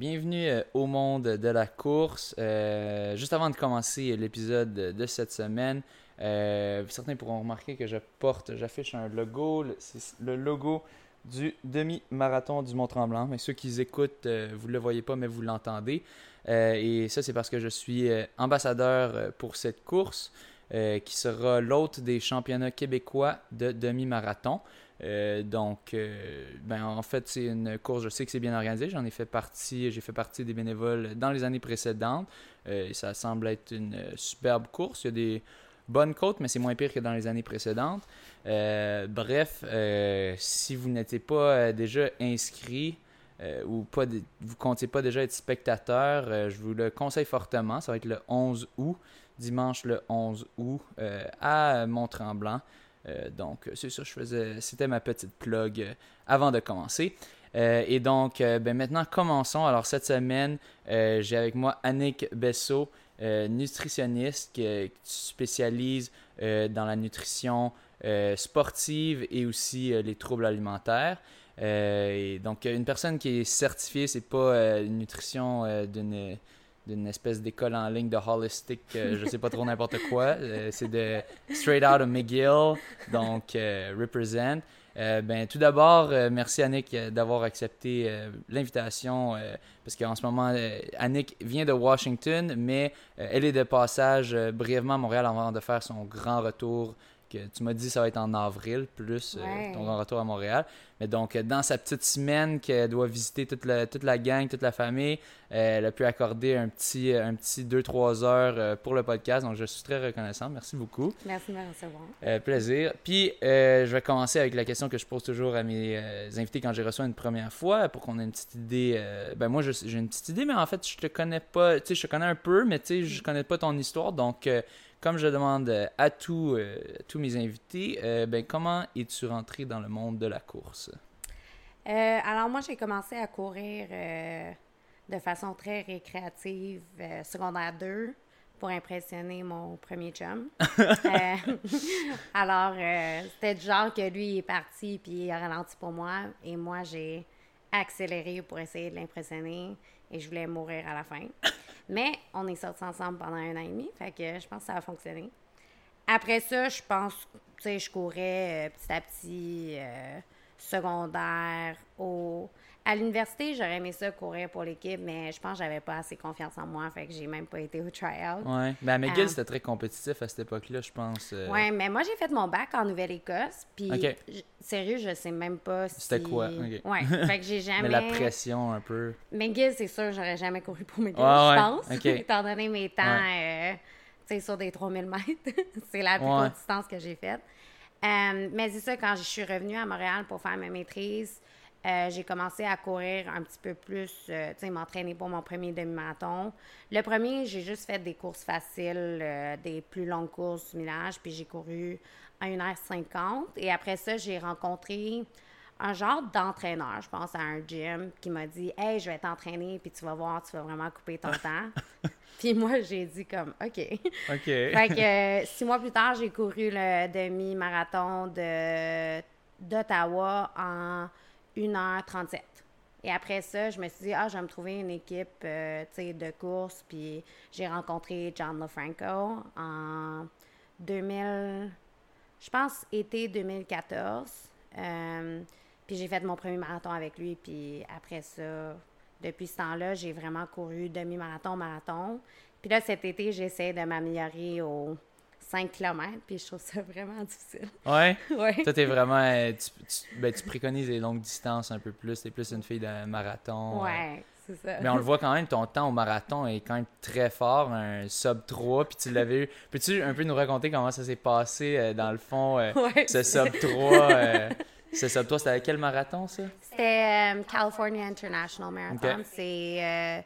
Bienvenue euh, au monde de la course. Euh, juste avant de commencer l'épisode de cette semaine, euh, certains pourront remarquer que je porte, j'affiche un logo. C'est le logo du demi-marathon du Mont-Tremblant. Mais ceux qui écoutent, vous ne le voyez pas, mais vous l'entendez. et ça, c'est parce que je suis ambassadeur pour cette course qui sera l'hôte des championnats québécois de demi-marathon. Euh, donc, euh, ben, en fait, c'est une course, je sais que c'est bien organisé. J'en ai fait partie, j'ai fait partie des bénévoles dans les années précédentes. Euh, ça semble être une superbe course. Il y a des bonnes côtes, mais c'est moins pire que dans les années précédentes. bref, si vous n'étiez pas déjà inscrit, ou pas vous comptez pas déjà être spectateur, je vous le conseille fortement. Ça va être le 11 août, dimanche le 11 août, à Mont-Tremblant. Euh, donc, c'est ça, je faisais, c'était ma petite plug euh, avant de commencer. Euh, et donc, ben maintenant, commençons. Alors, cette semaine, j'ai avec moi Annick Bessot, nutritionniste qui, spécialise dans la nutrition sportive et aussi les troubles alimentaires. et donc, une personne qui est certifiée, c'est pas une nutrition d'une d'une espèce d'école en ligne de holistic, euh, je sais pas trop n'importe quoi. Euh, c'est de Straight Out of McGill, donc euh, Represent. ben, tout d'abord, merci Annick d'avoir accepté l'invitation parce qu'en ce moment, Annick vient de Washington, mais elle est de passage brièvement à Montréal avant de faire son grand retour tu m'as dit que ça va être en avril, plus euh, ton retour à Montréal. Mais donc, euh, dans sa petite semaine qu'elle doit visiter toute la, toute la gang, toute la famille, euh, elle a pu accorder un petit, un petit 2-3 heures pour le podcast. Donc, je suis très reconnaissant. Merci beaucoup. Merci de me recevoir. plaisir. Puis, je vais commencer avec la question que je pose toujours à mes invités quand j'ai reçu une première fois pour qu'on ait une petite idée. ben, moi, j'ai une petite idée, mais en fait, je te connais pas. Tu sais, je te connais un peu, mais tu sais, je connais pas ton histoire. Donc, comme je demande euh, à, tous, euh, tous mes invités, euh, ben, comment es-tu rentré dans le monde de la course? alors moi, j'ai commencé à courir de façon très récréative, secondaire 2, pour impressionner mon premier chum. alors, c'était du genre que lui est parti, puis il a ralenti pour moi, et moi, j'ai accéléré pour essayer de l'impressionner et je voulais mourir à la fin. Mais on est sortis ensemble pendant un an et demi, fait que je pense que ça a fonctionné. Après ça, je pense, tu sais, je courais euh, petit à petit, euh, secondaire, au à l'université, j'aurais aimé ça courir pour l'équipe, mais je pense que j'avais pas assez confiance en moi, fait que j'ai même pas été au tryout. Ouais, mais à McGill, euh, c'était très compétitif à cette époque-là, je pense. Euh. Ouais, mais moi j'ai fait mon bac en Nouvelle-Écosse, puis sérieux, je sais même pas si C'était quoi? OK. Ouais, fait que j'ai jamais Mais la pression un peu. McGill, c'est sûr, j'aurais jamais couru pour McGill, je pense, étant donné mes temps euh, tu sais sur des 3000 mètres. c'est la plus courte distance que j'ai faite. mais c'est ça, quand je suis revenue à Montréal pour faire ma maîtrise, euh, j'ai commencé à courir un petit peu plus, euh, tu sais, m'entraîner pour mon premier demi-marathon. Le premier, j'ai juste fait des courses faciles, euh, des plus longues courses du puis j'ai couru à 1h50. Et après ça, j'ai rencontré un genre d'entraîneur, je pense, à un gym, qui m'a dit Hey, je vais t'entraîner, puis tu vas voir, tu vas vraiment couper ton temps. puis moi, j'ai dit comme OK. OK. fait que six mois plus tard, j'ai couru le demi-marathon de d'Ottawa en 1h37. Et après ça, je me suis dit, ah, je vais me trouver une équipe euh, de course. Puis j'ai rencontré John LaFranco en 2000, je pense, été 2014. Euh, puis j'ai fait mon premier marathon avec lui. Puis après ça, depuis ce temps-là, j'ai vraiment couru demi-marathon, marathon. Puis là, cet été, j'essaie de m'améliorer au 5 km, puis je trouve ça vraiment difficile. Ouais? ouais. Toi, t'es vraiment. Euh, ben, tu, préconises les longues distances un peu plus. T'es plus une fille de marathon. Euh. Ouais, c'est ça. Mais on le voit quand même, ton temps au marathon est quand même très fort, un sub 3, puis tu l'avais eu. Peux-tu un peu nous raconter comment ça s'est passé, euh, dans le fond, ce sub 3? ce sub 3, c'était quel marathon, ça? C'était California International Marathon. C'est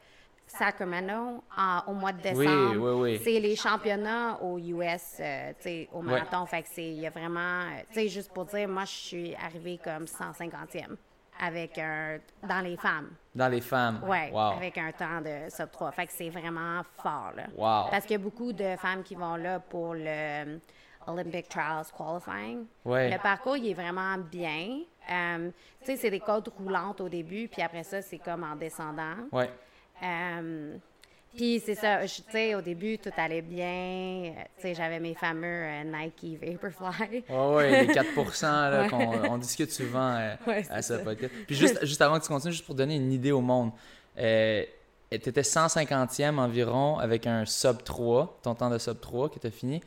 Sacramento au mois de décembre. Oui, oui, oui. C'est les championnats aux US, euh, au marathon. Fait que c'est, il y a vraiment, euh, tu sais, juste pour dire, moi, je suis arrivée comme 150e avec un, dans les femmes. Dans les femmes? Oui, avec un temps de sub 3. Fait que c'est vraiment fort, là. Wow. Parce qu'il y a beaucoup de femmes qui vont là pour le Olympic Trials Qualifying. Ouais. Le parcours, il est vraiment bien. Euh, tu sais, c'est des côtes roulantes au début, puis après ça, c'est comme en descendant. Ouais. Euh, puis c'est ça, tu sais, au début, tout allait bien. Tu sais, j'avais mes fameux euh, Nike Vaporfly. Oui, ouais, les 4 là, qu'on on discute souvent à ce podcast. Puis juste, juste avant que tu continues, juste pour donner une idée au monde, euh, tu étais 150e environ avec un sub 3, ton temps de sub 3 qui était fini.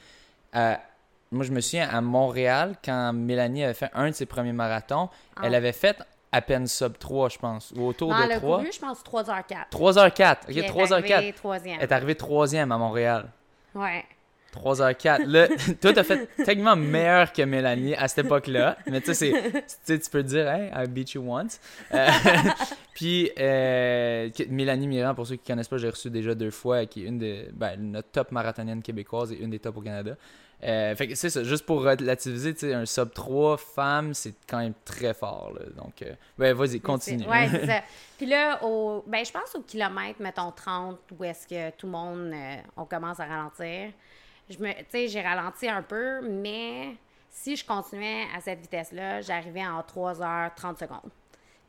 moi, je me souviens à Montréal, quand Mélanie avait fait un de ses premiers marathons, ah. elle avait fait à peine sub 3, je pense, ou autour de 3. je pense 3h04. 3h04. OK, 3h04. Elle est arrivée troisième à Montréal. Ouais. 3h04. Là, toi, t'as fait techniquement meilleur que Mélanie à cette époque-là. Mais tu sais, tu peux dire, hey, I beat you once. Euh, puis, euh, Mélanie Mirand, pour ceux qui ne connaissent pas, j'ai reçu déjà deux fois, qui est une des, ben, notre top marathonienne québécoise et une des top au Canada. Euh, fait que c'est ça, juste pour relativiser, un sub 3 femmes, c'est quand même très fort. Là. Donc, euh, ben, vas-y, continue. Ouais, c'est ça. Puis là, au, ben, je pense au kilomètre, mettons 30, où est-ce que tout le monde, euh, on commence à ralentir. Je me, tu sais, j'ai ralenti un peu, mais si je continuais à cette vitesse-là, j'arrivais en 3 heures 30 secondes.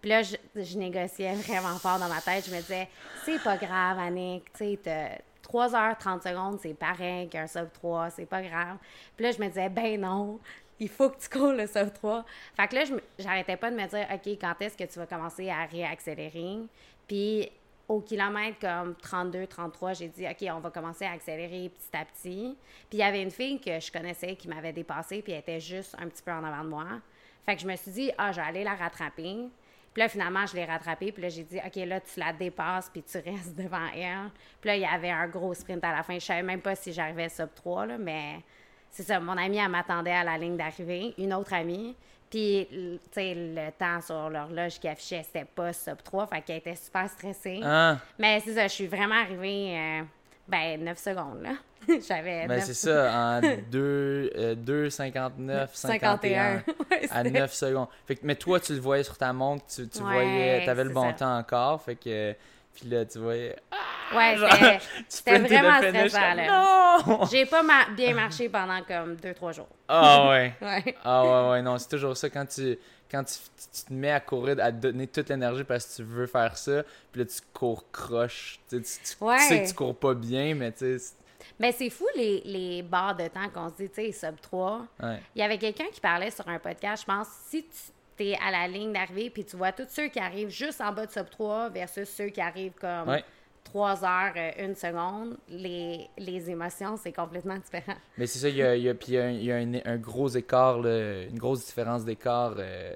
Puis là, je, je, négociais vraiment fort dans ma tête. Je me disais, c'est pas grave, Annick, tu sais, 3 heures 30 secondes, c'est pareil qu'un sub 3, c'est pas grave. Puis là, je me disais, ben non, il faut que tu cours le sub 3. Fait que là, j'arrêtais pas de me dire, OK, quand est-ce que tu vas commencer à réaccélérer? Puis au kilomètre comme 32, 33, j'ai dit, OK, on va commencer à accélérer petit à petit. Puis il y avait une fille que je connaissais qui m'avait dépassée, puis elle était juste un petit peu en avant de moi. Fait que je me suis dit, ah, je vais aller la rattraper. Puis là, finalement, je l'ai rattrapée. Puis là, j'ai dit, OK, là, tu la dépasses, puis tu restes devant elle. Puis là, il y avait un gros sprint à la fin. Je savais même pas si j'arrivais sub 3, là, mais c'est ça. Mon amie, elle m'attendait à la ligne d'arrivée. Une autre amie. Puis, tu sais, le temps sur l'horloge qui affichait, c'était pas sub 3. Fait qu'elle était super stressée. Ah. Mais c'est ça, je suis vraiment arrivée, euh, ben, 9 secondes, là. J'avais. Ben, c'est ça, en 2, 2 59, 51, à 9 secondes. Fait que, mais toi, tu le voyais sur ta montre, tu, tu voyais, tu avais le bon temps encore. Fait que. Puis là, tu voyais. Ah, ouais, c'était vraiment stressant. Là. Non! J'ai pas bien marché pendant comme 2-3 jours. Ah ouais. ouais. Ah ouais, ouais, non, c'est toujours ça quand tu quand tu, te mets à courir, à donner toute l'énergie parce que tu veux faire ça, puis là tu cours croche, tu, tu, tu sais que tu cours pas bien, mais tu sais, mais c'est fou les, les barres de temps qu'on se dit, tu sais, sub 3. Il y avait quelqu'un qui parlait sur un podcast, je pense, si tu es à la ligne d'arrivée puis tu vois tous ceux qui arrivent juste en bas de sub 3 versus ceux qui arrivent comme 3 heures, euh, une seconde, les, les émotions, c'est complètement différent. Mais c'est ça, il y a, il y a, puis il y a, un, gros écart, une grosse différence d'écart. Euh,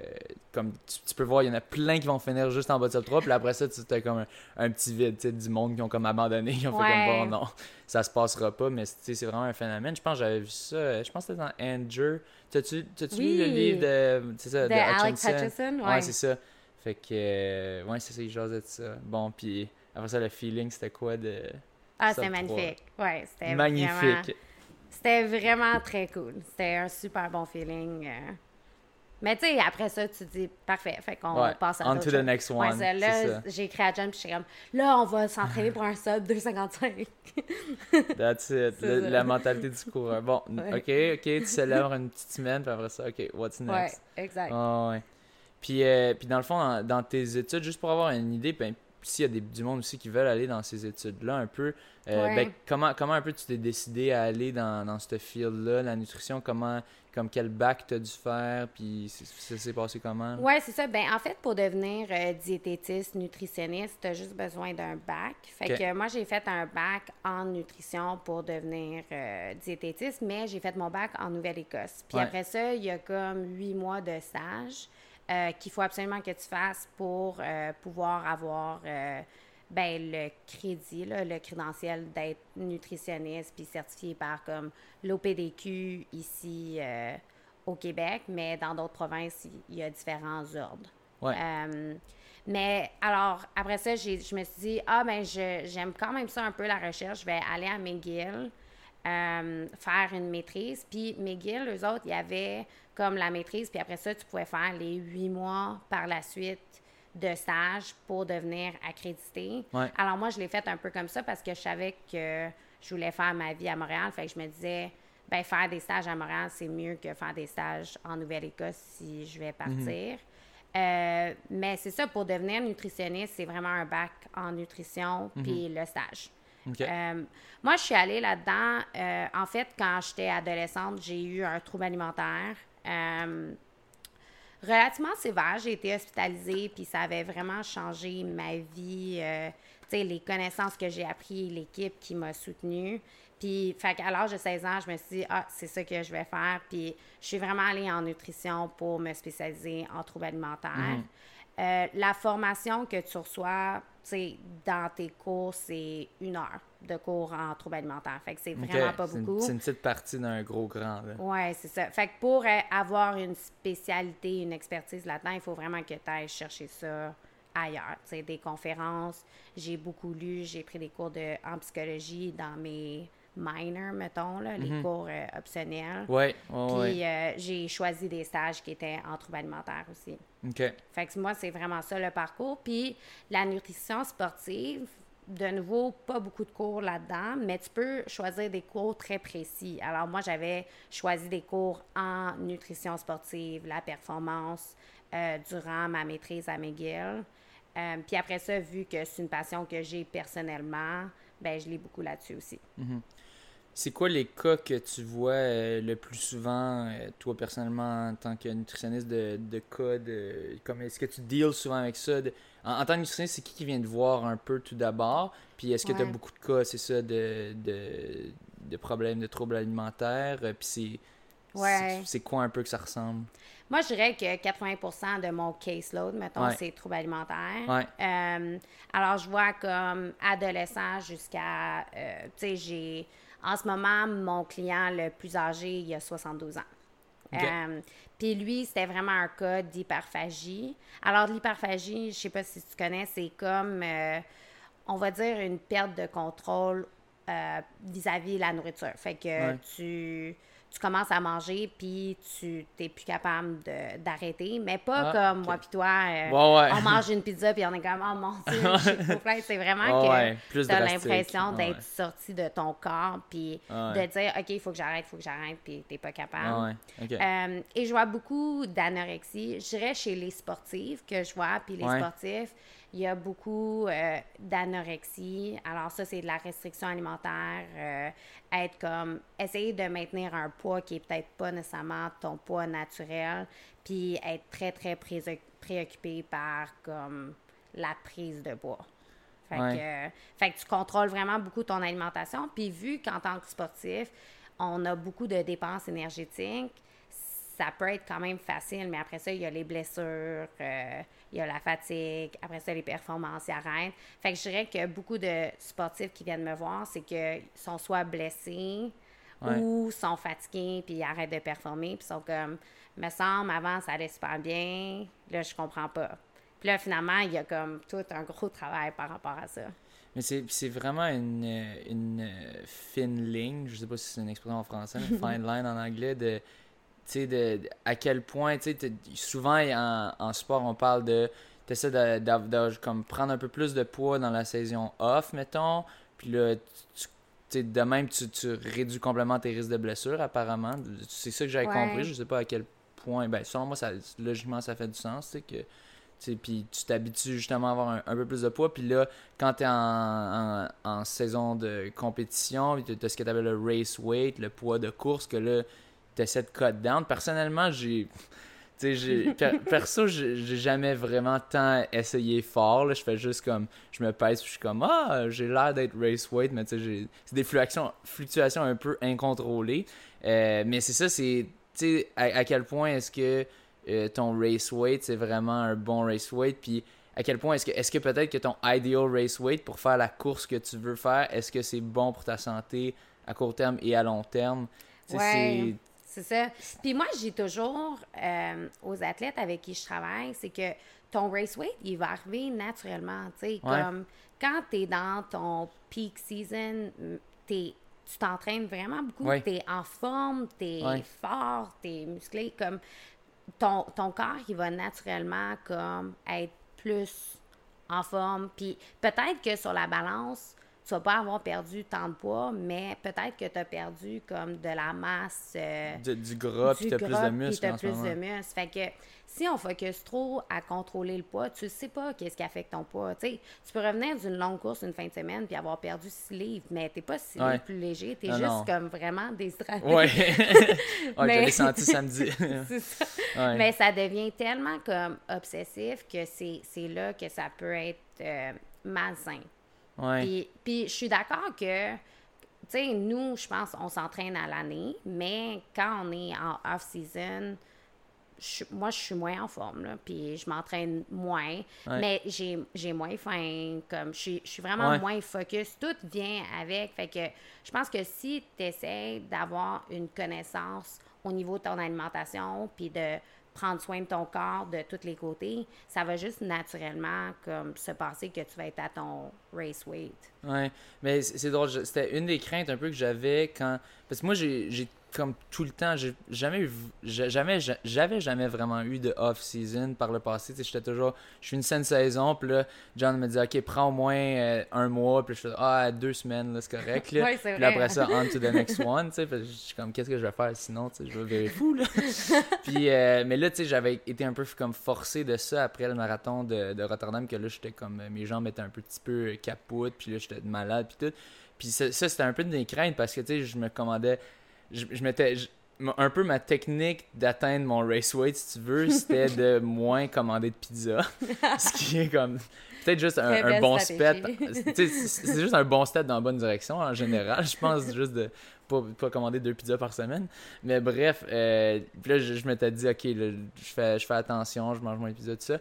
comme tu, peux voir, il y en a plein qui vont finir juste en bas de sub 3, puis après ça, tu as comme un, petit vide du monde qui ont comme abandonné, qui ont fait comme bon, non, ça se passera pas, mais c'est vraiment un phénomène. Je pense que j'avais vu ça, je pense que c'était dans Andrew. T'as-tu lu le livre de, ça, de, Alex Hutchinson? Ouais, c'est ça. Fait que, euh, ouais, c'est ça, il jasait de ça. Bon, puis après ça, le feeling, c'était quoi de. Ah, c'était magnifique. Ouais, c'était Magnifique. C'était vraiment très cool. C'était un super bon feeling. Euh. Mais tu sais, après ça, tu dis, parfait, fait qu'on passe à On to the next one. Ouais, là, j'ai écrit à John, puis je suis comme, là, on va s'entraîner pour un sub 2,55. That's it. la mentalité du coureur. Bon, OK, OK, tu célèbres une petite semaine, puis après ça, OK, what's next? Ouais, exact. ouais. Puis, euh, puis dans le fond, dans, tes études, juste pour avoir une idée, ben, s'il y a des, du monde aussi qui veulent aller dans ces études-là, un peu, euh, ben, comment, comment un peu tu t'es décidé à aller dans, dans ce field-là, la nutrition, comment, comme quel bac tu as dû faire, puis ça s'est passé comment? Oui, c'est ça. Ben, en fait, pour devenir euh, diététiste, nutritionniste, tu as juste besoin d'un bac. Fait que moi, j'ai fait un bac en nutrition pour devenir euh, diététiste, mais j'ai fait mon bac en Nouvelle-Écosse. Puis après ça, il y a comme huit mois de stage. Euh, qu'il faut absolument que tu fasses pour euh, pouvoir avoir euh, ben, le crédit, le crédentiel d'être nutritionniste puis certifié par comme l'OPDQ ici au Québec, mais dans d'autres provinces, il y a différents ordres. mais alors, après ça, je me suis dit, ah, ben, j'aime quand même ça un peu la recherche, je vais aller à McGill. Faire une maîtrise. Puis McGill, eux autres, il y avait comme la maîtrise, puis après ça, tu pouvais faire les huit mois par la suite de stage pour devenir accrédité. Alors moi, je l'ai fait un peu comme ça parce que je savais que je voulais faire ma vie à Montréal. Fait que je me disais, ben faire des stages à Montréal, c'est mieux que faire des stages en Nouvelle-Écosse si je vais partir. Euh, mais c'est ça, pour devenir nutritionniste, c'est vraiment un bac en nutrition mhm. puis le stage. Euh, moi, je suis allée là-dedans. Euh, en fait, quand j'étais adolescente, j'ai eu un trouble alimentaire. relativement sévère. J'ai été hospitalisée, puis ça avait vraiment changé ma vie. tu sais, les connaissances que j'ai apprises, l'équipe qui m'a soutenue. Puis, fait à l'âge de 16 ans, je me suis dit, ah, c'est ça que je vais faire. Puis, je suis vraiment allée en nutrition pour me spécialiser en troubles alimentaires. Mhm. Euh, la formation que tu reçois, dans tes cours, c'est une heure de cours en troubles alimentaires. Fait que c'est vraiment pas beaucoup. C'est une petite partie d'un gros grand. Oui, c'est ça. Fait que pour euh, avoir une spécialité, une expertise là-dedans, il faut vraiment que tu ailles chercher ça ailleurs. Des conférences. J'ai beaucoup lu, j'ai pris des cours de, en psychologie dans mes minor, mettons, là, les mhm. cours euh, optionnels. Oui, Puis j'ai choisi des stages qui étaient en troubles alimentaires aussi. OK. Fait que moi, c'est vraiment ça le parcours. Puis la nutrition sportive, de nouveau, pas beaucoup de cours là-dedans, mais tu peux choisir des cours très précis. Alors moi, j'avais choisi des cours en nutrition sportive, la performance, euh, durant ma maîtrise à McGill. puis après ça, vu que c'est une passion que j'ai personnellement, ben je lis beaucoup là-dessus aussi. Mhm. C'est quoi les cas que tu vois euh, le plus souvent, euh, toi personnellement, en tant que nutritionniste de, de cas comme est-ce que tu deals souvent avec ça? en, tant que nutritionniste, c'est qui qui vient te voir un peu tout d'abord? Puis est-ce que tu as beaucoup de cas, c'est ça, de, de, de, problèmes de troubles alimentaires? Euh, puis c'est c'est quoi un peu que ça ressemble? Moi, je dirais que 80% de mon caseload, mettons, c'est troubles alimentaires. alors, je vois comme adolescent jusqu'à, tu sais, j'ai en ce moment, mon client le plus âgé, il a 72 ans. Euh, puis lui, c'était vraiment un cas d'hyperphagie. Alors, l'hyperphagie, je sais pas si tu connais, c'est comme, euh, on va dire, une perte de contrôle euh, vis-à-vis de la nourriture. Fait que tu tu commences à manger, puis tu n'es plus capable d'arrêter. Mais pas ah, comme moi puis toi, euh, on mange une pizza, puis on est comme, oh mon Dieu, C'est vraiment que tu as l'impression d'être sorti de ton corps, puis de dire, OK, il faut que j'arrête, il faut que j'arrête, puis tu n'es pas capable. Euh, et je vois beaucoup d'anorexie. Je dirais chez les sportifs que je vois, puis les sportifs il y a beaucoup euh, d'anorexie. Alors ça, c'est de la restriction alimentaire. Euh, être comme, essayer de maintenir un poids qui est peut-être pas nécessairement ton poids naturel, puis être très, très préoccupé par comme la prise de poids. Fait, que, fait que tu contrôles vraiment beaucoup ton alimentation. Puis vu qu'en tant que sportif, on a beaucoup de dépenses énergétiques, ça peut être quand même facile, mais après ça, il y a les blessures, euh, il y a la fatigue, après ça, les performances, ils arrêtent. Fait que je dirais que beaucoup de sportifs qui viennent me voir, c'est qu'ils sont soit blessés ou sont fatigués, puis ils arrêtent de performer, puis sont comme, me semble, avant, ça allait super bien, là, je comprends pas. Puis là, finalement, il y a comme tout un gros travail par rapport à ça. Mais c'est vraiment une, une fine ligne, je sais pas si c'est une expression en français, une fine line en anglais, de sais, de, à quel point, tu sais, souvent en, en, sport, on parle de, tu essaies de, de, comme prendre un peu plus de poids dans la saison off, mettons, puis là, tu, de même, tu, tu, réduis complètement tes risques de blessure, apparemment. C'est ça que j'avais compris, je sais pas à quel point, ben, selon moi, ça, logiquement, ça fait du sens, tu sais, que puis tu t'habitues justement à avoir un, peu plus de poids. Puis là, quand tu es en, en, saison de compétition, tu as ce que tu appelles le race weight, le poids de course, que là, tu essaies de cut down. Personnellement, j'ai. j'ai perso, j'ai jamais vraiment tant essayé fort. Là. Je fais juste comme. Je me pèse, je suis comme Ah, j'ai l'air d'être race weight, mais c'est des fluctuations, fluctuations un peu incontrôlées. Euh, mais c'est ça, c'est. À, à quel point est-ce que euh, ton race weight, c'est vraiment un bon race weight? Puis à quel point est-ce que, est-ce que peut-être que ton ideal race weight pour faire la course que tu veux faire, est-ce que c'est bon pour ta santé à court terme et à long terme? Ouais. C'est ça. Puis moi, j'ai toujours euh, aux athlètes avec qui je travaille, c'est que ton race weight, il va arriver naturellement. Tu sais, comme quand tu es dans ton peak season, tu t'entraînes vraiment beaucoup, tu es en forme, tu es fort, tu es musclé. Comme ton, ton corps, il va naturellement comme être plus en forme. Puis peut-être que sur la balance, tu vas pas avoir perdu tant de poids, mais peut-être que tu as perdu comme de la masse. Euh, du gras, puis tu as plus de muscles. Puis plus de muscles. Fait que si on focus trop à contrôler le poids, tu sais pas qu'est-ce qui affecte ton poids. tu peux revenir d'une longue course une fin de semaine puis avoir perdu 6 livres, mais t'es pas si plus léger, tu es juste comme vraiment déshydraté. Oui, ouais, mais... je senti samedi. Mais ça devient tellement comme obsessif que c'est là que ça peut être euh, malsain. Puis, puis je suis d'accord que, tu sais, nous, je pense, on s'entraîne à l'année, mais quand on est en off-season, moi, je suis moins en forme, là, puis je m'entraîne moins, mais j'ai moins faim, comme, je suis vraiment moins focus. Tout vient avec. Fait que je pense que si tu essaies d'avoir une connaissance au niveau de ton alimentation, puis de prendre soin de ton corps de tous les côtés, ça va juste naturellement comme se passer que tu vas être à ton race weight. Ouais, mais c'est drôle, c'était une des craintes un peu que j'avais quand parce que moi j'ai comme tout le temps, j'ai jamais eu, jamais, j'avais jamais vraiment eu de off-season par le passé. J'étais toujours, je suis une saine saison, puis là, John me dit, OK, prends au moins euh, un mois, puis je fais, ah, deux semaines, là, c'est correct. puis après ça, on to the next one, tu sais. je suis comme, qu'est-ce que je vais faire sinon, tu sais, je vais virer fou, là. puis, euh, mais là, tu sais, j'avais été un peu comme forcé de ça après le marathon de, de Rotterdam, que là, j'étais comme, mes jambes étaient un petit peu capoutes, puis là, j'étais malade, puis tout. Puis ça, ça c'était un peu de mes craintes parce que, tu sais, je me commandais je, je m'étais un peu ma technique d'atteindre mon race weight, si tu veux, c'était de moins commander de pizza. ce qui est comme peut-être juste un, bon step. C'est juste un bon step dans la bonne direction en général. Je pense juste de pas, pas commander deux pizzas par semaine. Mais bref, euh, là, je, m'étais dit, ok, je, fais, je fais attention, je mange moins de pizza, tout ça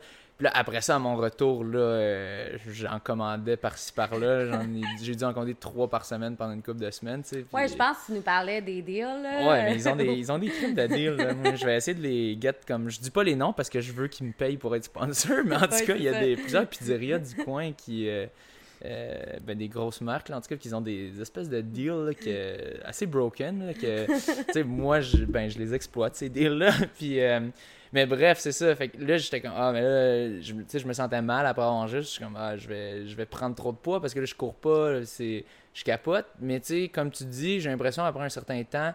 après ça, à mon retour, là, euh, j'en commandais par-ci par-là. J'ai dû en commander trois par semaine pendant une couple de semaines. Tu Ouais, je pense que tu nous parlais des deals. Là. Ouais, mais ils ont des, ils ont des crimes de deals. je vais essayer de les get comme. Je dis pas les noms parce que je veux qu'ils me payent pour être sponsor, mais en tout cas, il y a des, plusieurs pizzerias du coin qui. Euh, euh, ben, des grosses marques, là, en tout cas, qui ont des espèces de deals que, assez broken. que, moi, je, ben, je les exploite, ces deals-là. Puis, mais bref, c'est ça. Fait que là, j'étais comme, ah, mais là, je, je me sentais mal après avoir mangé. Je suis comme, ah, je vais, je vais prendre trop de poids parce que là, je cours pas, c'est, je capote. Mais tu sais, comme tu dis, j'ai l'impression, après un certain temps,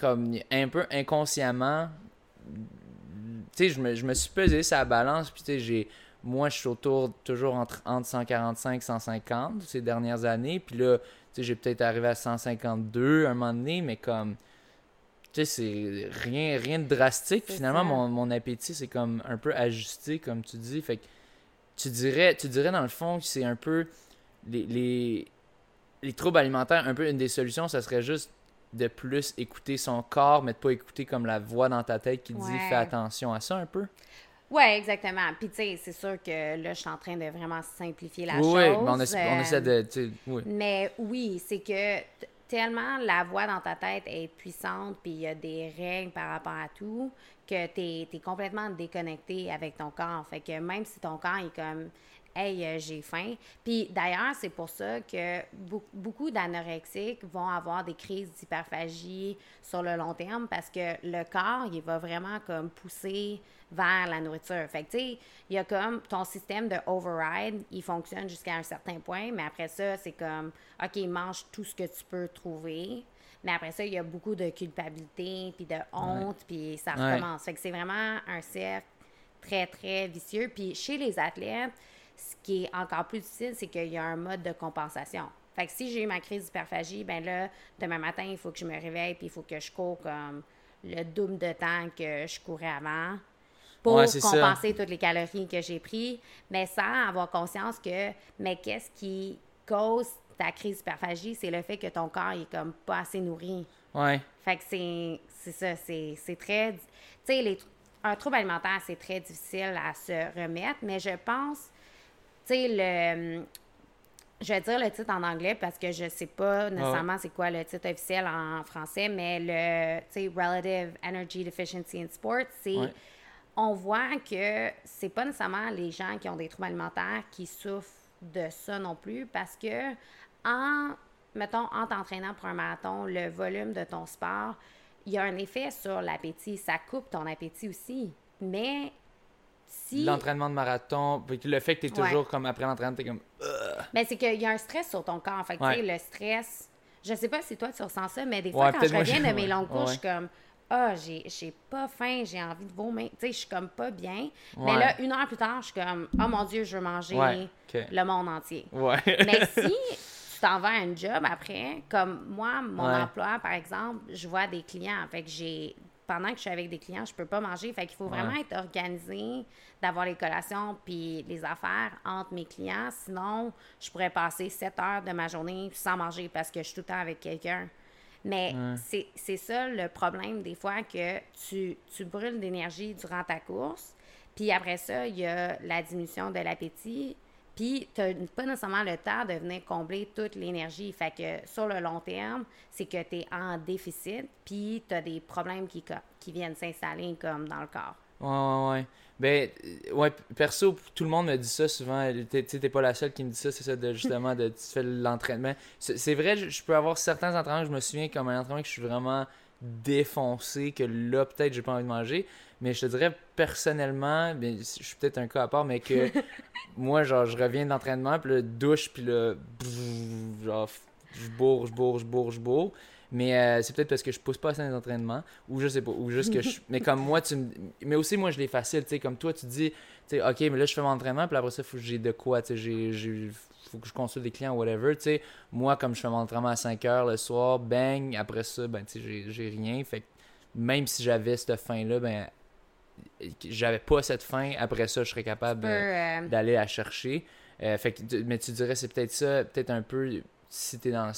comme un peu inconsciemment, tu sais, je me, je me suis pesé sa balance, puis tu sais, j'ai. Moi, je suis autour toujours entre, entre 145 et 150 ces dernières années. Puis là, tu sais, j'ai peut-être arrivé à 152 à un moment donné, mais comme tu sais, c'est rien, rien de drastique. Finalement, mon, mon, appétit, c'est comme un peu ajusté, comme tu dis. Fait que tu dirais, tu dirais dans le fond que c'est un peu les, les, les, troubles alimentaires, un peu une des solutions, ça serait juste de plus écouter son corps, mais de pas écouter comme la voix dans ta tête qui dit fais attention à ça un peu. Oui, exactement. Puis, tu sais, c'est sûr que là, je suis en train de vraiment simplifier la chose. Oui, mais on, essaie, on essaie de. Oui. Mais oui, c'est que tellement la voix dans ta tête est puissante, puis il y a des règles par rapport à tout, que tu es, complètement déconnecté avec ton corps. Fait que même si ton corps est comme Hey, euh, j'ai faim. Puis d'ailleurs, c'est pour ça que beaucoup d'anorexiques vont avoir des crises d'hyperphagie sur le long terme parce que le corps, il va vraiment comme pousser vers la nourriture. Fait que, tu sais, il y a comme ton système de override, il fonctionne jusqu'à un certain point, mais après ça, c'est comme, OK, mange tout ce que tu peux trouver. Mais après ça, il y a beaucoup de culpabilité, puis de honte, puis ça recommence. Fait que c'est vraiment un cercle très, très vicieux. Puis chez les athlètes, ce qui est encore plus difficile, c'est qu'il y a un mode de compensation. Fait que si j'ai eu ma crise d'hyperphagie, ben là, demain matin, il faut que je me réveille, puis il faut que je cours comme le double de temps que je courais avant pour compenser toutes les calories que j'ai prises, mais sans avoir conscience que, mais qu'est-ce qui cause ta crise d'hyperphagie, c'est le fait que ton corps est comme pas assez nourri. Ouais. Fait que c'est, ça, c'est, très... Tu sais, un trouble alimentaire, c'est très difficile à se remettre, mais je pense, tu sais, le... Je vais dire le titre en anglais parce que je sais pas nécessairement c'est quoi le titre officiel en français, mais le, tu sais, Relative Energy Deficiency in Sport, c'est on voit que c'est pas nécessairement les gens qui ont des troubles alimentaires qui souffrent de ça non plus parce que en mettons en t'entraînant pour un marathon, le volume de ton sport, il y a un effet sur l'appétit, ça coupe ton appétit aussi. Mais si l'entraînement de marathon, le fait que tu es toujours comme après l'entraînement, tu es comme Mais c'est qu'il y a un stress sur ton corps. Fait tu sais, le stress. Je sais pas si toi tu ressens ça, mais des fois, quand je reviens de mes longues cours, je suis comme ah, j'ai pas faim, j'ai envie de vomir. Tu sais, je suis comme pas bien. Mais là, une heure plus tard, je suis comme, oh mon Dieu, je veux manger le monde entier. Mais si tu t'en vas à un job après, comme moi, mon emploi, par exemple, je vois des clients. Fait que j'ai. Pendant que je suis avec des clients, je peux pas manger. Fait qu'il faut vraiment être organisé, d'avoir les collations puis les affaires entre mes clients. Sinon, je pourrais passer 7 heures de ma journée sans manger parce que je suis tout le temps avec quelqu'un. Mais c'est ça le problème des fois que tu, tu brûles d'énergie durant ta course. Puis après ça, il y a la diminution de l'appétit. Puis tu n'as pas nécessairement le temps de venir combler toute l'énergie. Fait que sur le long terme, c'est que tu es en déficit, puis tu as des problèmes qui, qui viennent s'installer comme dans le corps. Ouais, ouais, ouais. Ben, euh, ouais, perso, tout le monde me dit ça souvent. Tu t'es pas la seule qui me dit ça, c'est ça, de justement, de tu fais l'entraînement. C'est vrai, je peux avoir certains entraînements, je me souviens comme un entraînement que je suis vraiment défoncé, que là, peut-être, j'ai pas envie de manger. Mais je te dirais, personnellement, je suis peut-être un cas à part, mais que moi, genre, je reviens d'entraînement, puis là, douche, puis là, genre, je bourre, je bourre, je bourre, je bourre. Mais euh, c'est peut-être parce que je pousse pas assez dans les entraînements, ou je sais pas, ou juste que je. mais comme moi, tu Mais aussi, moi, je l'ai facile, tu sais, comme toi, tu dis, tu sais, ok, mais là, je fais mon entraînement, puis après ça, faut que j'ai de quoi, tu sais, j'ai. Faut que je consulte des clients, whatever, tu sais. Moi, comme je fais mon entraînement à 5 heures le soir, bang, après ça, ben, tu sais, j'ai rien. Fait que même si j'avais cette faim-là, ben, j'avais pas cette faim, après ça, je serais capable euh, d'aller la chercher. Euh, fait que, mais tu dirais, c'est peut-être ça, peut-être un peu si tu es dans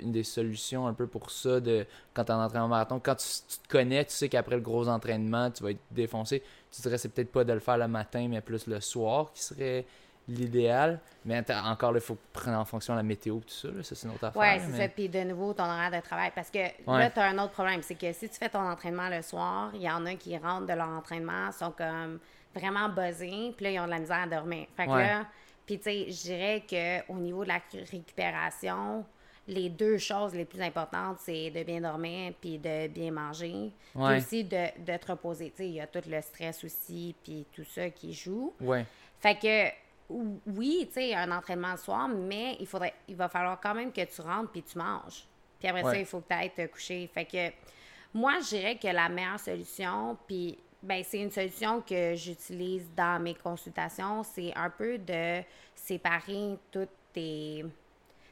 une des solutions un peu pour ça, de quand tu es en entraînement marathon, quand tu, te connais, tu sais qu'après le gros entraînement, tu vas être défoncé, tu dirais c'est peut-être pas de le faire le matin, mais plus le soir qui serait l'idéal. Mais encore, il faut prendre en fonction de la météo tout ça, ça c'est une autre affaire. Oui, c'est ça. Puis de nouveau, ton horaire de travail. Parce que là, tu as un autre problème. C'est que si tu fais ton entraînement le soir, il y en a qui rentrent de leur entraînement, sont comme vraiment buzzés, puis là, ils ont de la misère à dormir. Fait que là, puis, tu sais, je dirais qu'au niveau de la récupération, les deux choses les plus importantes, c'est de bien dormir puis de bien manger. Puis aussi de, te reposer. Tu sais, il y a tout le stress aussi puis tout ça qui joue. Ouais. Fait que, oui, tu sais, un entraînement le soir, mais il, faudrait, il va falloir quand même que tu rentres puis tu manges. Puis après ça, il faut que tu ailles te coucher. Fait que, moi, je dirais que la meilleure solution, puis ben, c'est une solution que j'utilise dans mes consultations. C'est un peu de séparer toutes tes.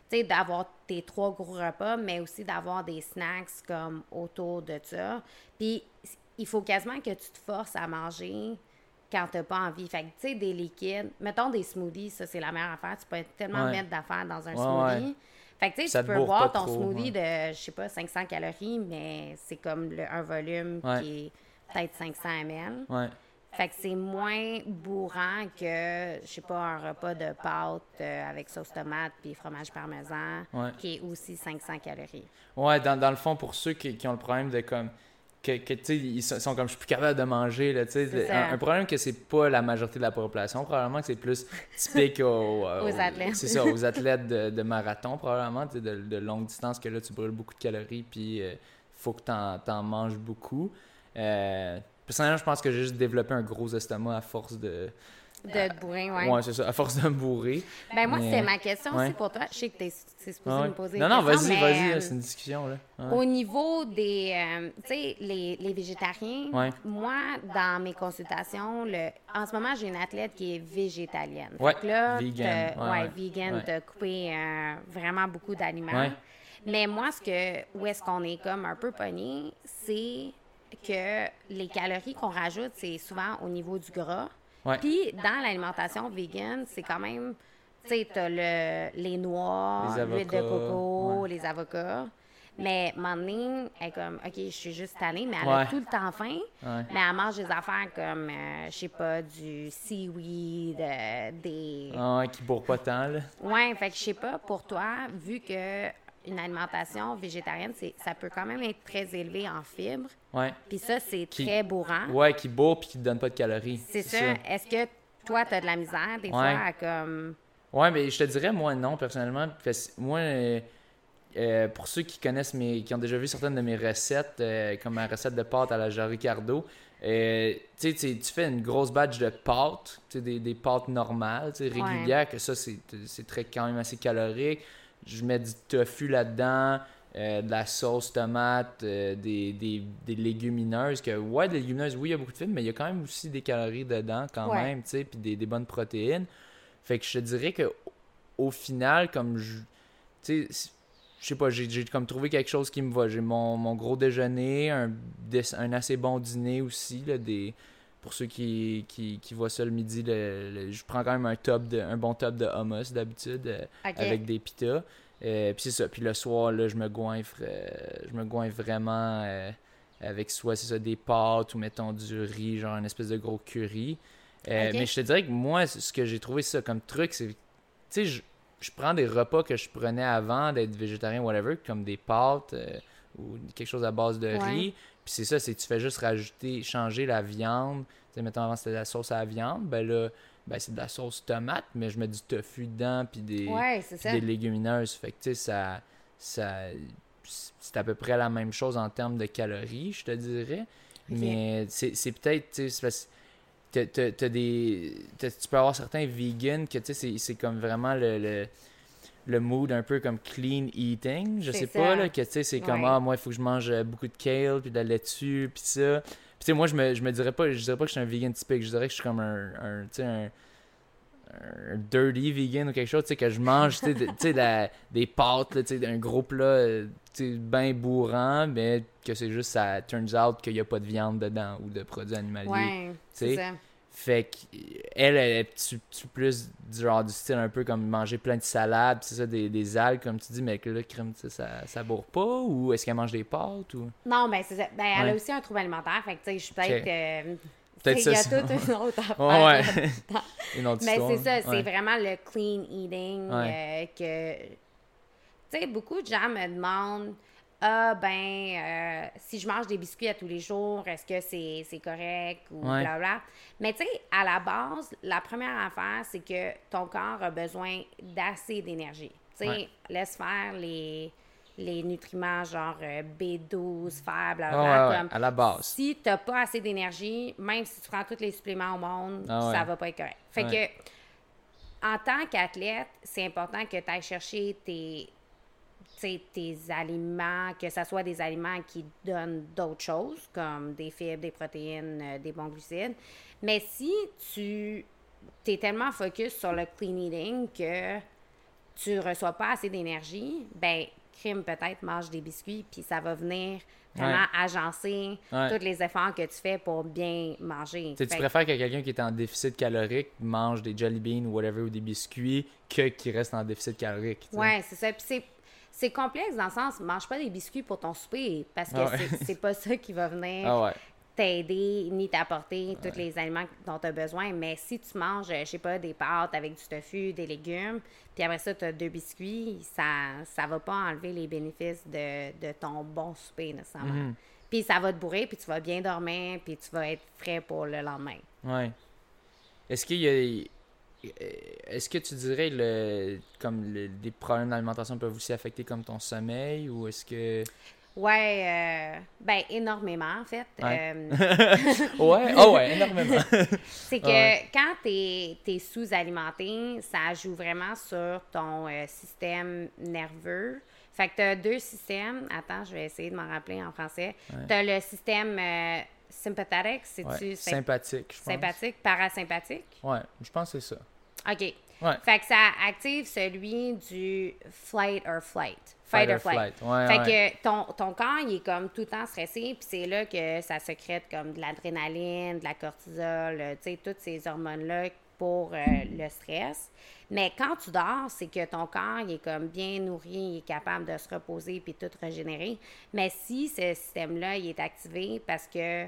Tu sais, d'avoir tes trois gros repas, mais aussi d'avoir des snacks comme autour de ça. Puis, il faut quasiment que tu te forces à manger quand tu n'as pas envie. Fait que, tu sais, des liquides, mettons des smoothies, ça, c'est la meilleure affaire. Tu peux tellement mettre d'affaires dans un smoothie. Fait que, tu sais, tu peux boire ton smoothie de, je sais pas, 500 calories, mais c'est comme un volume qui est peut-être 500 ml. Fait que c'est moins bourrant que, je sais pas, un repas de pâte euh, avec sauce tomate puis fromage parmesan, qui est aussi 500 calories. Ouais, dans, dans le fond, pour ceux qui, qui ont le problème de comme que, que tu sais, ils sont comme je suis plus capable de manger là, tu sais, un, problème que c'est pas la majorité de la population, probablement que c'est plus typique aux, athlètes. C'est ça, aux athlètes de, de marathon probablement, de, de longue distance que là tu brûles beaucoup de calories puis il euh, faut que tu en, manges beaucoup. Euh, personnellement, je pense que j'ai juste développé un gros estomac à force de. De te bourrer, oui. Ouais, c'est ça, à force de me bourrer. Ben, moi, c'est ma question aussi pour toi. Je sais que tu es, supposé me poser Non, non, vas-y, vas-y, euh, c'est une discussion. Là. Au niveau des. Euh, tu sais, les, les, végétariens, moi, dans mes consultations, le, en ce moment, j'ai une athlète qui est végétalienne. Là, vegan. Ouais, vegan, de couper vraiment beaucoup d'aliments. Mais moi, ce que, où est-ce qu'on est comme un peu pogné, c'est que les calories qu'on rajoute, c'est souvent au niveau du gras. Puis dans l'alimentation vegan, c'est quand même, tu sais, t'as le, les noix, l'huile de coco, les avocats. Mais Manning est comme, OK, je suis juste tannée, mais elle a tout le temps faim. Mais elle mange des affaires comme, euh, je sais pas, du seaweed, euh, des. Ah, qui bourre pas tant, là. Ouais, fait que je sais pas, pour toi, vu que une alimentation végétarienne, ça peut quand même être très élevé en fibres. Ouais. Puis ça, c'est très bourrant. Ouais, qui bourre puis qui ne donne pas de calories. C'est ça. Est-ce que toi, tu as de la misère des fois à comme. Ouais, mais je te dirais, moi, non, personnellement. moi, euh, euh, pour ceux qui connaissent mes. qui ont déjà vu certaines de mes recettes, euh, comme ma recette de pâte à la Jean Ricardo, Euh, tu fais une grosse batch de pâtes, des, des pâtes normales, régulières, que ça, c'est très quand même assez calorique. Je mets du tofu là-dedans, euh, de la sauce tomate, euh, des, des, des, légumineuses. Que, ouais, des légumineuses, oui, il y a beaucoup de fibres, mais il y a quand même aussi des calories dedans quand même, tu sais, puis des, des, bonnes protéines. Fait que je te dirais que au final, comme je. Tu sais, je sais pas, j'ai comme trouvé quelque chose qui me va. J'ai mon, mon, gros déjeuner, un, un assez bon dîner aussi, là, des, pour ceux qui, qui, qui voient ça le midi, je prends quand même un top de, un bon top de hummus d'habitude euh, avec des pitas. Euh, puis c'est ça. Puis le soir, là, je me goinfre, euh, je me goinfre vraiment avec soit c'est ça des pâtes ou mettons du riz, genre une espèce de gros curry. Mais je te dirais que moi, ce que j'ai trouvé ça comme truc, c'est, tu sais, je, je prends des repas que je prenais avant d'être végétarien, whatever, comme des pâtes euh, ou quelque chose à base de riz. Puis c'est ça, c'est tu fais juste rajouter, changer la viande. Tu sais, mettons avant c'était de la sauce à la viande, ben là, ben c'est de la sauce tomate, mais je mets du tofu dedans, puis des, des légumineuses. Fait que tu sais, ça, ça c'est à peu près la même chose en termes de calories, je te dirais. Mais c'est peut-être, tu sais, des. tu peux avoir certains vegans que tu sais, c'est comme vraiment le, le, mood un peu comme clean eating. Je sais pas, là, que tu sais, c'est comme, ah, moi, il faut que je mange beaucoup de kale, puis de la laitue, puis ça. Puis tu sais, moi, je me, je me dirais pas, je dirais pas que je suis un vegan typique, je dirais que je suis comme un, un tu sais, un un dirty vegan ou quelque chose, tu sais, que je mange, tu sais, des pâtes, tu sais, un gros plat, tu sais, bien bourrant, mais que c'est juste, ça turns out qu'il n'y a pas de viande dedans ou de produits animaliers. Ouais, c'est ça. Fait qu'elle, elle est plus du genre du style un peu comme manger plein de salades, c'est ça, des, des, algues, comme tu dis, mais que là, crème, ça, ça bourre pas, ou est-ce qu'elle mange des pâtes, ou... Non, ben c'est ça. Ben, elle a aussi un trouble alimentaire, fait que, tu sais, je suis peut-être... Euh, il y a toute une autre affaire. ouais. Mais c'est ça, c'est vraiment le clean eating euh, que. Tu sais, beaucoup de gens me demandent Ah, ben, euh, si je mange des biscuits à tous les jours, est-ce que c'est correct ou blablabla. Mais tu sais, à la base, la première affaire, c'est que ton corps a besoin d'assez d'énergie. Tu sais, laisse faire les les nutriments genre euh, B12, fer, blablabla. à la base. Si tu n'as pas assez d'énergie, même si tu prends tous les suppléments au monde, ah ça va pas être correct. Fait que, en tant qu'athlète, c'est important que tu ailles chercher tes, tes aliments, que ce soit des aliments qui donnent d'autres choses, comme des fibres, des protéines, euh, des bons glucides. Mais si tu es tellement focus sur le clean eating que tu reçois pas assez d'énergie, ben crime, peut-être mange des biscuits, puis ça va venir vraiment agencer tous les efforts que tu fais pour bien manger. tu préfères que quelqu'un qui est en déficit calorique mange des jelly beans ou whatever ou des biscuits que qui reste en déficit calorique. Oui, c'est ça. Puis c'est complexe dans le sens, mange pas des biscuits pour ton souper parce que c'est pas ça qui va venir ah t'aider ni t'apporter tous les aliments dont tu as besoin. Mais si tu manges, je sais pas, des pâtes avec du tofu, des légumes, puis après ça, tu as deux biscuits, ça ça va pas enlever les bénéfices de, ton bon souper nécessairement. Mhm. Puis ça va te bourrer, puis tu vas bien dormir, puis tu vas être frais pour le lendemain. Ouais. Est-ce qu'il y a est-ce que tu dirais le comme des problèmes d'alimentation peuvent aussi affecter comme ton sommeil ou est-ce que Ouais, euh, ben énormément en fait. Ouais, euh, ouais, oh ouais, énormément. c'est que quand tu es, sous-alimenté, ça joue vraiment sur ton euh, système nerveux. Fait que tu as deux systèmes. Attends, je vais essayer de m'en rappeler en français. Tu as le système sympathique, c'est-tu sympathique, je pense. Sympathique, parasympathique? Ouais, je pense que c'est ça. OK. Ouais. Fait que ça active celui du flight or flight. Fight, or flight. fait que ton, ton corps, il est comme tout le temps stressé, puis c'est là que ça secrète comme de l'adrénaline, de la cortisol, tu sais, toutes ces hormones-là pour euh, le stress. Mais quand tu dors, c'est que ton corps, il est comme bien nourri, il est capable de se reposer puis tout régénérer. Mais si ce système-là, il est activé parce que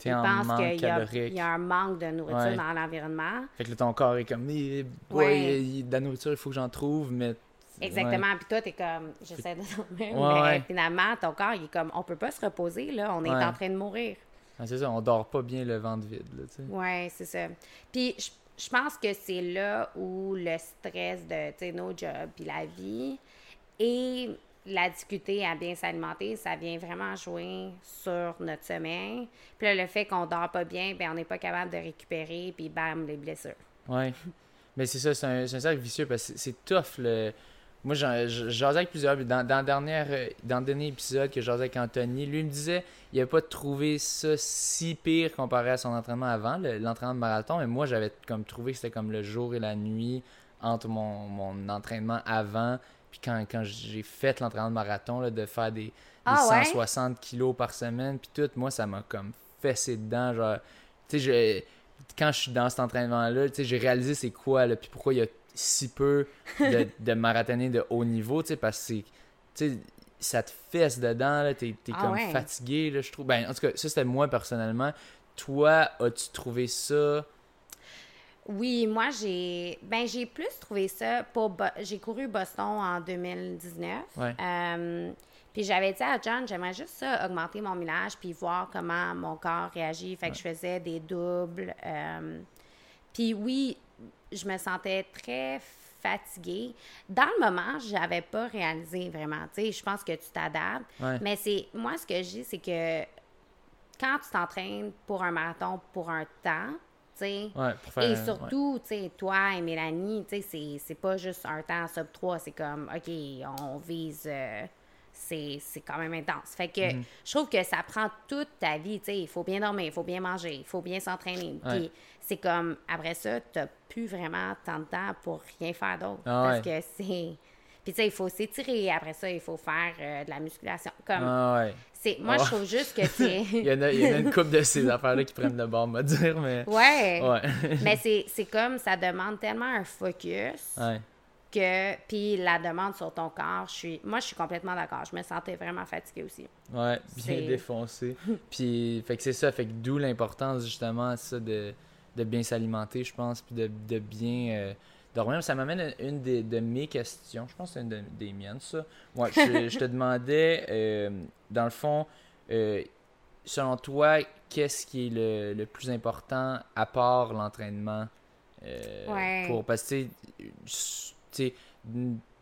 tu penses qu'il y, y, a un manque de nourriture dans l'environnement. Fait que ton corps est comme, ouais. de la nourriture, il faut que j'en trouve, mais Exactement. Puis toi, t'es comme, j'essaie de dormir. mais finalement, ton corps, il est comme, on peut pas se reposer, là. On est en train de mourir. c'est ça, on dort pas bien le ventre vide, là, tu sais. Ouais, c'est ça. Puis je pense que c'est là où le stress de, tu sais, nos jobs, puis la vie, est la difficulté à bien s'alimenter, ça vient vraiment jouer sur notre sommeil. Puis là, le fait qu'on dort pas bien, ben on n'est pas capable de récupérer, puis bam, les blessures. Ouais. Mais c'est ça, c'est un, un, cercle vicieux parce que c'est tough. Le... Moi, j'en avec plusieurs. Dans, dans le dernier épisode que j'osais avec Anthony, lui me disait il n'avait pas trouvé ça si pire comparé à son entraînement avant, l'entraînement de marathon. Mais moi, j'avais comme trouvé que c'était comme le jour et la nuit entre mon, mon entraînement avant puis quand, quand j'ai fait l'entraînement de marathon, là, de faire des, 160 ah kilos par semaine, puis tout, moi, ça m'a comme fessé dedans. Genre, tu sais, quand je suis dans cet entraînement-là, tu sais, j'ai réalisé c'est quoi, là, puis pourquoi il y a si peu de, de marathoniens de haut niveau, tu sais, parce que, tu sais, ça te fesse dedans, là, t'es, es ah comme fatigué, là, je trouve. Ben, en tout cas, ça, c'était moi, personnellement. Toi, as-tu trouvé ça oui, moi j'ai ben j'ai plus trouvé ça pour j'ai couru Boston en 2019. Euh, puis j'avais dit à John, j'aimerais juste ça, augmenter mon millage puis voir comment mon corps réagit. Fait que je faisais des doubles. Euh, puis oui, je me sentais très fatiguée. Dans le moment, je n'avais pas réalisé vraiment. Tu sais, je pense que tu t'adaptes. Mais c'est moi, ce que je dis, c'est que quand tu t'entraînes pour un marathon pour un temps, et surtout, toi et Mélanie, c'est pas juste un temps sub 3, c'est comme, OK, on vise. Euh, c'est quand même intense. Fait que mhm. je trouve que ça prend toute ta vie. Il faut bien dormir, il faut bien manger, il faut bien s'entraîner. Puis c'est comme, après ça, tu plus vraiment tant de temps pour rien faire d'autre. Ah parce que c'est puis, tu sais, il faut s'étirer. Après ça, il faut faire euh, de la musculation. Comme, ah c'est, moi, je trouve juste que c'est. il, y en a, il y en a une couple de ces affaires-là qui prennent le bord, me dire, mais. Ouais. ouais. mais c'est, c'est comme ça demande tellement un focus. Ouais. Que, puis la demande sur ton corps, je suis, moi, je suis complètement d'accord. Je me sentais vraiment fatiguée aussi. Ouais, bien défoncé. puis, fait que c'est ça, fait que d'où l'importance, justement, ça, de, de bien s'alimenter, je pense, puis de, de bien. Euh, dormir. Ça m'amène à une de mes questions. Je pense que c'est une des miennes, ça. Moi, je, te demandais, euh, dans le fond, euh, selon toi, qu'est-ce qui est le, plus important à part l'entraînement euh, pour parce que tu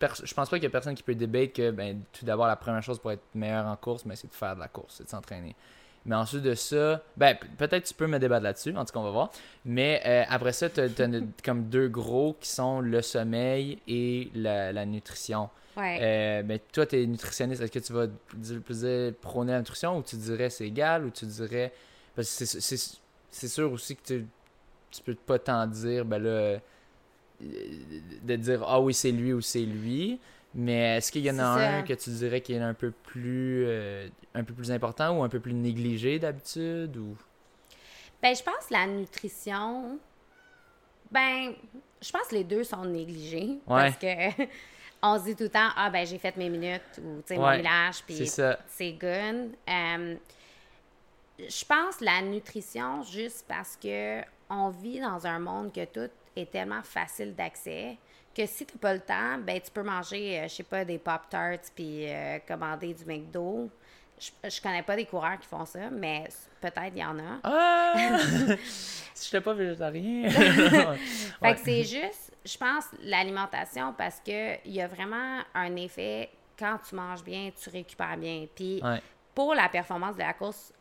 je pense pas qu'il y a personne qui peut débattre que ben, tout d'abord la première chose pour être meilleur en course mais c'est de faire de la course c'est de s'entraîner mais ensuite de ça, ben, peut-être tu peux me débattre là-dessus, en tout cas, on va voir. Mais euh, après ça, tu as, comme deux gros qui sont le sommeil et la, nutrition. Ouais. Euh, mais toi, tu es nutritionniste. Est-ce que tu vas plus prôner la nutrition ou tu dirais c'est égal ou tu dirais. Parce que c'est sûr aussi que tu, tu peux pas t'en dire, ben là, euh, de dire ah oui, c'est lui ou c'est lui. Mais est-ce qu'il y en a un que tu dirais qui est un peu plus euh, un peu plus important ou un peu plus négligé d'habitude ou? Ben je pense la nutrition. Ben je pense que les deux sont négligés. Parce que on se dit tout le temps ah ben j'ai fait mes minutes ou tu sais mon village puis c'est good. Euh, je pense la nutrition juste parce que on vit dans un monde que tout est tellement facile d'accès que si tu n'as pas le temps, ben tu peux manger, euh, je sais pas, des Pop-Tarts puis euh, commander du McDo. Je, je connais pas des coureurs qui font ça, mais peut-être il y en a. Ah! si je n'étais pas végétarien. fait que c'est juste, je pense, l'alimentation parce que il y a vraiment un effet quand tu manges bien, tu récupères bien. Puis pour la performance de la course,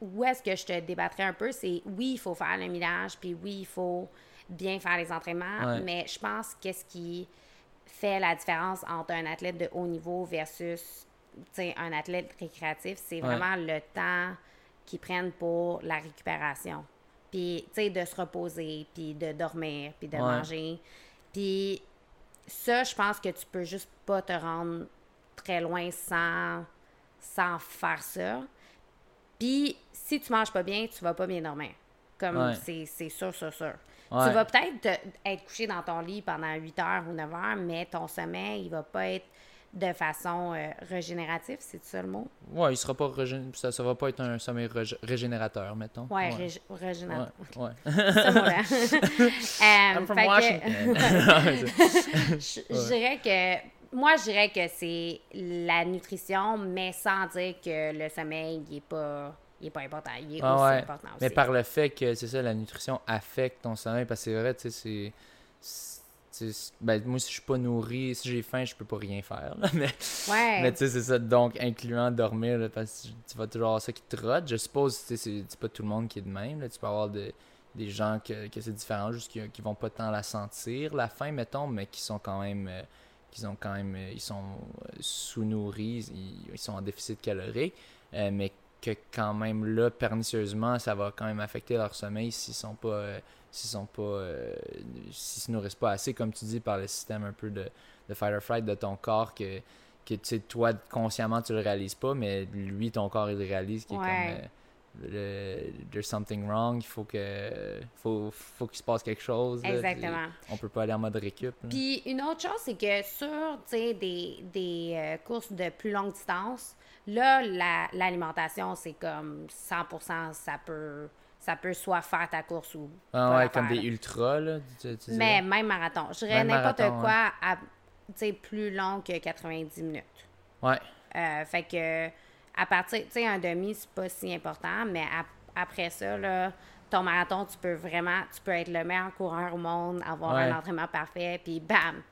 où est-ce que je te débattrais un peu, c'est oui, il faut faire le millage, puis oui, il faut bien faire les entraînements, mais je pense qu'est-ce qui fait la différence entre un athlète de haut niveau versus un athlète récréatif, c'est vraiment le temps qu'ils prennent pour la récupération. Puis, tu sais, de se reposer, puis de dormir, puis de manger. Puis, ça, je pense que tu peux juste pas te rendre très loin sans, sans faire ça. Puis, si tu manges pas bien, tu vas pas bien dormir. Comme, c'est sûr, sûr, sûr. Tu vas peut-être être couché dans ton lit pendant 8 heures ou 9 heures, mais ton sommeil, il va pas être de façon euh, régénérative, c'est ça le mot? Oui, il sera pas ça, ça va pas être un sommeil régénérateur, mettons. Ouais, ouais. régénérateur. Ouais, ouais. ce mot-là. I'm from Washington. je, dirais que moi, je dirais que c'est la nutrition, mais sans dire que le sommeil n'est pas il n'est pas important. Il est ah aussi important aussi. Mais par le fait que, c'est ça, la nutrition affecte ton sommeil, parce que c'est vrai, tu sais, ben, moi, si je suis pas nourri, si j'ai faim, je peux pas rien faire. mais ouais. mais tu sais, c'est ça. Donc, incluant dormir, parce que tu vas toujours avoir ça qui trotte. Je suppose que c'est pas tout le monde qui est de même. Là. Tu peux avoir des gens que, que c'est différent, juste qui, qui vont pas tant la sentir, la faim, mettons, mais qui sont quand même. Euh, qui ont quand même ils sont euh, sous-nourris, ils, sont en déficit calorique, euh, mais que quand même là, pernicieusement, ça va quand même affecter leur sommeil s'ils sont pas s'ils sont pas euh, s'ils se nourrissent pas assez comme tu dis par le système un peu de, de fight or flight de ton corps que que tu sais toi consciemment tu le réalises pas mais lui ton corps il le réalise qui est comme euh, le, there's something wrong il faut que faut faut qu'il se passe quelque chose exactement. on peut pas aller en mode récup puis une autre chose c'est que sur des, des euh, courses de plus longue distance là l'alimentation c'est comme 100% ça peut ça peut soit faire ta course ou. Ah ouais, comme des ultras, là. Mais même marathon. Je dirais n'importe quoi à, plus long que 90 minutes. Ouais. Euh, fait que, à partir, tu sais, un demi, c'est pas si important, mais après ça, là, ton marathon, tu peux vraiment, tu peux être le meilleur coureur au monde, avoir un entraînement parfait, puis bam,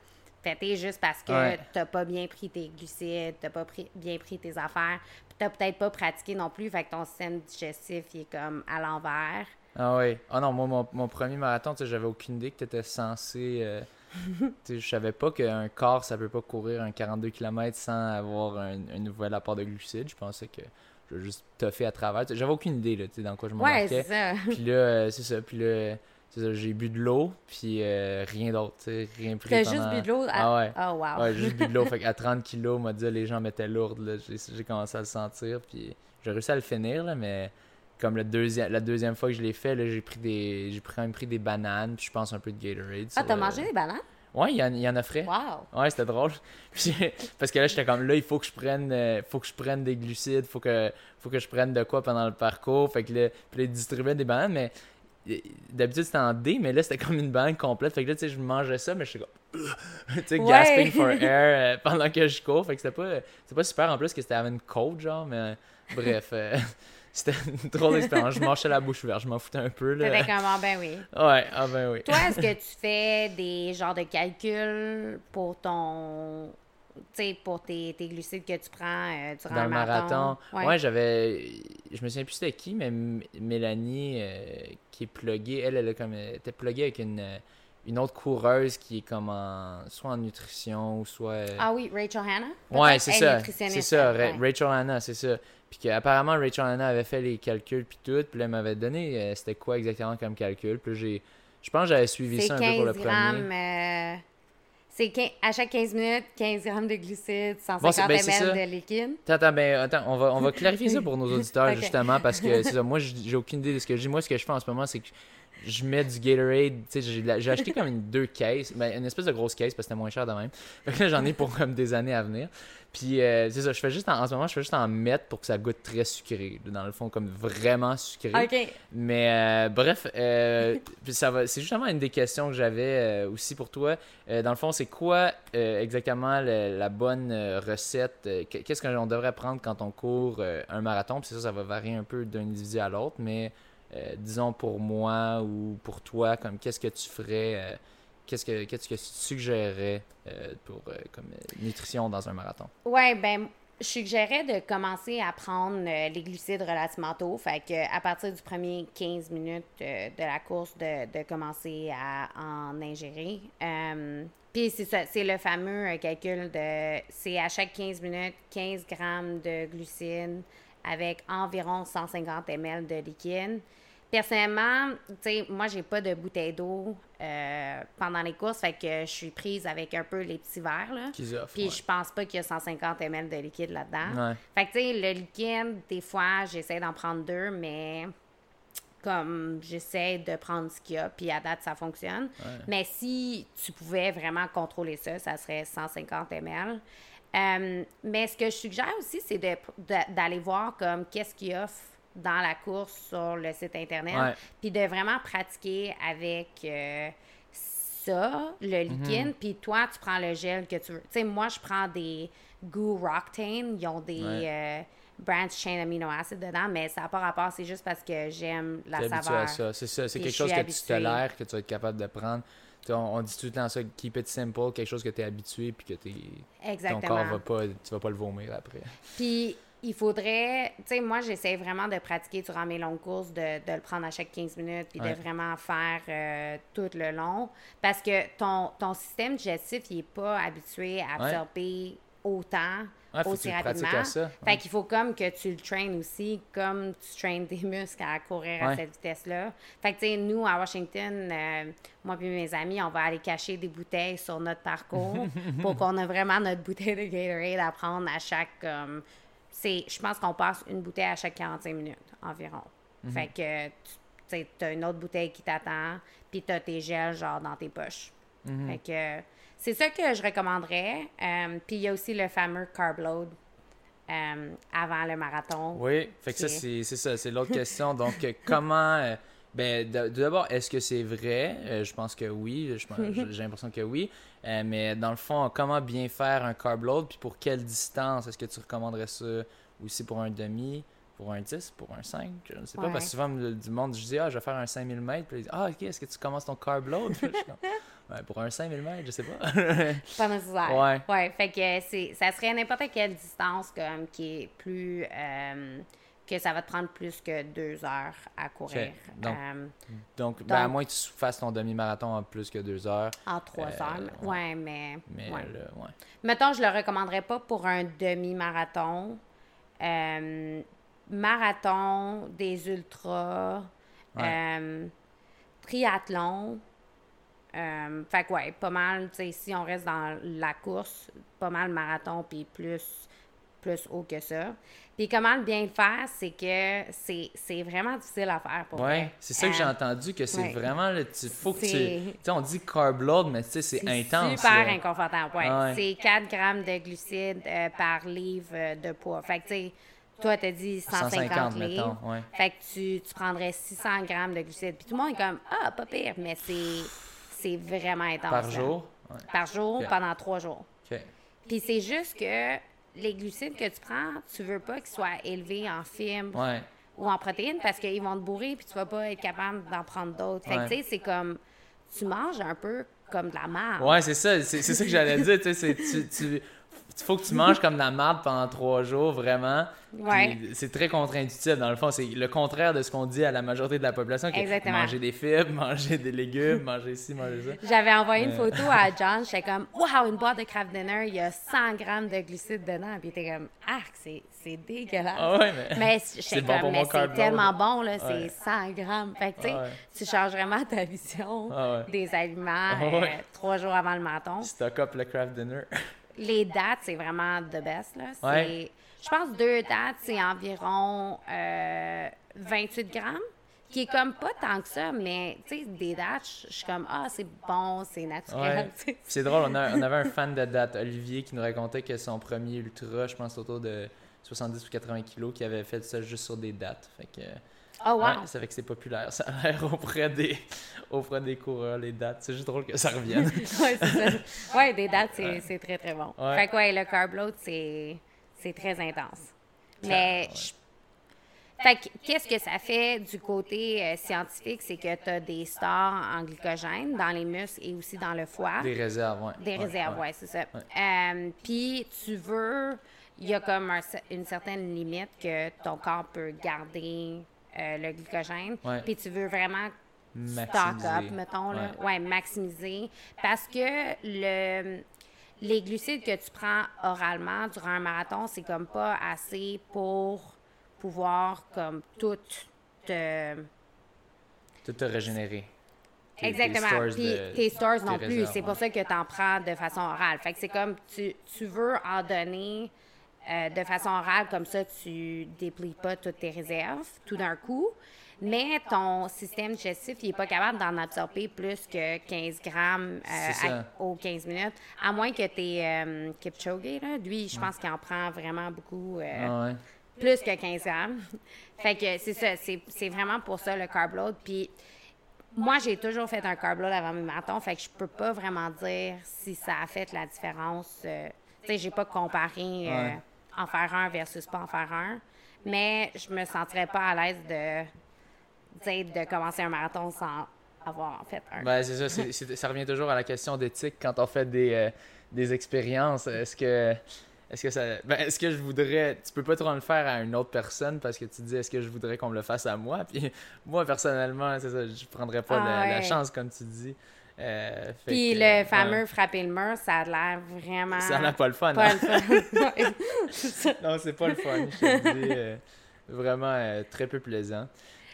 péter juste parce que t'as pas bien pris tes glucides, t'as pas bien pris tes affaires, t'as peut-être pas pratiqué non plus, fait que ton système digestif il est comme à l'envers. Ah oui. Ah non, moi, mon, premier marathon, tu sais, j'avais aucune idée que tu étais censé. Euh, je savais pas qu'un corps, ça peut pas courir un 42 km sans avoir un, nouvel apport de glucides. Je pensais que je juste toffer à travers. J'avais aucune idée, là, tu sais, dans quoi je m'embarquais. Ouais, c'est ça. Puis là, euh, c'est ça. Puis là j'ai bu de l'eau, puis euh, rien d'autre, rien pris. T'as juste bu de l'eau? Ah ouais. Oh wow. Ouais, juste bu de l'eau. fait qu'à 30 kilos, m'a dit, les gens m'étaient lourdes, J'ai commencé à le sentir, puis j'ai réussi à le finir, là, mais comme le deuxième, la deuxième fois que je l'ai fait, j'ai pris des, j'ai quand même pris des bananes, puis je pense un peu de Gatorade. Ah, t'as mangé des bananes? Ouais, il y, en, il y en offrait. Wow. Ouais, c'était drôle. parce que là, j'étais comme là, il faut que je prenne euh, faut que je prenne des glucides, faut que faut que je prenne de quoi pendant le parcours. Fait que là, puis ils distribuaient des bananes, mais D'habitude, c'était en D, mais là, c'était comme une banque complète. Fait que là, tu sais, je mangeais ça, mais je suis comme. tu sais, gasping for air euh, pendant que je cours. Fait que c'était pas, pas super en plus que c'était avec une côte, genre, mais bref. Euh, c'était une drôle d'expérience. Je marchais la bouche ouverte, je m'en foutais un peu. Là. Comme, ah ben oui. Ouais, ah ben oui. Toi, est-ce que tu fais des genres de calculs pour ton pour tes, tes, glucides que tu prends euh, durant Dans le marathon. Ouais, j'avais. Je me souviens plus c'était qui, mais Mélanie, euh, qui est pluguée, elle, elle, comme, était pluguée avec une, une autre coureuse qui est comme en, soit en nutrition ou soit. Euh, ah oui, Rachel Hanna Ouais, c'est ça. C'est ça, Rachel Hanna, c'est ça. Puis qu'apparemment, Rachel Hanna avait fait les calculs, puis tout. Puis elle m'avait donné c'était quoi exactement comme calcul. Puis j'ai. Je pense que j'avais suivi ça un peu pour le premier. C'est à chaque 15 minutes, 15 grammes de glucides, 150 ben, ml de liquide. Attends, ben, attends, on va, on va clarifier ça pour nos auditeurs, justement, parce que ça. Moi, j'ai aucune idée de ce que je dis. Moi, ce que je fais en ce moment, c'est que je mets du Gatorade. J'ai acheté comme une deux caisses, ben, une espèce de grosse caisse parce que c'était moins cher de même. Fait là, j'en ai pour comme des années à venir. Puis euh, c'est ça, je fais juste en, ce moment, je fais juste en mettre pour que ça goûte très sucré. Dans le fond, comme vraiment sucré. Mais euh, bref, euh, ça va. C'est justement une des questions que j'avais aussi pour toi. dans le fond, c'est quoi exactement la bonne recette Qu'est-ce qu'on devrait prendre quand on court un marathon? Puis ça, ça va varier un peu d'un individu à l'autre, mais disons pour moi ou pour toi, comme qu'est-ce que tu ferais qu'est-ce que, qu'est-ce que tu suggérerais euh, pour euh, comme euh, nutrition dans un marathon? Ouais, ben je suggérais de commencer à prendre les glucides relativement tôt. Fait que à partir du premier 15 minutes de la course, de, de, commencer à en ingérer. Puis c'est c'est le fameux calcul de c'est à chaque 15 minutes 15 grammes de glucides avec environ 150 ml de liquide. Personnellement, tu sais, moi, j'ai pas de bouteille d'eau euh, pendant les courses, fait que je suis prise avec un peu les petits verres, là. Puis je pense pas qu'il y a 150 ml de liquide là-dedans. Fait que, tu sais, le liquide, des fois, j'essaie d'en prendre deux, mais comme j'essaie de prendre ce qu'il y a, puis à date, ça fonctionne. Mais si tu pouvais vraiment contrôler ça, ça serait 150 ml. Euh, mais ce que je suggère aussi, c'est d'aller voir comme qu'est-ce qu'il offre dans la course sur le site internet, puis de vraiment pratiquer avec euh, ça, le mhm. liquide, puis toi, tu prends le gel que tu veux. Tu sais, moi, je prends des Goo Roctane, ils ont des euh, branch chain amino acid dedans, mais ça n'a pas rapport, c'est juste parce que j'aime la saveur. C'est ça, c'est ça, c'est quelque chose que tu tolères, que tu vas être capable de prendre on, dit tout le temps ça, keep it simple, quelque chose que tu es habitué puis que t'es, ton corps va pas, tu vas pas le vomir après. Puis il faudrait, tu sais, moi j'essaie vraiment de pratiquer durant mes longues courses, de, le prendre à chaque 15 minutes puis de vraiment faire euh, tout le long. Parce que ton, ton système digestif, il est pas habitué à absorber autant aussi rapidement. Fait qu'il faut comme que tu le traînes aussi, comme tu traînes tes muscles à courir à cette vitesse-là. Fait que, tu sais, nous, à Washington, euh, moi et mes amis, on va aller cacher des bouteilles sur notre parcours pour qu'on ait vraiment notre bouteille de Gatorade à prendre à chaque... c'est, je pense qu'on passe une bouteille à chaque 45 minutes environ. Mhm. Fait que, tu as une autre bouteille qui t'attend, puis tu as tes gels, genre, dans tes poches. Mhm. Fait que c'est ça que je recommanderais. Euh, puis il y a aussi le fameux carb load euh, avant le marathon. Oui, fait que ça, c'est ça, c'est l'autre question. Donc, euh, comment. ben, d'abord, est-ce que c'est vrai? je pense que oui. J'ai l'impression que oui. mais dans le fond, comment bien faire un carb load? Puis pour quelle distance? Est-ce que tu recommanderais ça aussi pour un demi? pour un 10, pour un 5, je ne sais pas, parce que souvent du monde, je dis, ah, je vais faire un 5000 mètres, puis ils disent, ah, ok, est-ce que tu commences ton carb load? Ouais, pour un 5000 mètres, je sais pas. pas nécessaire. Ouais. Ouais, fait que ça serait n'importe quelle distance comme, qui est plus. Euh, que ça va te prendre plus que deux heures à courir. Euh, donc, ben, à moins que tu fasses ton demi-marathon en plus que deux heures. En trois euh, heures. Ouais, mais. Mais ouais. Le, ouais. Mettons, je le recommanderais pas pour un demi-marathon. marathon, des ultras, triathlon euh, fait que ouais, pas mal, tu sais, si on reste dans la course, pas mal marathon, puis plus, plus haut que ça. Puis comment le bien faire, c'est que c'est vraiment difficile à faire pour Ouais, c'est ça que j'ai euh, entendu, que c'est vraiment, le, tu, faut que tu... Tu sais, on dit carb load, mais tu sais, c'est intense. super inconfortable, ouais. C'est 4 grammes de glucides euh, par livre de poids. Fait que, tu sais, toi, t'as dit 150, livres. ouais. Fait que tu, tu prendrais 600 grammes de glucides. Puis tout le monde est comme, ah, pas pire, mais c'est c'est vraiment intense. Par jour? Par jour, pendant trois jours. Puis c'est juste que les glucides que tu prends, tu veux pas qu'ils soient élevés en fibres ou en protéines parce qu'ils vont te bourrer puis tu vas pas être capable d'en prendre d'autres. Fait que tu sais, c'est comme tu manges un peu comme de la merde. Ouais, c'est ça. C'est ça que j'allais dire. Tu sais, tu, il faut que tu manges comme de la merde pendant trois jours, vraiment. Ouais. C'est très contre-intuitif, dans le fond. C'est le contraire de ce qu'on dit à la majorité de la population. Exactement. Manger des fibres, manger des légumes, manger ci, manger ça. J'avais envoyé une photo à John. J'étais comme, wow, une boîte de craft dinner, il y a 100 grammes de glucides dedans. Puis il était comme, arc, c'est dégueulasse. Ah ouais, mais. Mais c'est bon mais c'est tellement bon, là, c'est 100 grammes. Fait que, tu sais, tu changes vraiment ta vision ah des aliments ah euh, trois jours avant le marathon. Stock up le craft dinner. les dates, c'est vraiment the best. Là. Je pense deux dates, c'est environ 28 euh, grammes, qui est comme pas tant que ça, mais tu sais, des dates, je suis comme, ah, c'est bon, c'est naturel. c'est drôle, on, avait un fan de dates, Olivier, qui nous racontait que son premier ultra, je pense autour de 70 ou 80 kilos, qui avait fait ça juste sur des dates. Fait que Oh, wow. ça fait que c'est populaire. Ça a l'air auprès des, auprès des coureurs, les dates. C'est juste drôle que ça revienne. oui, c'est ça. Ouais, des dates, c'est très, très bon. Fait que, ouais, le carb load, c'est très intense. Mais, fait que, qu'est-ce que ça fait du côté euh, scientifique? C'est que tu as des stores en glycogène dans les muscles et aussi dans le foie. Des réserves, oui. Des réserves, oui, c'est ça. Euh, puis, tu veux, il y a comme une certaine limite que ton corps peut garder euh, le glycogène. Puis tu veux vraiment stock up, mettons, là. Ouais. maximiser. Parce que le, les glucides que tu prends oralement durant un marathon, c'est comme pas assez pour pouvoir comme tout te... Tout te régénérer. Exactement. Puis tes stores non plus. C'est pour ça que tu en prends de façon orale. Fait que c'est comme tu, tu veux en donner euh, de façon orale, comme ça, tu déplies pas toutes tes réserves tout d'un coup. Mais ton système digestif, il n'est pas capable d'en absorber plus que 15 grammes euh, aux 15 minutes. À moins que tu es euh, Kipchoge, là. lui, je pense qu'il en prend vraiment beaucoup. Ah plus que 15 grammes. fait que c'est ça, c'est vraiment pour ça le carb load. Puis moi, j'ai toujours fait un carb load avant mes marathons, fait que je peux pas vraiment dire si ça a fait la différence. tu sais, j'ai pas comparé en faire un versus pas en faire un. Mais je me sentirais pas à l'aise de, de commencer un marathon sans avoir fait un. Ben, c'est ça, ça revient toujours à la question d'éthique quand on fait des, euh, des expériences. Est-ce que. Est-ce que ça. Ben, est-ce que je voudrais. Tu peux pas trop le faire à une autre personne parce que tu dis est-ce que je voudrais qu'on me le fasse à moi? Puis moi, personnellement, c'est ça, je prendrais pas ah la, chance, comme tu dis. Euh, Puis le fameux frapper le mur, ça a l'air vraiment. Ça n'a pas le fun. Pas le hein? fun. non, c'est pas le fun. Je te dis, euh, vraiment euh, très peu plaisant.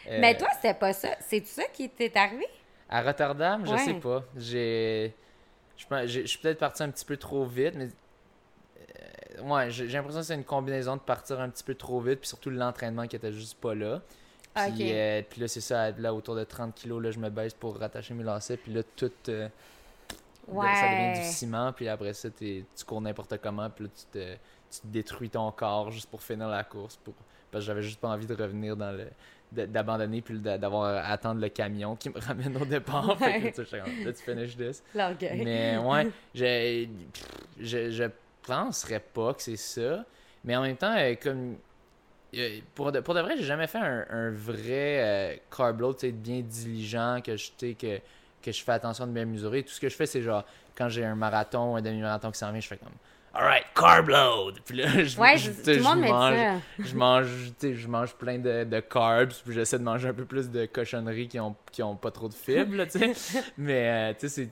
Mais toi, c'était pas ça. C'est ça qui t'est arrivé? À Rotterdam, je sais pas. J'ai. Je suis peut-être parti un petit peu trop vite, mais. ouais, j'ai l'impression que c'est une combinaison de partir un petit peu trop vite, puis surtout l'entraînement qui était juste pas là. Puis, euh, puis là, c'est ça, là, autour de 30 kilos, là, je me baisse pour rattacher mes lacets. Puis là, tout. Euh, ça devient du ciment. Puis après ça, tu cours n'importe comment. Puis là, tu te, tu te, détruis ton corps juste pour finir la course. Pour, parce que j'avais juste pas envie de revenir dans le. d'abandonner puis d'avoir à attendre le camion qui me ramène au départ. fait que, tu finish this. Mais ouais, je, je, je penserais pas que c'est ça. Mais en même temps, euh, comme pour de, pour de vrai, j'ai jamais fait un, vrai euh, carb load, bien diligent, que je, que, que je fais attention de bien mesurer. Tout ce que je fais, c'est genre, quand j'ai un marathon ou un demi-marathon qui s'en vient, je fais comme, alright, carb load! Puis là, je, ouais, je, tout le monde mange, je mange, je mange plein de, de carbs, puis j'essaie de manger un peu plus de cochonneries qui ont, qui ont pas trop de fibres, tu sais. Mais, euh, tu sais,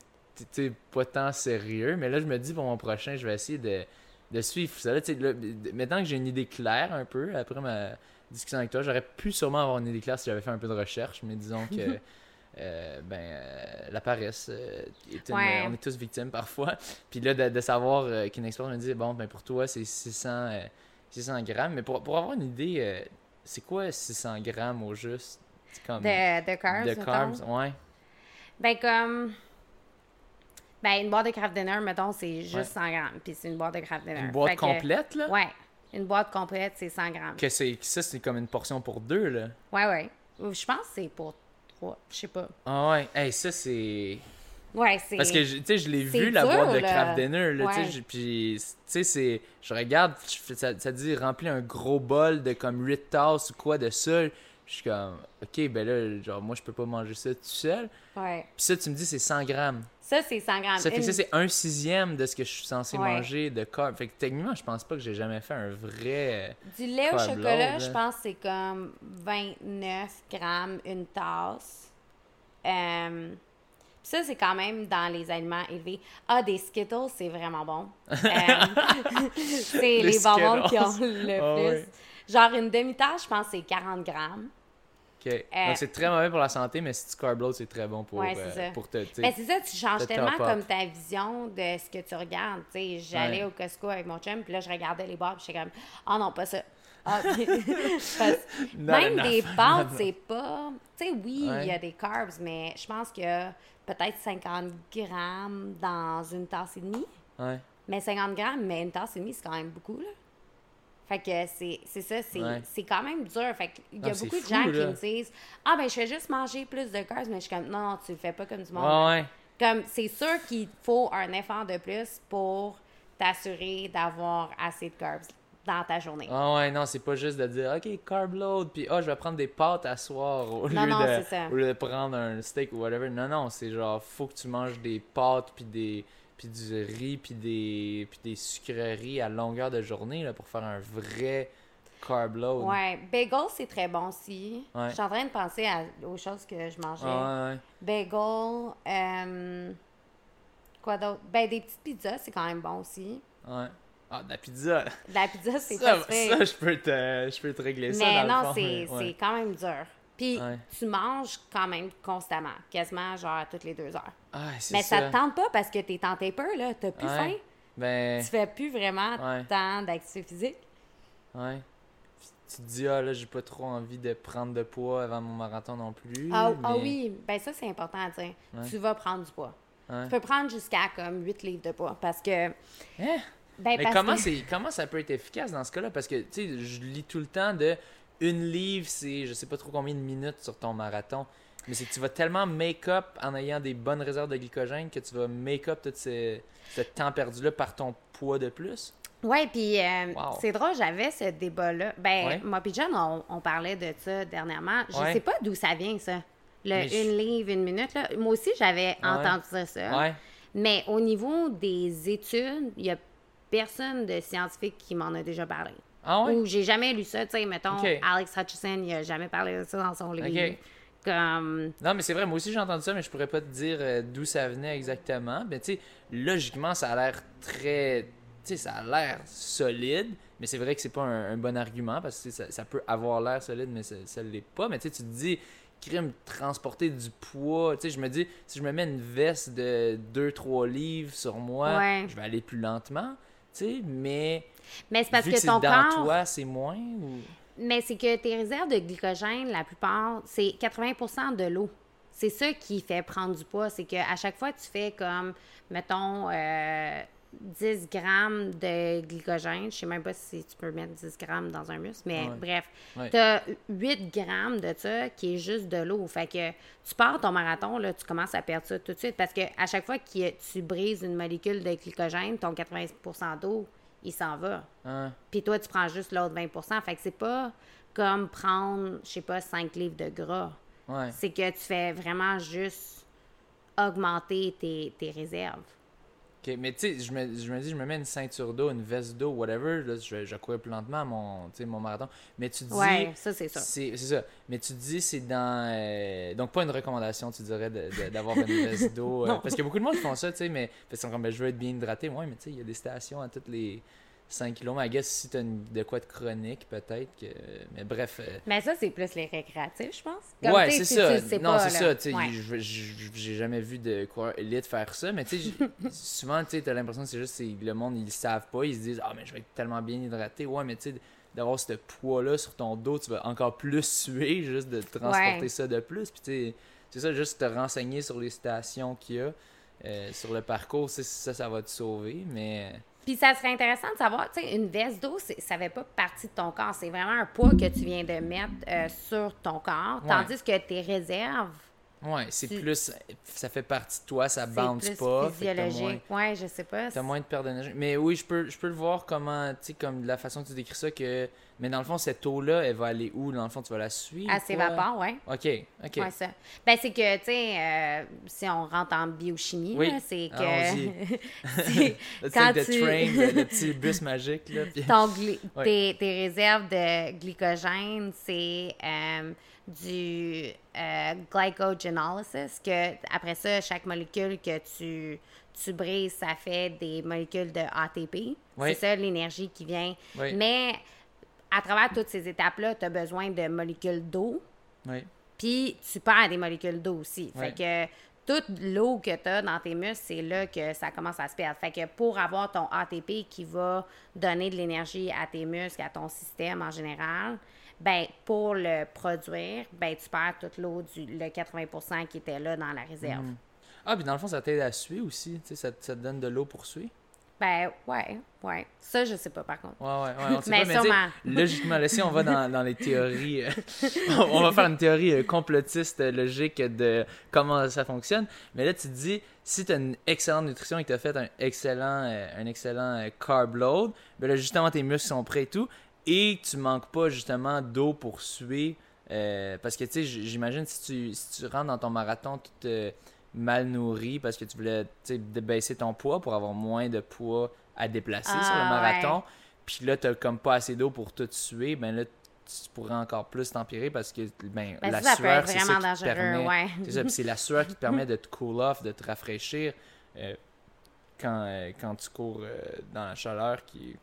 c'est pas tant sérieux. Mais là, je me dis, pour mon prochain, je vais essayer de de suivre ça. Là, maintenant que j'ai une idée claire un peu, après ma discussion avec toi, j'aurais pu sûrement avoir une idée claire si j'avais fait un peu de recherche, mais disons que euh, ben, euh, la paresse, euh, on est tous victimes parfois. Puis là, de, savoir qu'une experte me dit, bon, ben pour toi, c'est 600, 600 grammes, mais pour, pour avoir une idée, c'est quoi 600 grammes au juste? Comme, de, de carbs, De carbs, ouais. Ben comme... Ben, une boîte de craft dinner, mettons, c'est juste 100 grammes. Puis c'est une boîte de craft dinner. Une boîte complète, là? Ouais. Une boîte complète, c'est 100 grammes. Que c'est, ça, c'est comme une portion pour deux, là? Ouais, ouais. Je pense que c'est pour trois. Je sais pas. Ah ouais. Hey, ça, c'est... Ouais, c'est... Parce que, tu sais, je l'ai vu, la boîte de craft dinner, là, tu sais, puis, tu sais, c'est... Je regarde, ça, ça dit remplir un gros bol de comme 8 tasses ou quoi de ça. Je suis comme, OK, ben là, genre, moi, je peux pas manger ça tout seul. Ouais. Puis ça, tu me dis, c'est 100 grammes. Ça, c'est 100 grammes. Ça fait ça, c'est un sixième de ce que je suis censé manger de carbs. Fait que techniquement, je pense pas que j'ai jamais fait un vrai. Du lait au chocolat, je pense que c'est comme 29 grammes une tasse. Euh, ça, c'est quand même dans les aliments élevés. Ah, des Skittles, c'est vraiment bon. Euh, c'est les, bonbons qui ont le ah plus. Genre, une demi-tasse, je pense que c'est 40 grammes. OK. Euh, Donc, c'est très mauvais pour la santé, mais si tu carb c'est très bon pour, ouais, euh, pour te. Ben, c'est ça, tu changes tellement comme ta vision de ce que tu regardes. J'allais au Costco avec mon chum, puis là, je regardais les bars, puis j'étais comme, oh non, pas ça. Ah, même des pâtes, c'est pas. Tu sais, oui, il y a des carbs, mais je pense a peut-être 50 grammes dans une tasse et demie. Mais 50 grammes, mais une tasse et demie, c'est quand même beaucoup, là. Fait que c'est ça, c'est quand même dur. Fait qu'il y a ah, beaucoup de gens qui me disent Ah, ben, je fais juste manger plus de carbs, mais je suis comme Non, tu le fais pas comme du monde. Comme, c'est sûr qu'il faut un effort de plus pour t'assurer d'avoir assez de carbs dans ta journée. Ah ouais, non, c'est pas juste de dire OK, carb load, puis oh, je vais prendre des pâtes à soir au, lieu, de, au lieu de prendre un steak ou whatever. Non, non, c'est genre, faut que tu manges des pâtes puis des puis du riz, puis des, puis des sucreries à longueur de journée là, pour faire un vrai carb load. Ouais, bagel, c'est très bon aussi. Je suis en train de penser à, aux choses que je mangeais. ouais, Bagel, euh, quoi d'autre? Ben, des petites pizzas, c'est quand même bon aussi. Ouais. Ah, de la pizza. De la pizza, c'est pas Ça, je peux te, je peux te régler ça. Mais non, c'est quand même dur. Puis tu manges quand même constamment, quasiment genre toutes les deux heures. Ah, Mais ça. te tente pas parce que t'es en taper, là. T'as plus faim. Ben... Tu fais plus vraiment tant d'activité physique. Ouais. tu te dis, ah là, j'ai pas trop envie de prendre de poids avant mon marathon non plus. Ah, ah oui, ben ça, c'est important à dire. Tu vas prendre du poids. Tu peux prendre jusqu'à comme 8 livres de poids parce que. Hein? Ben, Mais comment, comment ça peut être efficace dans ce cas-là? Parce que, tu sais, je lis tout le temps de une livre, c'est je sais pas trop combien de minutes sur ton marathon. Mais c'est que tu vas tellement make-up en ayant des bonnes réserves de glycogène que tu vas make-up tout ce, temps perdu-là par ton poids de plus. Ouais, puis euh, c'est drôle, j'avais ce débat-là. Ben, moi et John, on, parlait de ça dernièrement. Je sais pas d'où ça vient, ça. Le une livre, une minute, là. Moi aussi, j'avais entendu ça. Mais au niveau des études, il y a personne de scientifique qui m'en a déjà parlé. Ah ouais? Ou j'ai jamais lu ça. Tu sais, mettons, Alex Hutchison, il a jamais parlé de ça dans son livre. Comme... Non, mais c'est vrai, moi aussi j'ai entendu ça, mais je pourrais pas te dire euh, d'où ça venait exactement. Mais tu sais, logiquement, ça a l'air très. Tu sais, ça a l'air solide, mais c'est vrai que c'est pas un, bon argument parce que ça, ça, peut avoir l'air solide, mais ça, ça l'est pas. Mais tu sais, tu te dis, crime, transporter du poids. Tu sais, je me dis, si je me mets une veste de 2-3 livres sur moi, je vais aller plus lentement. Sais, mais. Mais c'est parce que, ton dans toi, c'est moins ou? Mais c'est que tes réserves de glycogène, la plupart, c'est 80% de l'eau. C'est ça qui fait prendre du poids. C'est qu'à chaque fois, tu fais comme, mettons, euh, 10 grammes de glycogène. Je sais même pas si tu peux mettre 10 grammes dans un muscle, mais bref. Tu as 8 grammes de ça qui est juste de l'eau. Fait que tu pars ton marathon, là, tu commences à perdre ça tout de suite parce que à chaque fois que tu brises une molécule de glycogène, ton 80% d'eau, il s'en va. Puis toi, tu prends juste l'autre 20% Fait que c'est pas comme prendre, je sais pas, 5 livres de gras. C'est que tu fais vraiment juste augmenter tes, tes réserves. OK, mais tu sais, je me, je me dis, je me mets une ceinture d'eau, une veste d'eau, whatever, là, je, je cours plus lentement mon, mon marathon. Mais tu dis. Ouais, ça, c'est ça. C'est ça. Mais tu dis, c'est dans. Euh, donc, pas une recommandation, tu dirais, d'avoir une veste d'eau. Euh, parce qu'il y a beaucoup de monde qui font ça, tu sais, mais. Parce sont comme, ben, je veux être bien hydraté. Ouais, mais tu sais, il y a des stations à toutes les 5 km. I guess si tu as de quoi de chronique, peut-être que. Mais bref. Euh, mais ça, c'est plus les récréatifs, je pense. Comme, ouais, c'est ça. non, c'est ça. Tu sais, J'ai jamais vu de quoi élite faire ça, mais tu sais, souvent, tu as l'impression que c'est juste que le monde, ils le savent pas. Ils se disent, ah, mais je vais être tellement bien hydraté. Ouais, mais tu sais, d'avoir ce poids-là sur ton dos, tu vas encore plus suer, juste de transporter ça de plus. Puis tu sais, c'est ça, juste te renseigner sur les stations qu'il y a. Euh, sur le parcours, ça, ça va te sauver, mais puis ça serait intéressant de savoir, tu sais, une veste d'eau, ça fait pas partie de ton corps. C'est vraiment un poids que tu viens de mettre euh, sur ton corps. Tandis que tes réserves. Oui, c'est plus. Ça fait partie de toi, ça bounce plus pas. physiologique. Oui, je sais pas. T'as moins de perte d'énergie. Mais oui, je peux, je peux le voir comment, tu sais, comme la façon que tu décris ça, que mais dans le fond, cette eau-là, elle va aller où? Dans le fond, tu vas la suivre? Elle s'évapore, oui. OK, OK. Ouais, ça. Ben, c'est que, tu sais, euh, si on rentre en biochimie, c'est que... quand tu... train, le, petit bus magique, là. Ton tes, tes, réserves de glycogène, c'est euh, du euh, glycogenolysis, que après ça, chaque molécule que tu tu brises, ça fait des molécules de ATP. C'est ça l'énergie qui vient. Mais à travers toutes ces étapes-là, tu as besoin de molécules d'eau. Oui. Puis tu perds des molécules d'eau aussi. Fait que toute l'eau que tu as dans tes muscles, c'est là que ça commence à se perdre. Fait que pour avoir ton ATP qui va donner de l'énergie à tes muscles, à ton système en général, ben pour le produire, ben tu perds toute l'eau du le 80% qui était là dans la réserve. Mm. Ah, puis dans le fond, ça t'aide à suer aussi. Ça, ça te donne de l'eau pour suer? Ben, ouais, ouais. Ça, je sais pas, par contre. Ouais, ouais, ouais. On sait mais pas, mais logiquement, là, si on va dans, dans les théories, euh, on va faire une théorie euh, complotiste euh, logique de comment ça fonctionne. Mais là, tu te dis, si tu as une excellente nutrition et que tu as fait un excellent, un excellent carb load, ben là, justement, tes muscles sont prêts et tout, et tu manques pas, justement, d'eau pour suer. parce que, tu sais, j'imagine, si tu, si tu rentres dans ton marathon tout mal nourri parce que tu voulais baisser ton poids pour avoir moins de poids à déplacer sur le ah, marathon. Puis là, tu n'as comme pas assez d'eau pour tout suer. Ben là, tu pourrais encore plus t'empirer parce que ben, ben la sueur, c'est ça qui te permet. C'est c'est la sueur qui te permet de te cool off, de te rafraîchir euh, quand, euh, quand tu cours euh, dans la chaleur qui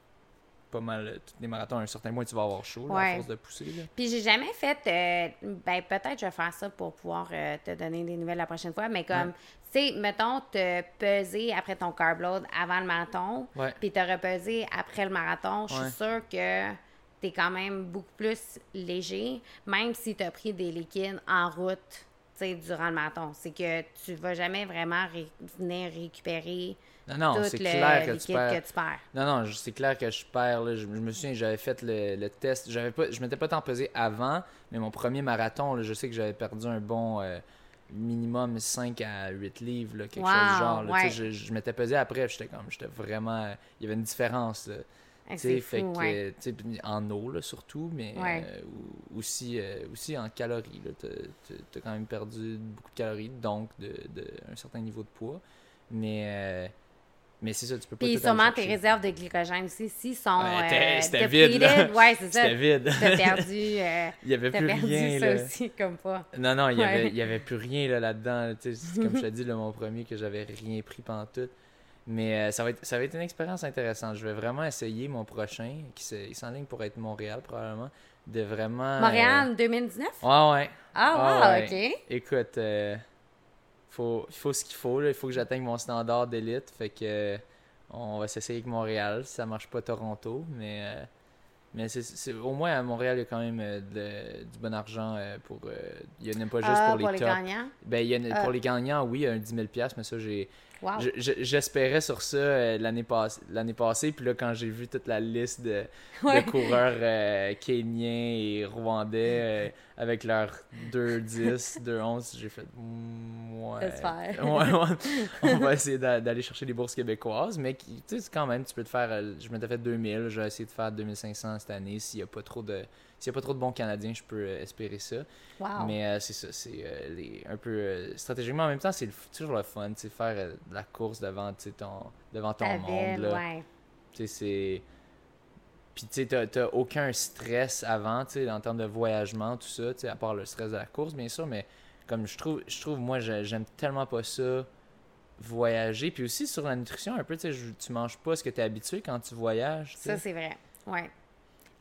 pas mal euh, tous les marathons, à un certain point, tu vas avoir chaud à force de pousser. Puis j'ai jamais fait. Euh, ben, peut-être je vais faire ça pour pouvoir euh, te donner des nouvelles la prochaine fois, mais comme, tu sais, mettons, te peser après ton carb load avant le marathon, puis te repeser après le marathon, je suis sûre que tu es quand même beaucoup plus léger, même si tu as pris des liquides en route durant le marathon. C'est que tu vas jamais vraiment venir récupérer non, non, c'est clair que tu, perds. Non, non, c'est clair que je perds. Je, me souviens, j'avais fait le, test. J'avais pas, je m'étais pas tant pesé avant, mais mon premier marathon, je sais que j'avais perdu un bon euh, minimum 5 à 8 livres, quelque chose du genre. je, m'étais pesé après, j'étais comme, j'étais vraiment. Il y avait une différence. C'est fait que, en eau, là, surtout, mais euh, aussi, euh, aussi en calories. Tu as, quand même perdu beaucoup de calories, donc de, de un certain niveau de poids. Mais, euh, mais c'est ça, tu peux pas Puis sûrement tes réserves de glycogène aussi, si sont C'était vide, là. Ouais, c'est ça. C'était vide. T'as perdu, il y avait plus perdu rien, ça là. aussi, comme pas. Non, non, il y avait, il y avait plus rien là, là-dedans. comme je te dis, là, mon premier, que j'avais rien pris pendant tout. Mais euh, ça, va être, ça va être une expérience intéressante. Je vais vraiment essayer mon prochain, qui s'enligne pour être Montréal probablement, de vraiment... Montréal 2019? Euh, ouais, ouais. Ah, wow, ok. Écoute, euh, faut, il faut ce qu'il faut. Là. Il faut que j'atteigne mon standard d'élite. Fait que on va s'essayer avec Montréal. Si ça marche pas Toronto, mais... Mais c'est, au moins à Montréal, il y a quand même du bon argent pour. il y en a pas juste pour les pour les gagnants? Ben, il y a, pour les gagnants, oui, un 10 000 mais ça, j'ai, J'espérais sur ça euh, l'année passée, puis là, quand j'ai vu toute la liste de, coureurs euh, kenyans et rwandais euh, avec leurs 2-10, 2-11, j'ai fait mm, ouais. on va essayer d'aller chercher les bourses québécoises, mais tu sais, quand même, tu peux te faire. Je m'étais fait 2000, je vais essayer de faire 2500 cette année s'il n'y a pas trop de s'il n'y a pas trop de bons Canadiens, je peux euh, espérer ça. Mais euh, c'est ça, c'est euh, un peu stratégiquement. En même temps, c'est toujours le fun, tu faire la course devant, ton, devant ton monde. Là. Tu sais, c'est. Puis tu sais, t'as aucun stress avant, tu sais, en termes de voyagement, tout ça, tu sais, à part le stress de la course, bien sûr, mais comme je trouve, je trouve moi, j'aime tellement pas ça voyager. Puis aussi sur la nutrition, un peu, tu sais, tu manges pas ce que tu es habitué quand tu voyages. Ça, c'est vrai. Ouais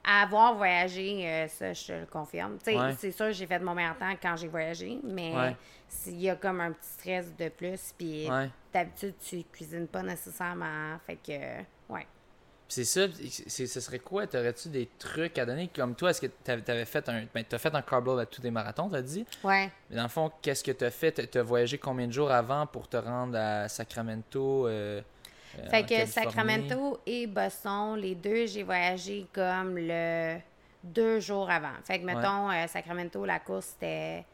avoir voyagé, euh, ça, je te le confirme. C'est sûr, j'ai fait de mon meilleur temps quand j'ai voyagé, mais il y a comme un petit stress de plus. Puis d'habitude, tu cuisines pas nécessairement. Fait que, ouais. C'est ça, ce serait quoi? T'aurais-tu des trucs à donner? Comme toi, est-ce que tu avais fait un. Ben, t'as fait un carb load à tous tes marathons, t'as dit? Ouais. Mais dans le fond, qu'est-ce que t'as fait? T'as voyagé combien de jours avant pour te rendre à Sacramento? Euh, fait que Sacramento et Boston, les deux, j'ai voyagé comme le deux jours avant. Fait que, mettons, euh, Sacramento, la course, c'était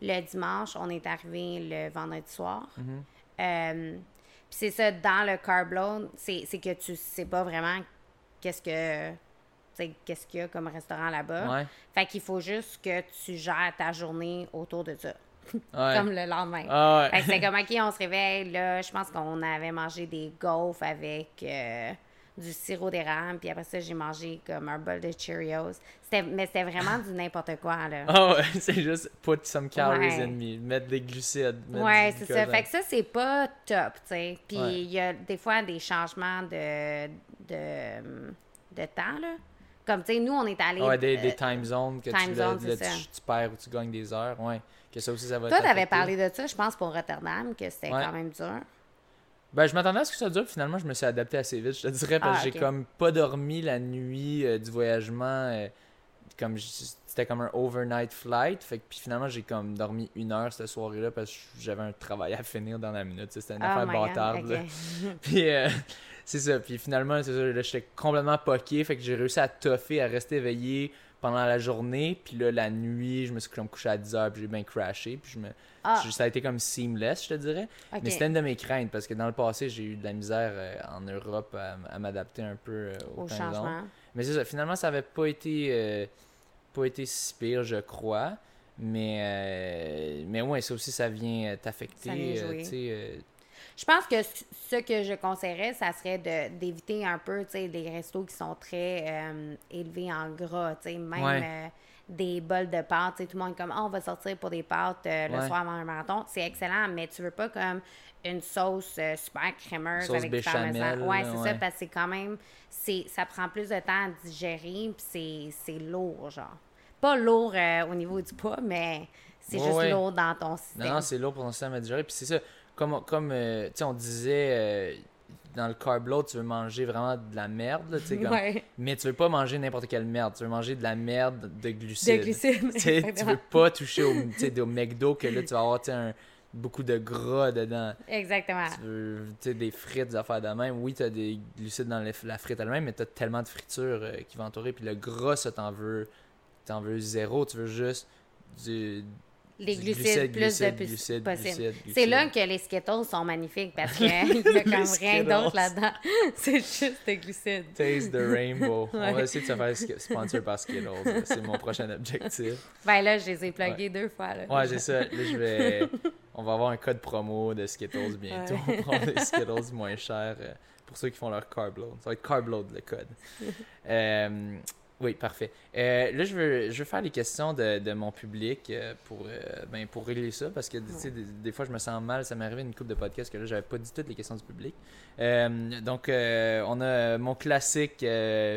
le dimanche. On est arrivé le vendredi soir. Mhm. Euh, puis c'est ça, dans le load, c'est que tu sais pas vraiment qu'est-ce que qu'est-ce qu'il y a comme restaurant là-bas. Fait qu'il faut juste que tu gères ta journée autour de ça. Comme le lendemain. Ah c'est comme, OK, on se réveille, là, je pense qu'on avait mangé des gaufres avec euh, du sirop d'érable, puis après ça, j'ai mangé comme un bol de Cheerios. Mais c'était vraiment du n'importe quoi, là. Ah ouais, c'est juste put some calories in me, mettre des glucides. ouais, c'est ça. Fait que ça, c'est pas top, tu sais. Puis il y a des fois des changements de, de, de temps, là. Comme, tu sais, nous, on est allés... Ouais, des, des time zones que tu, zone, tu, tu, perds ou tu gagnes des heures, ouais. Que ça aussi, ça va Toi, t'avais parlé de ça, je pense, pour Rotterdam, que c'était quand même dur. Ben, je m'attendais à ce que ça dure, finalement, je me suis adapté assez vite. Je te dirais, parce que ah, j'ai comme pas dormi la nuit euh, du voyagement. Euh, comme c'était comme un overnight flight. Fait que, puis finalement, j'ai comme dormi une heure cette soirée-là parce que j'avais un travail à finir dans la minute. C'était une oh affaire bâtarde. puis euh, c'est ça. Puis finalement, c'est ça, j'étais complètement poqué. Fait que j'ai réussi à toffer, à rester éveillé pendant la journée, puis là, la nuit, je me suis couché à 10 heures, puis j'ai bien crashé, puis je me... Ah. ça a été comme seamless, je te dirais. Mais c'était une de mes craintes, parce que dans le passé, j'ai eu de la misère euh, en Europe à, m'adapter un peu euh, au, changement. Mais c'est ça, finalement, ça avait pas été, euh, pas été si pire, je crois. Mais, mais ouais, ça aussi, ça vient t'affecter. Je pense que ce que je conseillerais, ça serait d'éviter un peu, des restos qui sont très euh, élevés en gras, même euh, des bols de pâtes, tout le monde est comme, oh, on va sortir pour des pâtes euh, le soir avant un marathon. C'est excellent, mais tu veux pas comme une sauce super crémeuse avec du parmesan. Ouais, c'est ça, parce que c'est quand même, ça prend plus de temps à digérer, puis c'est lourd, genre. Pas lourd au niveau du poids, mais c'est juste lourd dans ton système. Non, c'est lourd pour ton système à digérer, puis c'est ça comme, comme euh, on disait euh, dans le carb load, tu veux manger vraiment de la merde, là, comme, mais tu veux pas manger n'importe quelle merde. Tu veux manger de la merde de glucides. De glucides. tu veux pas toucher au, au McDo que là, tu vas avoir un, beaucoup de gras dedans. Exactement. Tu veux des frites, des affaires de même. Oui, tu as des glucides dans la frite elle-même, mais tu as tellement de friture euh, qui vont entourer. Puis le gras, ça, t'en veux, t'en veux zéro. Tu veux juste du les glucides, plus de possible. C'est là que les Skittles sont magnifiques parce qu'il n'y a comme rien d'autre là-dedans. C'est juste des glucides. Taste the rainbow. On va essayer de se faire sponsor par Skittles. C'est mon prochain objectif. Ben là, je les ai plugués deux fois. Là. Ouais, j'ai ça. Là, je vais... On va avoir un code promo de Skittles bientôt. pour prendre des Skittles moins chers euh, pour ceux qui font leur carb load. Ça va être carb load le code. euh, oui, parfait. Euh, là, je veux, je veux faire les questions de, de mon public euh, pour, euh, ben, pour régler ça parce que des, des, fois, je me sens mal. Ça m'est arrivé une coupe de podcast que là, j'avais pas dit toutes les questions du public. donc, on a mon classique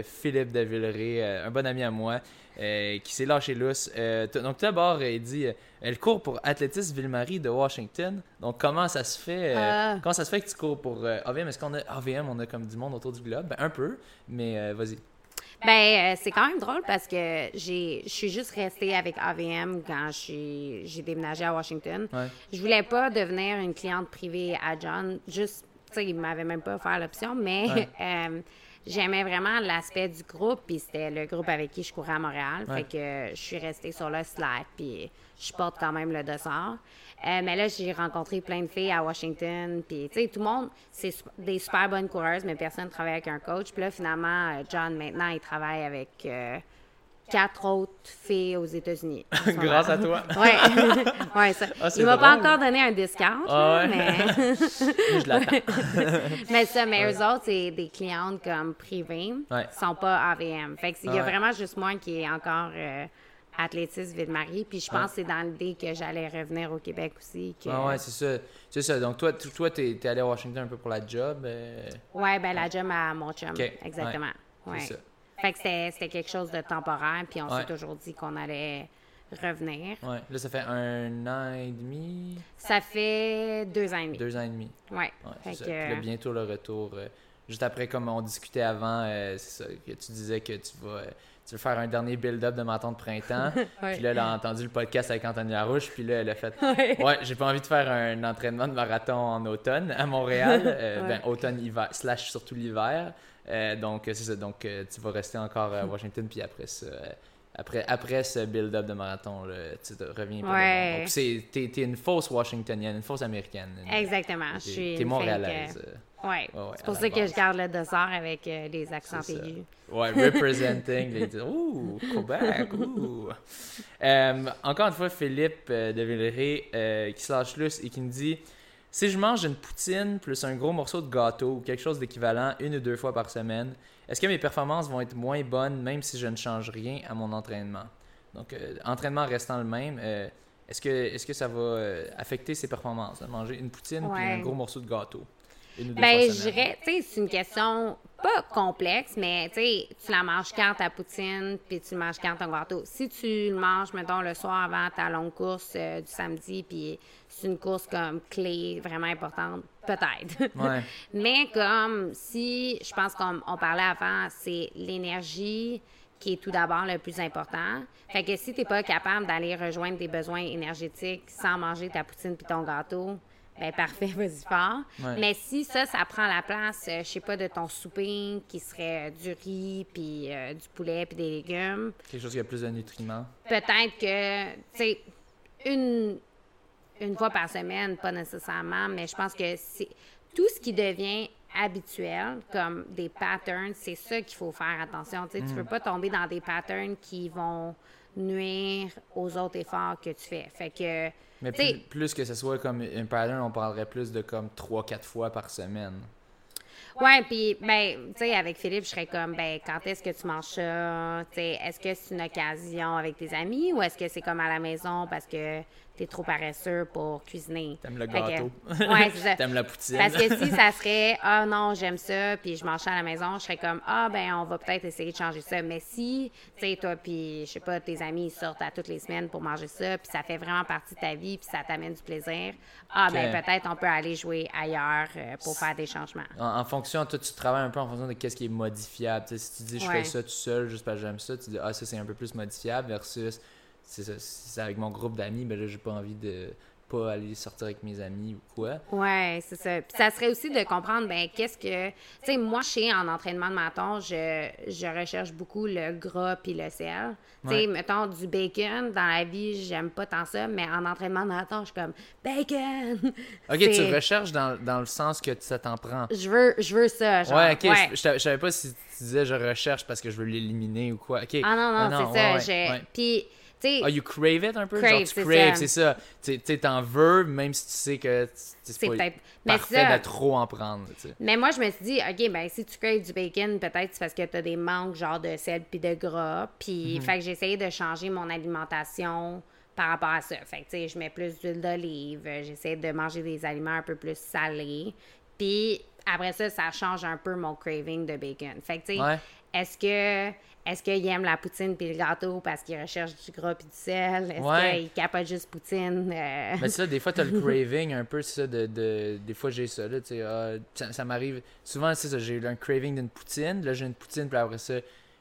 Philippe de Villeray, un bon ami à moi. qui s'est lâché lousse. donc, d'abord, il dit Elle court pour Athlétisme Ville-Marie de Washington. Donc, comment ça se fait ah. Comment ça se fait que tu cours pour AVM Est-ce qu'on a AVM On a comme du monde autour du globe? Ben, Un peu, mais vas-y. Ben, euh, c'est quand même drôle parce que j'ai, je suis juste restée avec AVM quand j'ai déménagé à Washington. Je voulais pas devenir une cliente privée à John, juste, tu sais, il m'avait même pas offert l'option, mais euh, j'aimais vraiment l'aspect du groupe, puis c'était le groupe avec qui je courais à Montréal. Fait que je suis restée sur le Slack, puis je porte quand même le dossard. Euh, mais là, j'ai rencontré plein de filles à Washington. Puis, tu sais, tout le monde, c'est des super bonnes coureuses, mais personne ne travaille avec un coach. Puis là, finalement, euh, John, maintenant, il travaille avec euh, quatre autres filles aux États-Unis. Grâce à toi. Oui. ouais, ça. Ah, il m'a pas encore donné un discount, ah, mais. Je l'attends. mais ça, mais eux autres, c'est des clientes comme privées. Ouais. sont pas AVM. Fait qu'il y a vraiment juste moi qui est encore athlétisme Ville-Marie. Puis je pense que c'est dans l'idée que j'allais revenir au Québec aussi. Que... Ah ouais, c'est ça. C'est ça. Donc toi, toi tu es, allé à Washington un peu pour la job. Euh... Ouais, ben la job à mon chum. Exactement. Ouais. Ça. Fait que c'était quelque chose de temporaire. Puis on s'est toujours dit qu'on allait revenir. Ouais. Là, ça fait un an et demi? Ça fait deux ans et demi. Deux ans et demi. Ouais. ouais fait que... bientôt le retour. Euh, juste après, comme on discutait avant, euh, c'est ça, que tu disais que tu vas euh, tu veux faire un dernier build-up de marathon de printemps. Puis là, elle a entendu le podcast avec Anthony Larouche. Puis là, elle a fait Ouais, j'ai pas envie de faire un entraînement de marathon en automne à Montréal. Euh, ben, automne-hiver, slash surtout l'hiver. Euh, donc, c'est ça. Donc, euh, tu vas rester encore à Washington. Puis après ça. Après, après ce build-up de marathon, là, tu reviens ouais. Donc, t'es, es une fausse Washingtonienne, une fausse américaine. Exactement. Je suis. T'es montréalaise. Ouais. c'est pour ça que je garde le dessert avec euh, les accents aigus. Ouais, representing les. Ouh, Québec, ouh. Euh, encore une fois, Philippe euh, de Villeray qui se lâche lousse et qui me dit Si je mange une poutine plus un gros morceau de gâteau ou quelque chose d'équivalent une ou deux fois par semaine, est-ce que mes performances vont être moins bonnes même si je ne change rien à mon entraînement? Donc, entraînement restant le même. est-ce que, est que ça va affecter ses performances, de manger une poutine puis un gros morceau de gâteau? Ben, je dirais, tu sais, c'est une question pas complexe, mais tu sais, tu la manges quand ta poutine, puis tu manges quand ton gâteau. Si tu le manges, mettons, le soir avant ta longue course euh, du samedi, puis c'est une course comme clé, vraiment importante, peut-être. Ouais. mais comme si, je pense qu'on on parlait avant, c'est l'énergie qui est tout d'abord le plus important. Fait que si tu n'es pas capable d'aller rejoindre tes besoins énergétiques sans manger ta poutine puis ton gâteau, ben parfait, vas-y fort. Mais si ça, ça prend la place, euh, je sais pas, de ton souper qui serait euh, du riz, puis euh, du poulet, puis des légumes. Quelque chose qui a plus de nutriments. Peut-être que, tu sais, une, une fois par semaine, pas nécessairement, mais je pense que c'est tout ce qui devient habituel, comme des patterns, c'est ça qu'il faut faire attention. Tu sais, tu mm. veux pas tomber dans des patterns qui vont nuire aux autres efforts que tu fais. Fait que mais plus, que ce soit comme un pattern, on parlerait plus de comme 3-4 fois par semaine. Ouais, puis, ben, tu sais, avec Philippe, je serais comme, ben, quand est-ce que tu manges ça? Tu sais, est-ce que c'est une occasion avec tes amis ou est-ce que c'est comme à la maison parce que t'es trop paresseux pour cuisiner. T'aimes le gâteau. ouais, c'est ça. T'aimes la poutine. Parce que si ça serait, ah non, j'aime ça, puis je mange ça à la maison, je serais comme, ah ben, on va peut-être essayer de changer ça. Mais si, tu sais, toi, puis, je sais pas, tes amis sortent à toutes les semaines pour manger ça, puis ça fait vraiment partie de ta vie, puis ça t'amène du plaisir, ah ben, peut-être on peut aller jouer ailleurs euh, pour faire des changements. En, fonction, toi, tu travailles un peu en fonction de qu'est-ce qui est modifiable. si tu dis, je fais ça tout seul juste parce que j'aime ça, tu dis, ah, ça, c'est un peu plus modifiable versus c'est ça. Si c'est avec mon groupe d'amis, ben là, j'ai pas envie de pas aller sortir avec mes amis ou quoi. Ouais, c'est ça. Puis ça serait aussi de comprendre, ben, qu'est-ce que. Tu sais, moi, chez en entraînement de maton, je, je recherche beaucoup le gras puis le sel. Tu sais, mettons, du bacon, dans la vie, j'aime pas tant ça, mais en entraînement de maton, je suis comme bacon! Ok, tu recherches dans, dans, le sens que ça t'en prend. Je veux, je veux ça. Genre, ouais, ok. Je, je, savais pas si tu disais je recherche parce que je veux l'éliminer ou quoi. Ok. Ah non, non, ah, c'est ça. Puis ah, you crave it un peu? Crave, Genre, tu craves, c'est ça. Tu t'en veux, même si tu sais que c'est peut-être parfait de trop en prendre. Mais moi, je me suis dit, OK, ben si tu craves du bacon, peut-être c'est parce que t'as des manques genre de sel puis de gras. Puis, mhm. fait que j'ai essayé de changer mon alimentation par rapport à ça. Fait que, tu sais, je mets plus d'huile d'olive, j'essaie de manger des aliments un peu plus salés. Puis, après ça, ça change un peu mon craving de bacon. Fait que, tu sais, est-ce que est-ce qu'il aime la poutine puis le gâteau parce qu'il recherche du gras puis du sel? Est-ce qu'il capote juste poutine? Euh? Mais ça, des fois, t'as le craving un peu, ça, de, de, Des fois, j'ai ça, là, tu sais, ah, ça, m'arrive... Souvent, c'est ça, j'ai un craving d'une poutine, là, j'ai une poutine, puis après ça,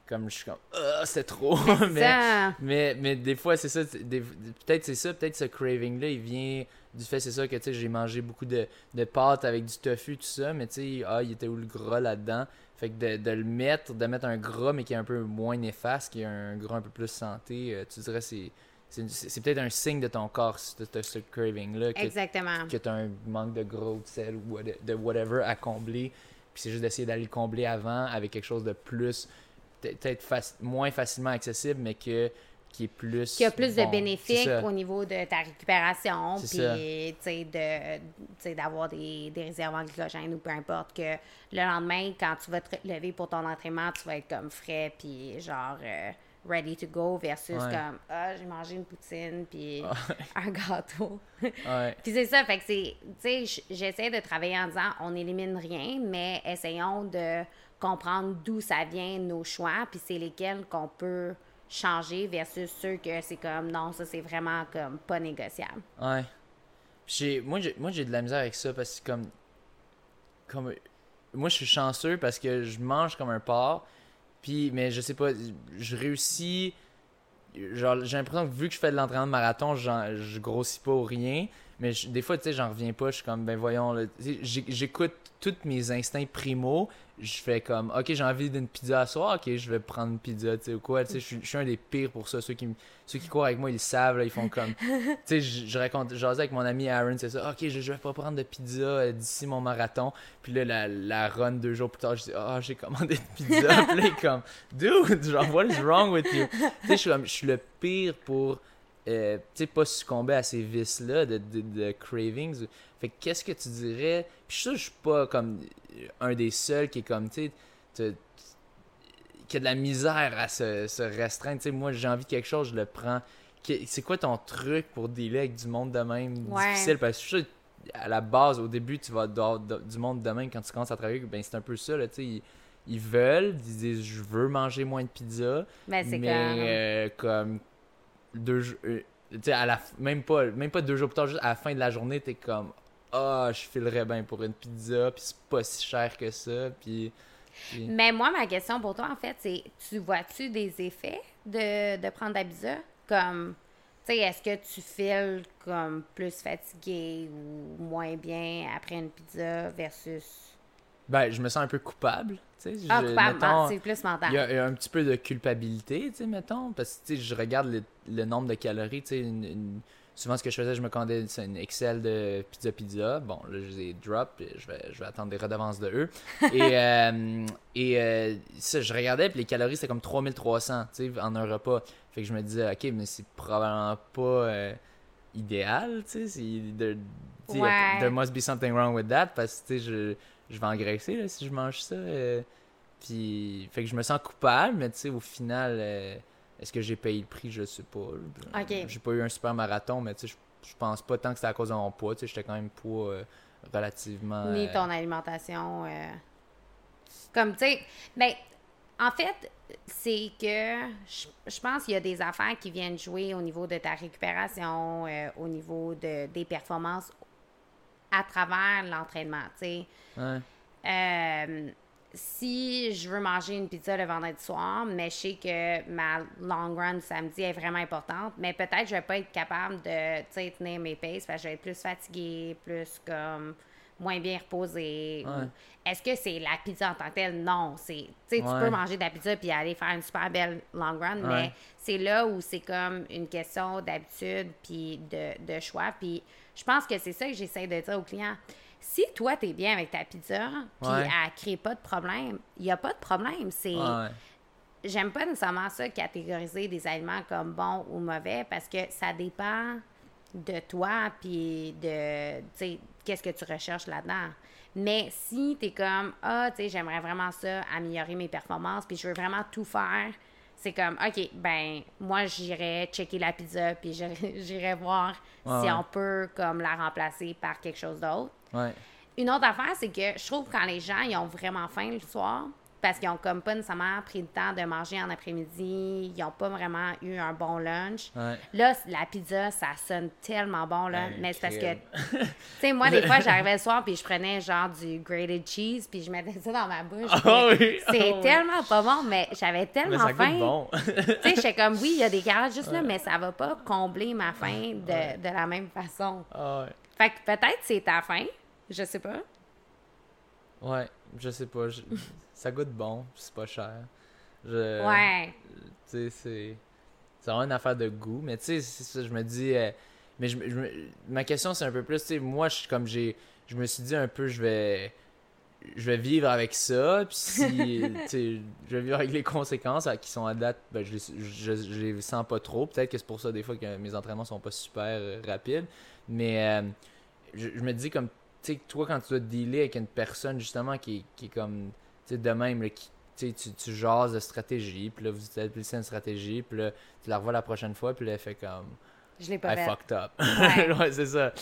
comme, je suis comme, ah, c'est trop! mais, mais, mais, des fois, c'est ça, peut-être c'est ça, peut-être ce craving-là, il vient du fait, c'est ça, que, tu sais, j'ai mangé beaucoup de, de pâtes avec du tofu, tout ça, mais tu sais, ah, il était où le gras là-dedans? Fait que de, le mettre, de mettre un gras, mais qui est un peu moins néfaste, qui est un gras un peu plus santé, euh, tu dirais c'est c'est peut-être un signe de ton corps, de ce craving-là. Exactement. Que tu as un manque de gras ou de sel ou de whatever à combler. Puis c'est juste d'essayer d'aller le combler avant avec quelque chose de plus, peut-être moins facilement accessible, mais que qui est plus. Qui a plus de bénéfices au niveau de ta récupération, puis de, d'avoir des, des réserves en glycogène ou peu importe, que le lendemain, quand tu vas te lever pour ton entraînement, tu vas être comme frais, puis genre. Euh, ready to go versus comme ah j'ai mangé une poutine puis un gâteau ouais. puis c'est ça fait que c'est tu sais j'essaie de travailler en disant on n'élimine rien mais essayons de comprendre d'où ça vient nos choix puis c'est lesquels qu'on peut changer versus ceux que c'est comme non, ça c'est vraiment comme pas négociable. Ouais. J'ai, moi, j'ai, moi, j'ai de la misère avec ça parce que comme. comme moi, je suis chanceux parce que je mange comme un porc. Puis, mais je sais pas, je réussis. Genre, j'ai l'impression que vu que je fais de l'entraînement de marathon, je grossis pas ou rien. Mais des fois, tu sais, j'en reviens pas. Je suis comme, ben voyons, j'écoute tous mes instincts primo je fais comme ok j'ai envie d'une pizza à soir ok je vais prendre une pizza tu sais ou quoi. Tu sais je suis un des pires pour ça. Ceux qui ceux qui courent avec moi ils savent là, ils font comme tu sais je, raconte j'osais avec mon ami Aaron c'est ça ok je, je, vais pas prendre de pizza euh, d'ici mon marathon. Puis là la, la run deux jours plus tard je dis oh j'ai commandé une pizza. Puis là il est comme dude genre what is wrong with you? Tu sais je suis comme je suis le pire pour euh, tu sais pas succomber à ces vices là de, de, de cravings fait qu'est-ce que tu dirais? Puis je suis pas comme un des seuls qui est comme, tu sais, qui a de la misère à se, se restreindre. Tu sais, moi, j'ai envie de quelque chose, je le prends. C'est quoi ton truc pour dealer avec du monde de même? Difficile? Parce que je suis à la base, au début, tu vas avoir du monde de même quand tu commences à travailler, ben c'est un peu ça, là, tu sais. Ils, veulent, ils disent je veux manger moins de pizza. Ben, mais, comme, euh, deux euh, tu sais, à la même pas même pas deux jours plus tard juste à la fin de la journée t'es comme ah, je filerais bien pour une pizza, puis c'est pas si cher que ça, puis... Mais moi, ma question pour toi, en fait, c'est tu vois-tu des effets de, de prendre la pizza? Comme, tu sais, est-ce que tu files comme plus fatigué ou moins bien après une pizza versus... Ben, je me sens un peu coupable, tu sais. Ah, coupable, ah, c'est plus mental. Il y, a un petit peu de culpabilité, tu sais, mettons, parce que, tu sais, je regarde le, nombre de calories, tu sais, une souvent ce que je faisais, je me commandais une Excel de Pizza Pizza. Bon, là, je les ai drop, je vais, je vais attendre des redevances de eux. et euh, et euh, ça, je regardais, puis les calories, c'était comme 3300 tu sais, en un repas. Fait que je me disais, ok, mais c'est probablement pas euh, idéal, tu sais. Ouais. There must be something wrong with that, parce que, tu sais, je, je vais engraisser là, si je mange ça. puis, fait que je me sens coupable, mais tu sais, au final est-ce que j'ai payé le prix? Je sais pas. J'ai pas eu un super marathon, mais tu sais, je pense pas tant que c'était à cause de mon poids. Tu sais, j'étais quand même poids euh, relativement. Ni euh, ton alimentation. Euh, comme, tu sais, mais ben, en fait, c'est que je, pense qu'il y a des affaires qui viennent jouer au niveau de ta récupération, au niveau de, des performances à travers l'entraînement, tu sais. Ouais. Si je veux manger une pizza le vendredi soir, mais je sais que ma long run samedi est vraiment importante, mais peut-être que je vais pas être capable de tenir mes paces parce que je vais être plus fatiguée, plus comme moins bien reposée. Est-ce que c'est la pizza en tant que telle? Non. C'est, tu peux manger de la pizza puis aller faire une super belle long run, mais c'est là où c'est comme une question d'habitude puis de, choix. Puis je pense que c'est ça que j'essaie de dire aux clients si toi, tu es bien avec ta pizza, puis elle crée pas de problème, il n'y a pas de problème. C'est. J'aime pas nécessairement ça, catégoriser des aliments comme bons ou mauvais, parce que ça dépend de toi, puis de. Tu sais, qu'est-ce que tu recherches là-dedans. Mais si tu es comme, ah, tu sais, j'aimerais vraiment ça, améliorer mes performances, puis je veux vraiment tout faire, c'est comme, OK, ben, moi, j'irai checker la pizza, puis j'irai voir si on peut, comme, la remplacer par quelque chose d'autre. Une autre affaire, c'est que je trouve quand les gens ils ont vraiment faim le soir, parce qu'ils ont comme pas nécessairement pris le temps de manger en après-midi, ils n'ont pas vraiment eu un bon lunch. Là, la pizza, ça sonne tellement bon, là. mais c'est parce que, tu sais, moi, des fois, j'arrivais le soir, puis je prenais genre du grated cheese, puis je mettais ça dans ma bouche. Ah c'est ah tellement pas bon, mais j'avais tellement faim. Bon. tu sais, j'étais comme, oui, il y a des carottes juste là, mais ça va pas combler ma faim de, de la même façon. Ah fait que peut-être c'est ta faim, je sais pas. Ouais, je sais pas. ça goûte bon, c'est pas cher. Je, ouais. Tu sais, c'est. C'est vraiment une affaire de goût, mais tu sais, je me dis. Euh, mais je, ma question, c'est un peu plus, tu sais, moi, je, comme j'ai. Je me suis dit un peu, je vais. Je vais vivre avec ça, puis si. je vais vivre avec les conséquences qui sont à date, ben, je, je, je, les sens pas trop. Peut-être que c'est pour ça, des fois, que mes entraînements sont pas super euh, rapides. Mais euh, je, me dis, comme tu sais, toi, quand tu dois dealer avec une personne, justement, qui, qui est comme, tu sais, de même, qui, tu, tu jases de stratégie, puis là, vous utilisez une stratégie, puis là, tu la revois la prochaine fois, puis là, elle fait comme. Je l'ai pas I fucked up. Ouais, c'est ça.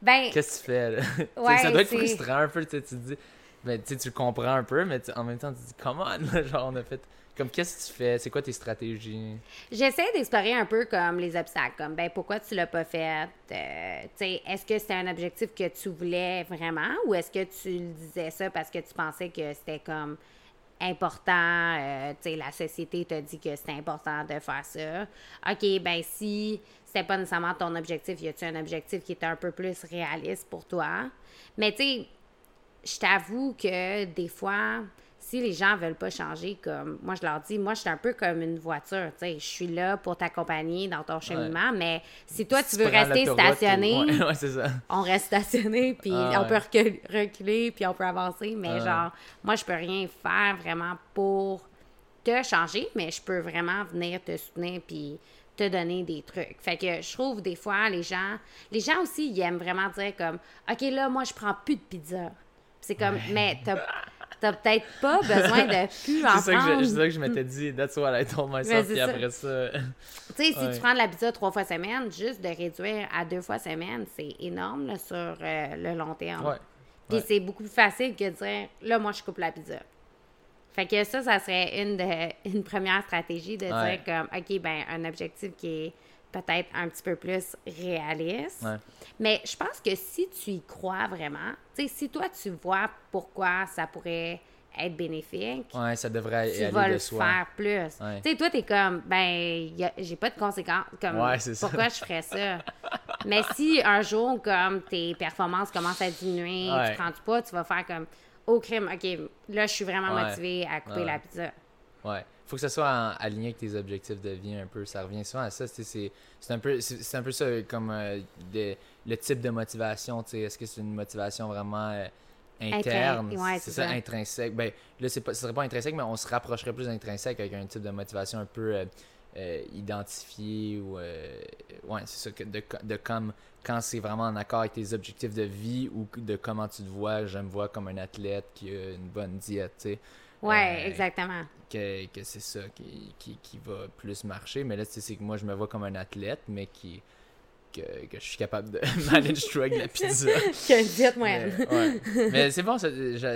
Ben. Qu'est-ce que tu fais, là? Ouais, ça doit être frustrant un peu, tu te dis. Ben, tu tu comprends un peu, mais en même temps, tu te dis, come on, genre, on a fait comme, qu'est-ce que tu fais? C'est quoi tes stratégies? J'essaie d'explorer un peu comme les obstacles. Comme, ben, pourquoi tu l'as pas fait? Euh, est-ce que c'était un objectif que tu voulais vraiment ou est-ce que tu le disais ça parce que tu pensais que c'était comme important, euh, tu sais, la société t'a dit que c'était important de faire ça? OK, ben si c'était pas nécessairement ton objectif, y a-tu un objectif qui était un peu plus réaliste pour toi? Mais tu sais, je t'avoue que des fois, si les gens veulent pas changer, comme moi je leur dis, moi je suis un peu comme une voiture, tu sais, je suis là pour t'accompagner dans ton cheminement, mais si toi tu veux rester stationné, on reste stationné, puis ah, on peut reculer, puis on peut avancer, mais genre, moi je peux rien faire vraiment pour te changer, mais je peux vraiment venir te soutenir, puis te donner des trucs. Fait que je trouve des fois les gens, les gens aussi ils aiment vraiment dire comme, ok là moi je prends plus de pizza. C'est comme, mais t'as t'as peut-être pas besoin de plus en C'est ça que je, m'étais dit, that's what I told myself, puis après ça... tu sais, si tu prends de la pizza trois fois semaine, juste de réduire à deux fois semaine, c'est énorme sur euh, le long terme. Ouais. Puis c'est beaucoup plus facile que de dire, là, moi, je coupe la pizza. Fait que ça, ça serait une, de, une première stratégie de dire comme, OK, ben un objectif qui est peut-être un petit peu plus réaliste. Mais je pense que si tu y crois vraiment, si toi tu vois pourquoi ça pourrait être bénéfique, ouais, ça devrait tu vas le faire plus. Tu sais, toi, t'es comme, ben, j'ai pas de conséquences. Comme, pourquoi je ferais ça? Mais si un jour, comme tes performances commencent à diminuer, tu prends du poids, tu vas faire comme, oh crime, ok, là, je suis vraiment motivée à couper la pizza. Ouais faut que ça soit aligné avec tes objectifs de vie un peu. Ça revient souvent à ça. C'est un, peu, c'est un peu ça comme euh, le type de motivation. Est-ce que c'est une motivation vraiment euh, interne? c'est ça, intrinsèque. Ben, là, ce ne serait pas intrinsèque, mais on se rapprocherait plus intrinsèque avec un type de motivation un peu euh, identifié. ou Ouais, c'est ça. de, de comme quand c'est vraiment en accord avec tes objectifs de vie ou de comment tu te vois. Je me vois comme un athlète qui a une bonne diète. sais Ouais, exactement que, que c'est ça qui, qui, qui, va plus marcher. Mais là, c'est que moi, je me vois comme un athlète, mais qui que, que je suis capable de manage avec la pizza. que diète moyenne. Mais, ouais. mais c'est bon, ça,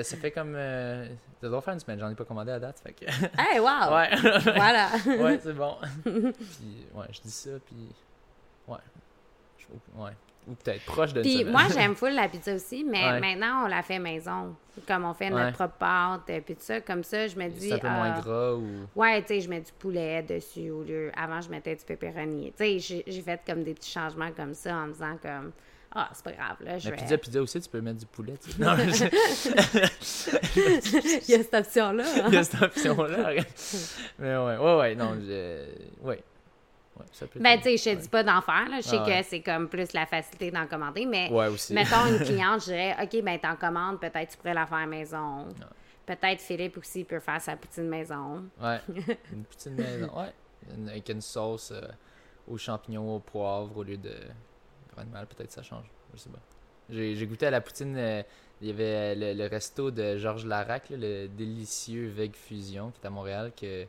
ça, fait comme. Euh, ça doit faire une semaine, j'en ai pas commandé à date. Fait que... hey, wow! Ouais. voilà. ouais, c'est bon. puis, ouais, je dis ça, puis. Ouais. Je, ouais. Ou peut-être proche de Puis moi, j'aime full la pizza aussi, mais maintenant, on la fait maison. Comme on fait notre propre pâte, euh, puis tout ça. Comme ça, je me dis. C'est un peu moins ah, gras ou. Ouais, tu sais, je mets du poulet dessus au lieu. Avant, je mettais du pepperoni. Tu sais, j'ai fait comme des petits changements comme ça en disant comme. Ah, c'est pas grave, là. Je mais pizza, pizza aussi, tu peux mettre du poulet, tu sais. Non, Il y a cette option-là. Hein? Il y a cette option-là. mais ouais, ouais, ouais, non, je... ouais. Ça peut ben, tu sais, je te dis pas d'en faire, là. Je sais ah que c'est comme plus la facilité d'en commander, mais ouais, aussi. mettons une cliente, je dirais, OK, ben, t'en commandes, peut-être tu pourrais la faire à maison. Peut-être Philippe aussi peut faire sa poutine maison. Ouais, une poutine maison, ouais. Avec une sauce euh, aux champignons, au poivre au lieu de mal, peut-être ça change. Je sais pas. J'ai goûté à la poutine. Euh, il y avait le, resto de Georges Larac, le délicieux Veg Fusion, qui est à Montréal, que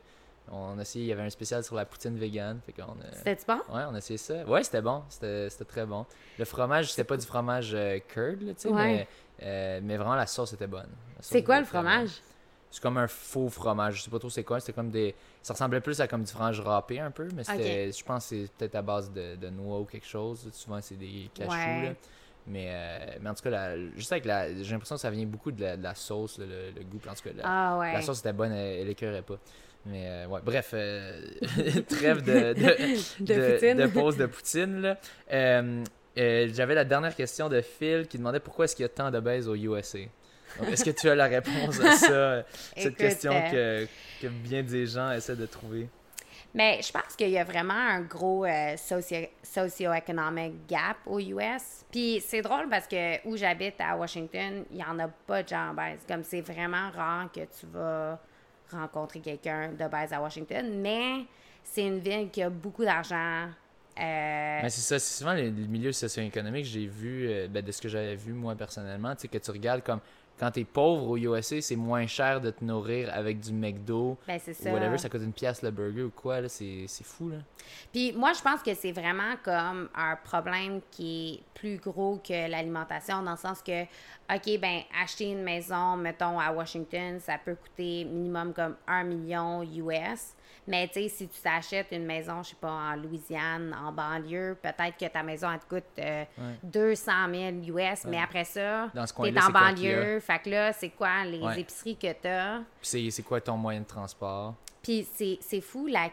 on a essayé, il y avait un spécial sur la poutine vegan. C'était bon? Ouais, on a essayé ça. Ouais, c'était bon. C'était très bon. Le fromage, c'était pas du fromage euh, curd, tu sais, mais, euh, mais vraiment la sauce était bonne. C'est quoi le fromage? C'est comme un faux fromage. Je sais pas trop c'est quoi. C'était comme des. Ça ressemblait plus à comme du fromage râpé un peu, mais c'était. Je pense que c'est peut-être à base de, de, noix ou quelque chose. Souvent, c'est des cachous. Mais, euh, mais en tout cas, juste avec la. J'ai l'impression que ça vient beaucoup de la, sauce, le, goût. En tout cas, la, ah, ouais. la sauce était bonne, elle, elle pas. Mais euh, ouais, bref, euh, trêve de, de, de, pause de Poutine. Là. J'avais la dernière question de Phil qui demandait pourquoi est-ce qu'il y a tant de baises au USA. Est-ce que tu as la réponse à ça, cette question que, que, bien des gens essaient de trouver? Mais je pense qu'il y a vraiment un gros euh, socio-économique gap aux US. Puis c'est drôle parce que où j'habite à Washington, il n'y en a pas de gens base. Comme c'est vraiment rare que tu vas rencontrer quelqu'un de base à Washington. Mais c'est une ville qui a beaucoup d'argent. Euh... C'est ça, c'est souvent les, milieux socio-économiques, j'ai vu, euh, ben, de ce que j'avais vu moi personnellement, tu que tu regardes comme quand t'es pauvre au USA, c'est moins cher de te nourrir avec du McDo. Ben, c'est ça. Ou whatever, ça coûte une pièce le burger ou quoi, là, c'est, fou, là. Puis moi, je pense que c'est vraiment comme un problème qui est plus gros que l'alimentation, dans le sens que, OK, ben acheter une maison, mettons, à Washington, ça peut coûter minimum comme un million US. Mais tu sais, si tu t'achètes une maison, je sais pas, en Louisiane, en banlieue, peut-être que ta maison, elle te coûte 200 000 US, mais après ça, tu es en banlieue. Fait que là, c'est quoi les épiceries que tu as? Puis c'est quoi ton moyen de transport? Puis c'est fou la,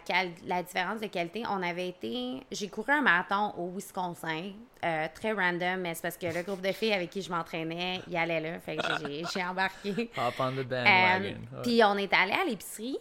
la différence de qualité. On avait été. J'ai couru un marathon au Wisconsin, euh, très random, mais c'est parce que le groupe de filles avec qui je m'entraînais, y allait là. Fait que j'ai embarqué. Hop on the bandwagon. Euh, puis on est allé à l'épicerie,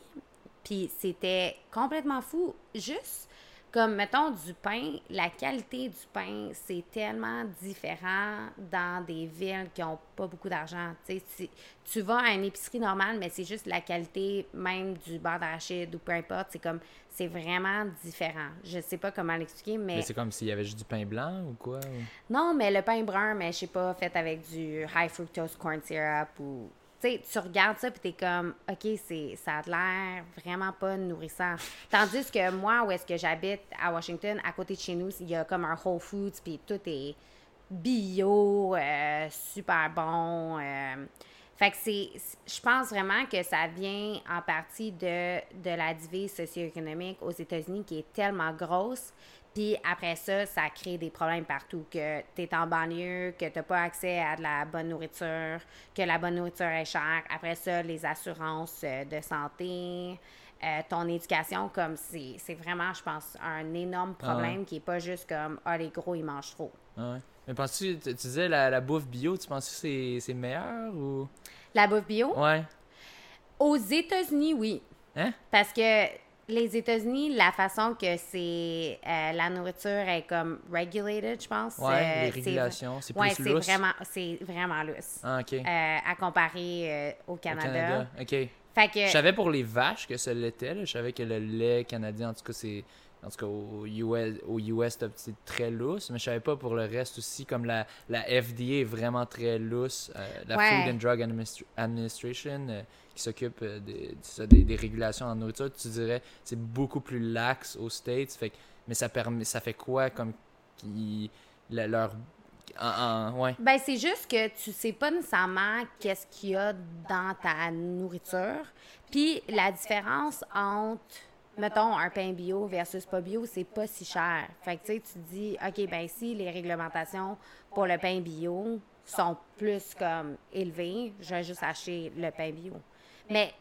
puis c'était complètement fou. Juste comme, mettons, du pain, la qualité du pain, c'est tellement différent dans des villes qui n'ont pas beaucoup d'argent. Tu, tu vas à une épicerie normale, mais c'est juste la qualité même du beurre d'arachide ou peu importe. C'est comme, c'est vraiment différent. Je sais pas comment l'expliquer, mais... Mais c'est comme s'il y avait juste du pain blanc ou quoi? Non, mais le pain brun, mais je sais pas, fait avec du high fructose corn syrup ou tu regardes ça, puis t'es comme, OK, c'est, ça a l'air vraiment pas nourrissant. Tandis que moi, où est-ce que j'habite à Washington, à côté de chez nous, il y a comme un Whole Foods, puis tout est bio, euh, super bon. Euh. fait que c'est, je pense vraiment que ça vient en partie de, de la divise socio-économique aux États-Unis qui est tellement grosse puis après ça, ça crée des problèmes partout. Que tu es en banlieue, que tu n'as pas accès à de la bonne nourriture, que la bonne nourriture est chère. Après ça, les assurances euh, de santé, euh, ton éducation, comme c'est vraiment, je pense, un énorme ah problème qui n'est pas juste comme Ah, les gros, ils mangent trop. Ah ouais. Mais penses-tu, tu disais la, la bouffe bio, tu penses que c'est meilleur ou? La bouffe bio? Ouais. Aux États-Unis, oui. Hein? Parce que les États-Unis, la façon que c'est euh, la nourriture est comme regulated, je pense. Ouais, euh, les régulations, c'est plus ouais, c'est vraiment, c'est vraiment lousse. Ah, ok. Euh, à comparer au Canada. Au Canada, ok. Fait que... Je savais pour les vaches que ça l'était. Je savais que le lait canadien, en tout cas, c'est en tout cas au US, au US c'est très lousse, mais je savais pas pour le reste aussi, comme la, la FDA est vraiment très lousse, la Food and Drug Administration, qui s'occupe euh, des, des, régulations en nourriture, tu dirais c'est beaucoup plus lax aux States. Fait, mais ça permet ça fait quoi comme qui leur ouais. Ben, c'est juste que tu sais pas nécessairement qu'est-ce qu'il y a dans ta nourriture. Puis la différence entre mettons, un pain bio versus pas bio, c'est pas si cher. Fait que, tu tu dis, OK, ben si les réglementations pour le pain bio sont plus comme élevées, je vais juste acheter le pain bio. Mais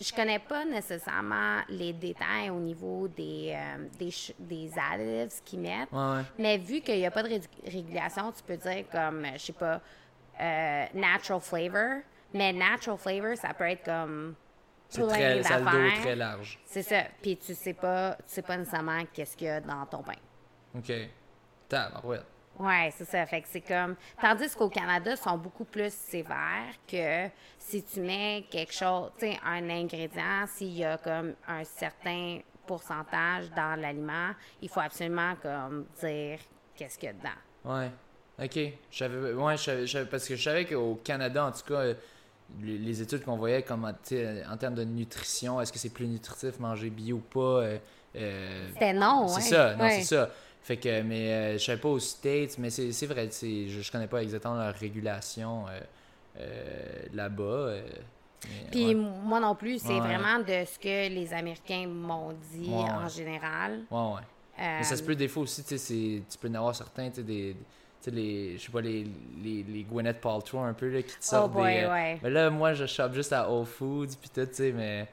je connais pas nécessairement les détails au niveau des, euh, des, des, additives qu'ils mettent. Mais vu qu'il n'y a pas de régulation, tu peux dire comme, je sais pas, euh, natural flavor. Mais natural flavor, ça peut être comme c'est très, ça le très large. C'est ça. Puis tu sais pas, tu sais pas nécessairement qu'est-ce qu'il y a dans ton pain. OK. ouais. Ouais, c'est ça. Fait que c'est comme. Tandis qu'au Canada, ils sont beaucoup plus sévères que si tu mets quelque chose, tu sais, un ingrédient, s'il y a comme un certain pourcentage dans l'aliment, il faut absolument comme dire qu'est-ce qu'il y a dedans. Ouais. OK. J'avais. Ouais, parce que je savais qu'au Canada, en tout cas les études qu'on voyait comme en termes de nutrition, est-ce que c'est plus nutritif manger bio ou pas? Euh, euh, C'était non, C'est ça, non, c'est ça. Fait que, mais euh, je sais pas aux States, mais c'est vrai, je, je connais pas exactement leur régulation là-bas. Puis moi non plus, c'est vraiment de ce que les Américains m'ont dit en général. Ouais, ouais. mais ça se peut des fois aussi, tu sais, tu peux en avoir certains, tu sais, des les, je sais pas, les, les, les Gwyneth Paltrow un peu, là, qui te oh sortent oh boy, des... Euh. Mais là, moi, je chope juste à Whole Foods, puis tout, tu sais, mais...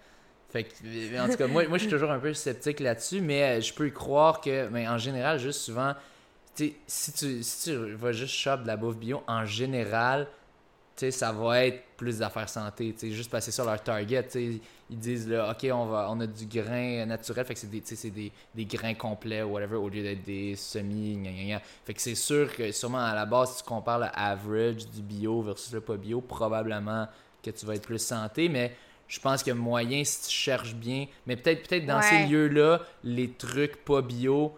Fait que, en tout cas, moi, moi je suis toujours un peu sceptique là-dessus, mais euh, je peux y croire que, mais en général, juste souvent, si tu, si tu vas juste shop de la bouffe bio, en général, ça va être plus d'affaires santé, juste passer sur leur target, ils disent là, ok, on va, on a du grain naturel, fait que c'est des, des, des, grains complets ou whatever au lieu d'être des semis, gna, gna, gna. fait que c'est sûr que sûrement à la base, si tu compares le average du bio versus le pas bio, probablement que tu vas être plus santé, mais je pense qu'il y a moyen si tu cherches bien, mais peut-être peut-être dans ces lieux-là, les trucs pas bio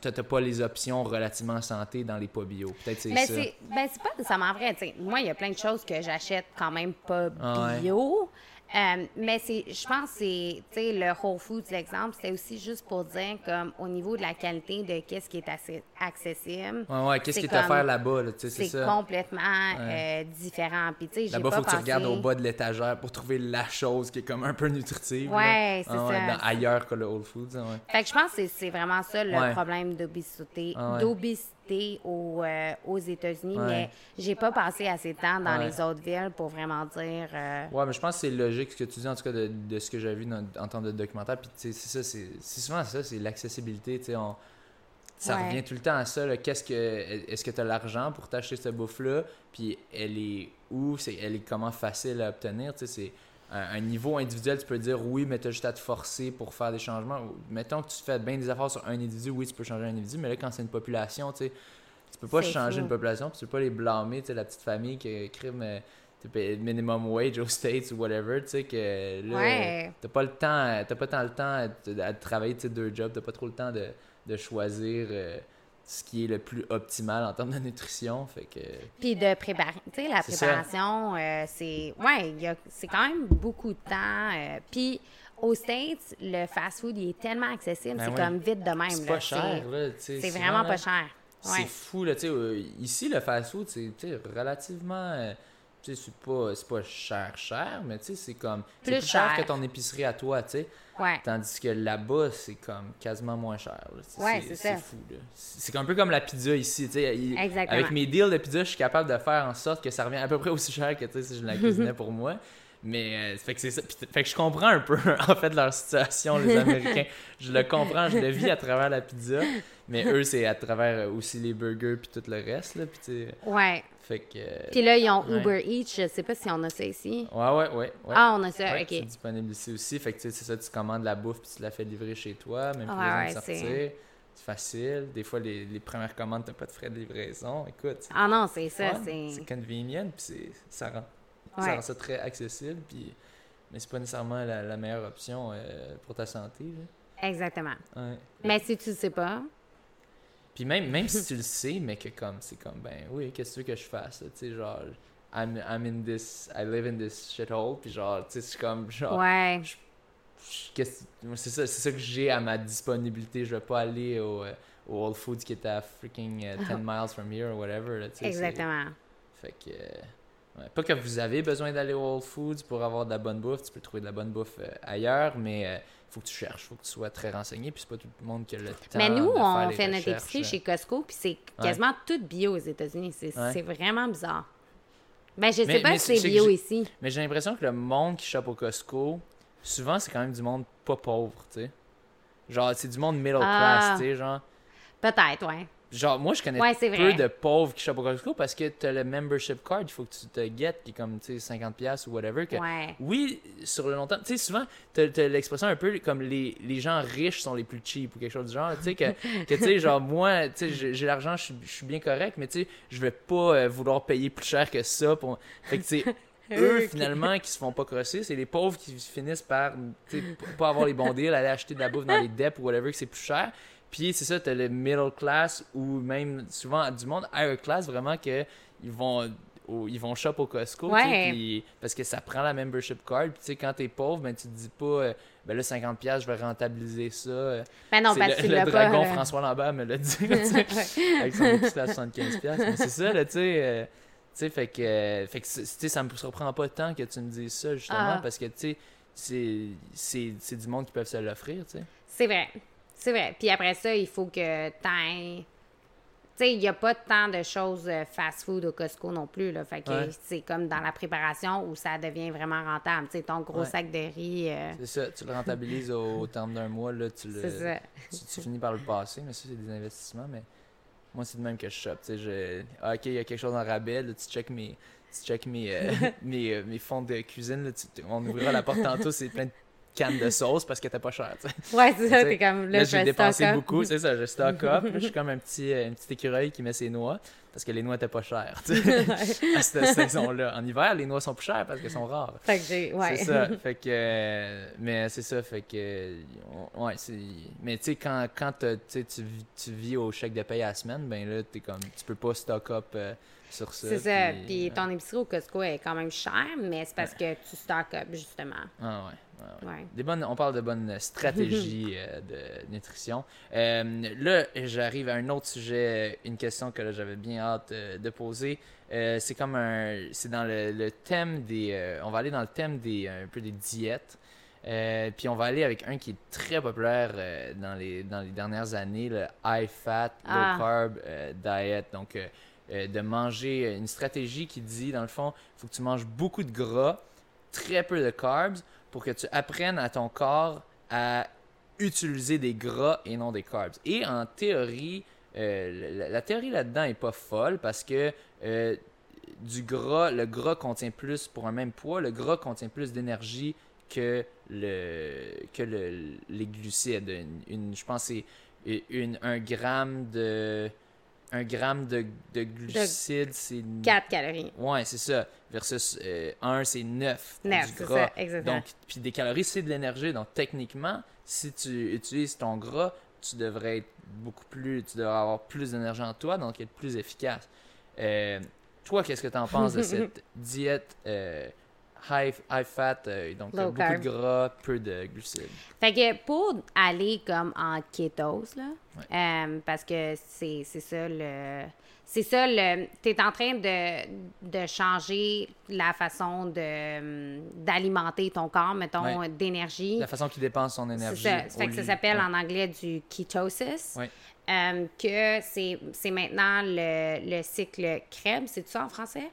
t'as pas les options relativement santé dans les pas bio. Peut-être c'est ça. Ben, c'est pas nécessairement vrai. moi, il y a plein de choses que j'achète quand même pas ah bio. Euh, mais c'est, je pense que c'est, tu sais, le Whole Foods, l'exemple, c'est aussi juste pour dire, comme, au niveau de la qualité de qu'est-ce qui est assez accessible. Ouais, ouais, qu'est-ce qui est offert là-bas, là, tu sais, c'est ça. C'est complètement euh, différent. Puis, tu sais, Là-bas, il faut que tu regardes au bas de l'étagère pour trouver la chose qui est comme un peu nutritive. Ouais, c'est ah ça. ailleurs que le Whole Foods, ouais. Fait que je pense que c'est vraiment ça le problème d'obésité. Ah aux, euh, aux États-Unis, mais j'ai pas passé assez de temps dans les autres villes pour vraiment dire. Euh, ouais, mais je pense que c'est logique ce que tu dis, en tout cas, de, de ce que j'ai vu dans, en temps de documentaire. Puis, c'est ça, c'est souvent ça, c'est l'accessibilité. Tu sais, ça revient tout le temps à ça. Qu'est-ce que est-ce que tu as l'argent pour t'acheter cette bouffe-là? Puis elle est où? C'est elle est comment facile à obtenir? Tu sais, c'est un, niveau individuel, tu peux dire oui, mais tu as juste à te forcer pour faire des changements. Mettons que tu fais bien des affaires sur un individu, oui, tu peux changer un individu, mais là, quand c'est une population, tu sais, tu peux pas changer une population, tu peux pas les blâmer, tu sais, la petite famille qui écrime le minimum wage aux States ou whatever, tu sais, que là, t'as pas le temps, t'as pas tant le temps à, travailler, tu sais, deux jobs, t'as pas trop le temps de, de choisir. Euh, ce qui est le plus optimal en termes de nutrition. Fait que... Puis de préparer. Tu sais, la préparation, euh, c'est. Ouais, c'est quand même beaucoup de temps. Euh, puis aux States, le fast-food, il est tellement accessible, ben c'est comme vite de même. C'est pas cher, là. C'est vraiment pas cher. C'est fou, là. Tu sais, euh, ici, le fast-food, c'est relativement. tu sais, c'est pas, pas cher, cher, mais tu sais, c'est comme. C'est plus cher que ton épicerie à toi, tu sais. Tandis que là-bas, c'est comme quasiment moins cher. Ouais, c'est fou. C'est un peu comme la pizza ici. Avec mes deals de pizza, je suis capable de faire en sorte que ça revient à peu près aussi cher que si je la cuisinais pour moi. Mais euh, fait que c'est ça. fait que je comprends un peu en fait leur situation, les Américains. je le comprends, je le vis à travers la pizza. Mais eux, c'est à travers aussi les burgers puis tout le reste. Là, puis ouais. Fait que. Puis là, ils ont Uber Eats. Je sais pas si on a ça ici. Ouais, ouais, ouais. Ah, on a ça, ok. C'est disponible ici aussi. Fait que c'est ça, tu commandes la bouffe puis tu la fais livrer chez toi, même plus besoin de sortir. C'est facile. Des fois, les, les premières commandes, t'as pas de frais de livraison. Écoute. Ah non, c'est ça. c'est convenient puis ça rend, ça rend ça très accessible. Puis, mais c'est pas nécessairement la, meilleure option euh, pour ta santé. Là. Exactement. Mais si tu le sais pas, puis même, même si tu le sais, mais que comme, c'est comme, ben oui, qu'est-ce que tu veux que je fasse? Tu sais, genre, I'm, I'm in this, I live in this shithole. Puis genre, tu sais, c'est comme, genre. Ouais. C'est ça, ça que j'ai à ma disponibilité. Je vais pas aller au, euh, au Whole Foods qui est à freaking 10 uh, miles from here or whatever. Là, Exactement. Fait que. Ouais, pas que vous avez besoin d'aller au Whole Foods pour avoir de la bonne bouffe, tu peux trouver de la bonne bouffe euh, ailleurs, mais euh, faut que tu cherches, faut que tu sois très renseigné, puis c'est pas tout le monde qui a le temps. Mais nous, on fait notre épicerie chez Costco, puis c'est quasiment tout bio aux États-Unis. C'est vraiment bizarre. Ben, je sais pas si c'est bio ici. Mais j'ai l'impression que le monde qui chope au Costco, souvent, c'est quand même du monde pas pauvre, tu sais. Genre, c'est du monde middle class, ah. tu sais, genre. Peut-être, ouais. Genre, moi, je connais peu de pauvres qui shoppent au Costco parce que tu as le membership card, il faut que tu te guettes, qui est comme, tu sais, 50$ ou whatever. Que, Oui, sur le long terme, tu sais, souvent, tu as, l'expression un peu comme les, les, gens riches sont les plus cheap ou quelque chose du genre. Tu sais, que, que tu sais, genre, moi, tu sais, j'ai l'argent, je suis bien correct, mais tu sais, je vais pas euh, vouloir payer plus cher que ça. Pour... Fait que, tu sais, eux, finalement, qui se font pas crosser, c'est les pauvres qui finissent par, tu sais, pas avoir les bons deals, aller acheter de la bouffe dans les deps ou whatever, que c'est plus cher. Puis c'est ça, t'as le middle class ou même souvent du monde higher class vraiment que ils vont ils vont shop au Costco parce que ça prend la membership card. Puis tu sais quand t'es pauvre ben tu te dis pas euh, ben là 50 pièces je vais rentabiliser ça. Ben non parce que le, le dragon euh. François Lambert me l'a dit avec son petit à 75 pièces mais c'est ça là tu sais euh, tu sais fait que fait que ça me surprend pas tant que tu me dises ça justement ah. parce que tu sais c'est du monde qui peuvent se l'offrir tu sais. C'est vrai c'est vrai. Puis après ça, il faut que tu Tu sais, il n'y a pas tant de choses euh, fast-food au Costco non plus. Là. Fait que c'est comme dans la préparation où ça devient vraiment rentable. Tu sais, ton gros sac de riz. Euh, c'est ça. Tu le rentabilises au, terme d'un mois. Là, tu, le, ça. Tu, finis par le passer. Mais ça, c'est des investissements. Mais moi, c'est de même que je chope. Tu sais, ah, OK, il y a quelque chose en rabais. Là, tu check mes, tu check mes, euh, mes, mes, fonds de cuisine. Là, on ouvrira la porte tantôt. C'est plein de canne de sauce parce que t'es pas cher. Ouais, c'est ça, t'es comme là, j'ai dépensé beaucoup, c'est ça, je stock up. je suis comme un petit, euh, un petit écureuil qui met ses noix parce que les noix étaient pas chères. à cette saison-là. En hiver, les noix sont plus chères parce qu'elles sont rares. Fait que j'ai, ouais. C'est ça. Fait que, euh, mais c'est ça, fait que, ouais, c'est, mais tu sais, quand, quand tu, tu vis au chèque de paye à la semaine, ben là, t'es comme, tu peux pas stock up. Euh, sur ça. C'est ça. Puis, ton épicerie au Costco est quand même cher, mais c'est parce que tu stock up, justement. Ah ouais. Des bonnes, on parle de bonnes stratégies euh, de nutrition. Euh, là, j'arrive à un autre sujet, une question que j'avais bien hâte euh, de poser. c'est comme un, c'est dans le, thème des, on va aller dans le thème des, un peu des diètes. puis on va aller avec un qui est très populaire dans les dans les dernières années, le high fat, low ah. carb diet. Donc de manger une stratégie qui dit dans le fond, il faut que tu manges beaucoup de gras, très peu de carbs pour que tu apprennes à ton corps à utiliser des gras et non des carbs. Et en théorie, euh, la, théorie là-dedans est pas folle parce que euh, du gras, le gras contient plus, pour un même poids, le gras contient plus d'énergie que le que les glucides. Je pense c'est une, un gramme de un gramme de, de glucides, c'est... 4 calories. Ouais, c'est ça. Versus 1, euh, c'est 9. 9, c'est ça, exactement. Donc, puis des calories, c'est de l'énergie. Donc, techniquement, si tu utilises ton gras, tu devrais être beaucoup plus... Tu devrais avoir plus d'énergie en toi, donc être plus efficace. Euh, toi, qu'est-ce que tu en penses de cette diète euh, high, high fat, euh, donc beaucoup de gras, peu de glucides. Fait que pour aller comme en kétose, là, euh, parce que c'est ça le. C'est ça, le, tu es en train de, de, changer la façon de, d'alimenter ton corps, mettons, d'énergie. La façon qu'il dépense son énergie. Ça. Fait que ça s'appelle en anglais du ketosis. Euh, que c'est maintenant le, le cycle Krebs, c'est ça en français?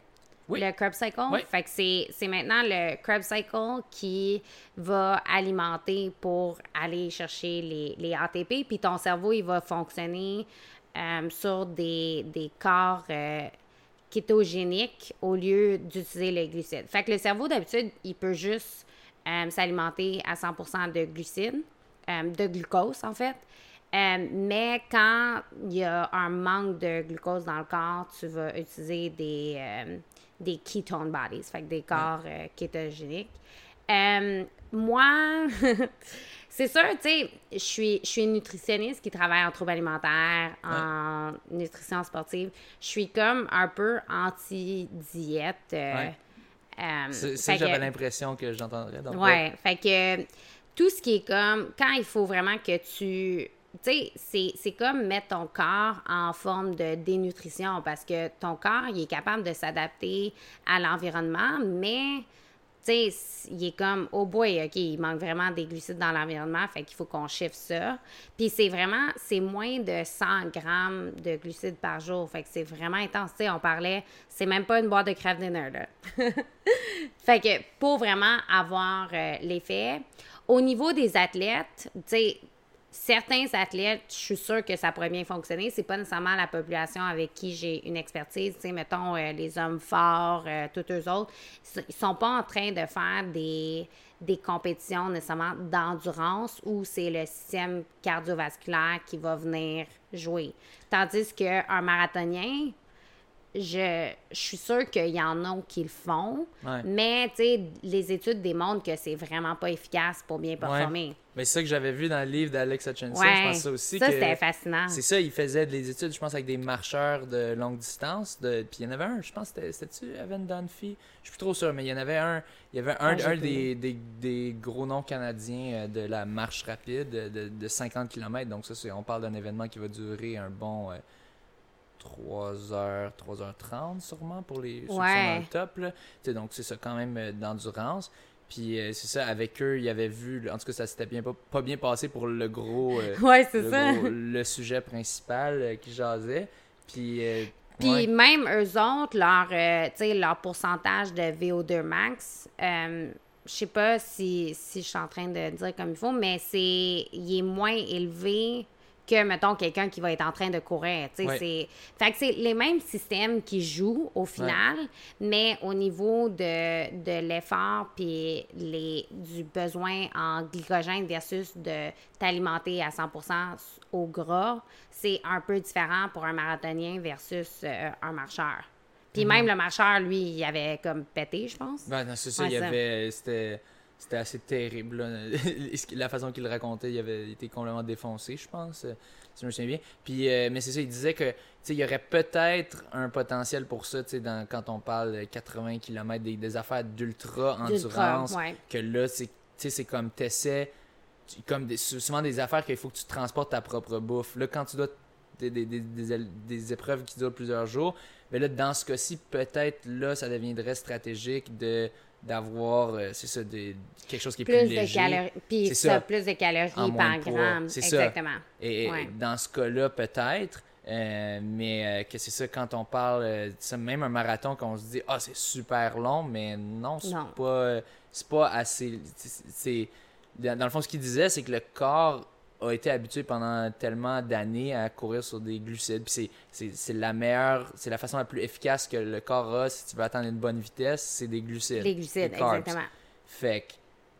Le Krebs Cycle. Fait que c'est maintenant le Krebs Cycle qui va alimenter pour aller chercher les, les ATP. Puis ton cerveau, il va fonctionner euh, sur des, des corps euh, kétogéniques au lieu d'utiliser les glucides. Fait que le cerveau, d'habitude, il peut juste euh, s'alimenter à 100% de glucides, de glucose, en fait. mais quand il y a un manque de glucose dans le corps, tu vas utiliser des, des ketone bodies, fait que des corps euh, kétogéniques. Euh, moi, c'est sûr, tu sais, je suis, je suis une nutritionniste qui travaille en troubles alimentaires, en nutrition sportive. Je suis comme un peu anti-diète. Euh, c'est ça que j'avais l'impression que j'entendrais. Ouais, fait que tout ce qui est comme, quand il faut vraiment que tu tu sais, c'est comme mettre ton corps en forme de dénutrition parce que ton corps, il est capable de s'adapter à l'environnement, mais tu sais, il est comme, oh boy, OK, il manque vraiment des glucides dans l'environnement, fait qu'il faut qu'on chiffre ça. Puis c'est vraiment, c'est moins de 100 grammes de glucides par jour, fait que c'est vraiment intense. Tu sais, on parlait, c'est même pas une boîte de craft dinner, là. fait que pour vraiment avoir euh, l'effet, au niveau des athlètes, tu sais, certains athlètes, je suis sûre que ça pourrait bien fonctionner. C'est pas nécessairement la population avec qui j'ai une expertise. Tu sais, mettons, euh, les hommes forts, euh, tous eux autres, ils sont pas en train de faire des, des compétitions nécessairement d'endurance où c'est le système cardiovasculaire qui va venir jouer. Tandis qu'un marathonien, je, je, suis sûre qu'il y en a qui le font, mais les études démontrent que c'est vraiment pas efficace pour bien performer. Mais c'est ça que j'avais vu dans le livre d'Alex Hutchinson, je pense ça aussi. Ça, c'était fascinant. C'est ça, il faisait des études, je pense, avec des marcheurs de longue distance. De... Puis il y en avait un, je pense, c'était-tu Evan Dunphy? Je suis plus trop sûr, mais il y en avait un, il y avait un, ah, un des, des, des, gros noms canadiens euh, de la marche rapide de, de 50 km. Donc ça, on parle d'un événement qui va durer un bon... Euh, 3h, 3h30 sûrement pour les ceux qui sont dans le top. Là. donc c'est ça quand même euh, d'endurance. Puis euh, c'est ça, avec eux, il y avait vu, en tout cas ça s'était bien pas, pas, bien passé pour le gros, euh, ouais, c'est ça. le sujet principal qui jasait. Puis, puis même eux autres, leur, leur pourcentage de VO2 max, je sais pas si, si je suis en train de dire comme il faut, mais c'est il est moins élevé que, mettons, quelqu'un qui va être en train de courir. C'est... Fait que c'est les mêmes systèmes qui jouent au final, mais au niveau de, de l'effort puis les, du besoin en glycogène versus de t'alimenter à 100% au gras, c'est un peu différent pour un marathonien versus euh, un marcheur. Puis mhm. même le marcheur, lui, il avait comme pété, je pense. Ben, c'est ça, il y avait... C'était c'était assez terrible. la façon qu'il racontait, il avait été complètement défoncé, je pense, euh, si je me souviens bien. Puis, euh, mais c'est ça, il disait que il y aurait peut-être un potentiel pour ça, dans, quand on parle de 80 km, des, affaires d'ultra-endurance, que là, c'est comme t'essaies, comme des, souvent des affaires qu'il faut que tu transportes ta propre bouffe. Là, quand tu dois des, des, des, épreuves qui durent plusieurs jours, mais là, dans ce cas-ci, peut-être là, ça deviendrait stratégique de d'avoir, euh, c'est ça, des, quelque chose qui est plus, plus léger. De puis ça, plus de calories par gramme. Exactement. Et, dans ce cas-là, peut-être, euh, mais euh, que c'est ça, quand on parle, c'est même un marathon, qu'on se dit, ah, c'est super long, mais non, c'est pas, c'est pas assez. C'est, dans le fond, ce qu'il disait, c'est que le corps a été habitué pendant tellement d'années à courir sur des glucides. Puis c'est la meilleure, c'est la façon la plus efficace que le corps a si tu veux atteindre une bonne vitesse, c'est des glucides. Des glucides, exactement. Fait que,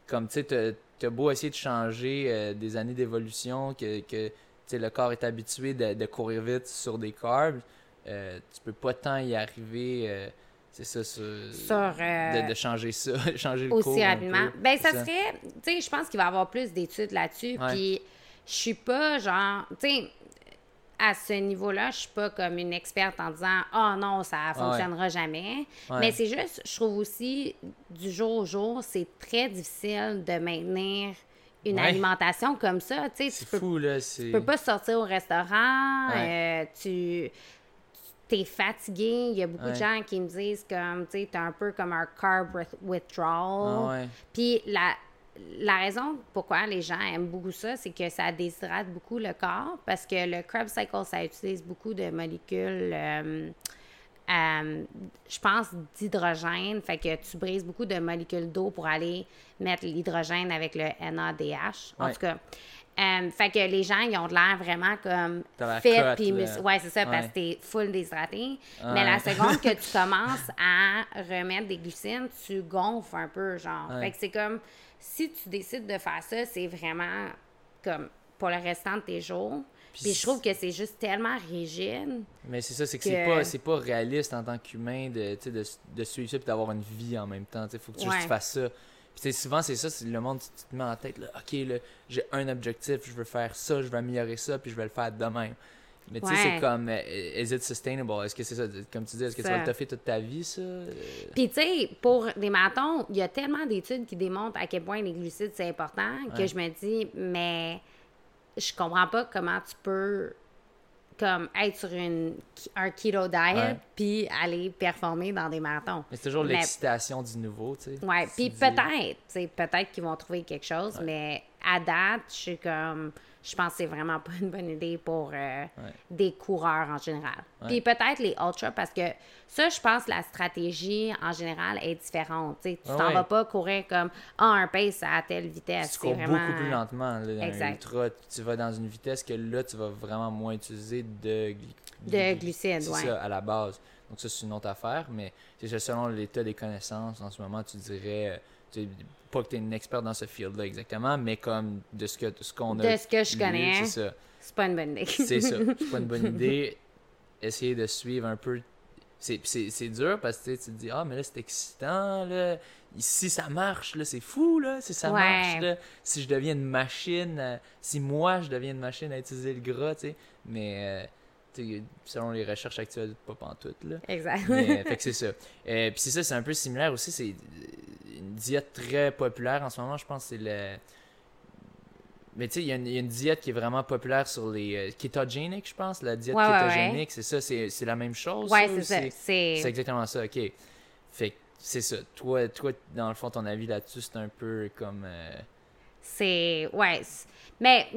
comme tu sais, t'as beau essayer de changer euh, des années d'évolution, que, que le corps est habitué de, courir vite sur des carbs, euh, tu peux pas tant y arriver. Euh, c'est ça, sur, de, changer ça, changer le Aussi rapidement. Ben, ça, serait, tu sais, je pense qu'il va y avoir plus d'études là-dessus. Puis je suis pas genre, tu sais, à ce niveau-là, je suis pas comme une experte en disant oh non, ça fonctionnera jamais. Mais c'est juste, je trouve aussi, du jour au jour, c'est très difficile de maintenir une alimentation comme ça. Tu sais, tu fou, là. Tu peux pas sortir au restaurant, euh, tu es fatigué. Il y a beaucoup de gens qui me disent comme, tu sais, t'es un peu comme un carb withdrawal. Ah Puis la, la raison pourquoi les gens aiment beaucoup ça, c'est que ça déshydrate beaucoup le corps parce que le Krebs Cycle, ça utilise beaucoup de molécules, euh, euh, je pense, d'hydrogène. Fait que tu brises beaucoup de molécules d'eau pour aller mettre l'hydrogène avec le NADH. En tout cas. Euh, fait que les gens, ils ont de l'air vraiment comme fit puis Ouais, c'est ça, parce que t'es full déshydraté. Mais la seconde que tu commences à remettre des glucides, tu gonfles un peu, genre. Fait que c'est comme si tu décides de faire ça, c'est vraiment comme pour le restant de tes jours. Puis, je trouve que c'est juste tellement rigide. Mais c'est ça, c'est que, c'est pas, c'est pas réaliste en tant qu'humain de, de, de suivre ça et d'avoir une vie en même temps. Il faut que tu juste fasses ça. Puis souvent, c'est ça, c'est le monde, tu, te mets en tête, là, OK, là, j'ai un objectif, je veux faire ça, je veux améliorer ça, puis je vais le faire demain. Mais tu sais, c'est comme, euh, is it sustainable? Est-ce que c'est ça, comme tu dis, est-ce que tu vas le toffer toute ta vie, ça? Puis tu sais, pour des matons, il y a tellement d'études qui démontrent à quel point les glucides, c'est important, que je me dis, mais je comprends pas comment tu peux comme être sur une, un keto diet puis aller performer dans des marathons. Mais c'est toujours l'excitation du nouveau, tu sais. Ouais, puis peut-être, peut-être qu'ils vont trouver quelque chose, mais à date, je suis comme je pense que c'est vraiment pas une bonne idée pour euh, des coureurs en général. Puis peut-être les ultras, parce que ça, je pense que la stratégie en général est différente. tu t'en vas pas courir comme ah, un pace à telle vitesse. Tu cours beaucoup plus lentement. Là, exact. ultra, tu vas dans une vitesse que là, tu vas vraiment moins utiliser de, de glucides. C'est ça, à la base. Donc ça, c'est une autre affaire, mais c'est selon l'état des connaissances, en ce moment, tu dirais pas que tu es une experte dans ce field-là exactement, mais comme de ce qu'on ce qu'on a. De ce que je connais. C'est ça. C'est pas une bonne idée. c'est ça. C'est pas une bonne idée. Essayer de suivre un peu. C'est dur parce que tu te dis, ah, mais là, c'est excitant, là. Si ça marche, là, c'est fou, là. Si ça marche, là. Si je deviens une machine, euh, si moi, je deviens une machine à utiliser le gras, tu sais. Mais. Euh, selon les recherches actuelles, pas pantoute. Là. Exact. Mais, fait que c'est ça. Euh, puis c'est ça, c'est un peu similaire aussi. C'est une diète très populaire en ce moment, je pense, c'est le. Mais tu sais, il y, a une diète qui est vraiment populaire sur les euh, kétogéniques, je pense. La diète kétogénique, c'est ça, c'est la même chose. Ouais, c'est ça. C'est exactement ça, ok. Fait que c'est ça. Toi, toi, dans le fond, ton avis là-dessus, c'est un peu comme. Euh, c'est. Ouais. Mais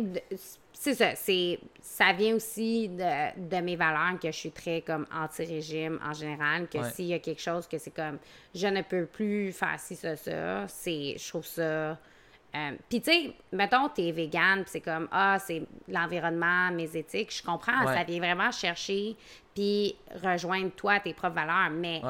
c'est ça, c'est ça vient aussi de, de, mes valeurs que je suis très comme anti-régime en général, que s'il y a quelque chose que c'est comme je ne peux plus faire ci, ça, ça, c'est je trouve ça. Euh, puis tu sais, mettons, t'es vegan, c'est comme ah, c'est l'environnement, mes éthiques, je comprends, ça vient vraiment chercher puis rejoindre toi tes propres valeurs, mais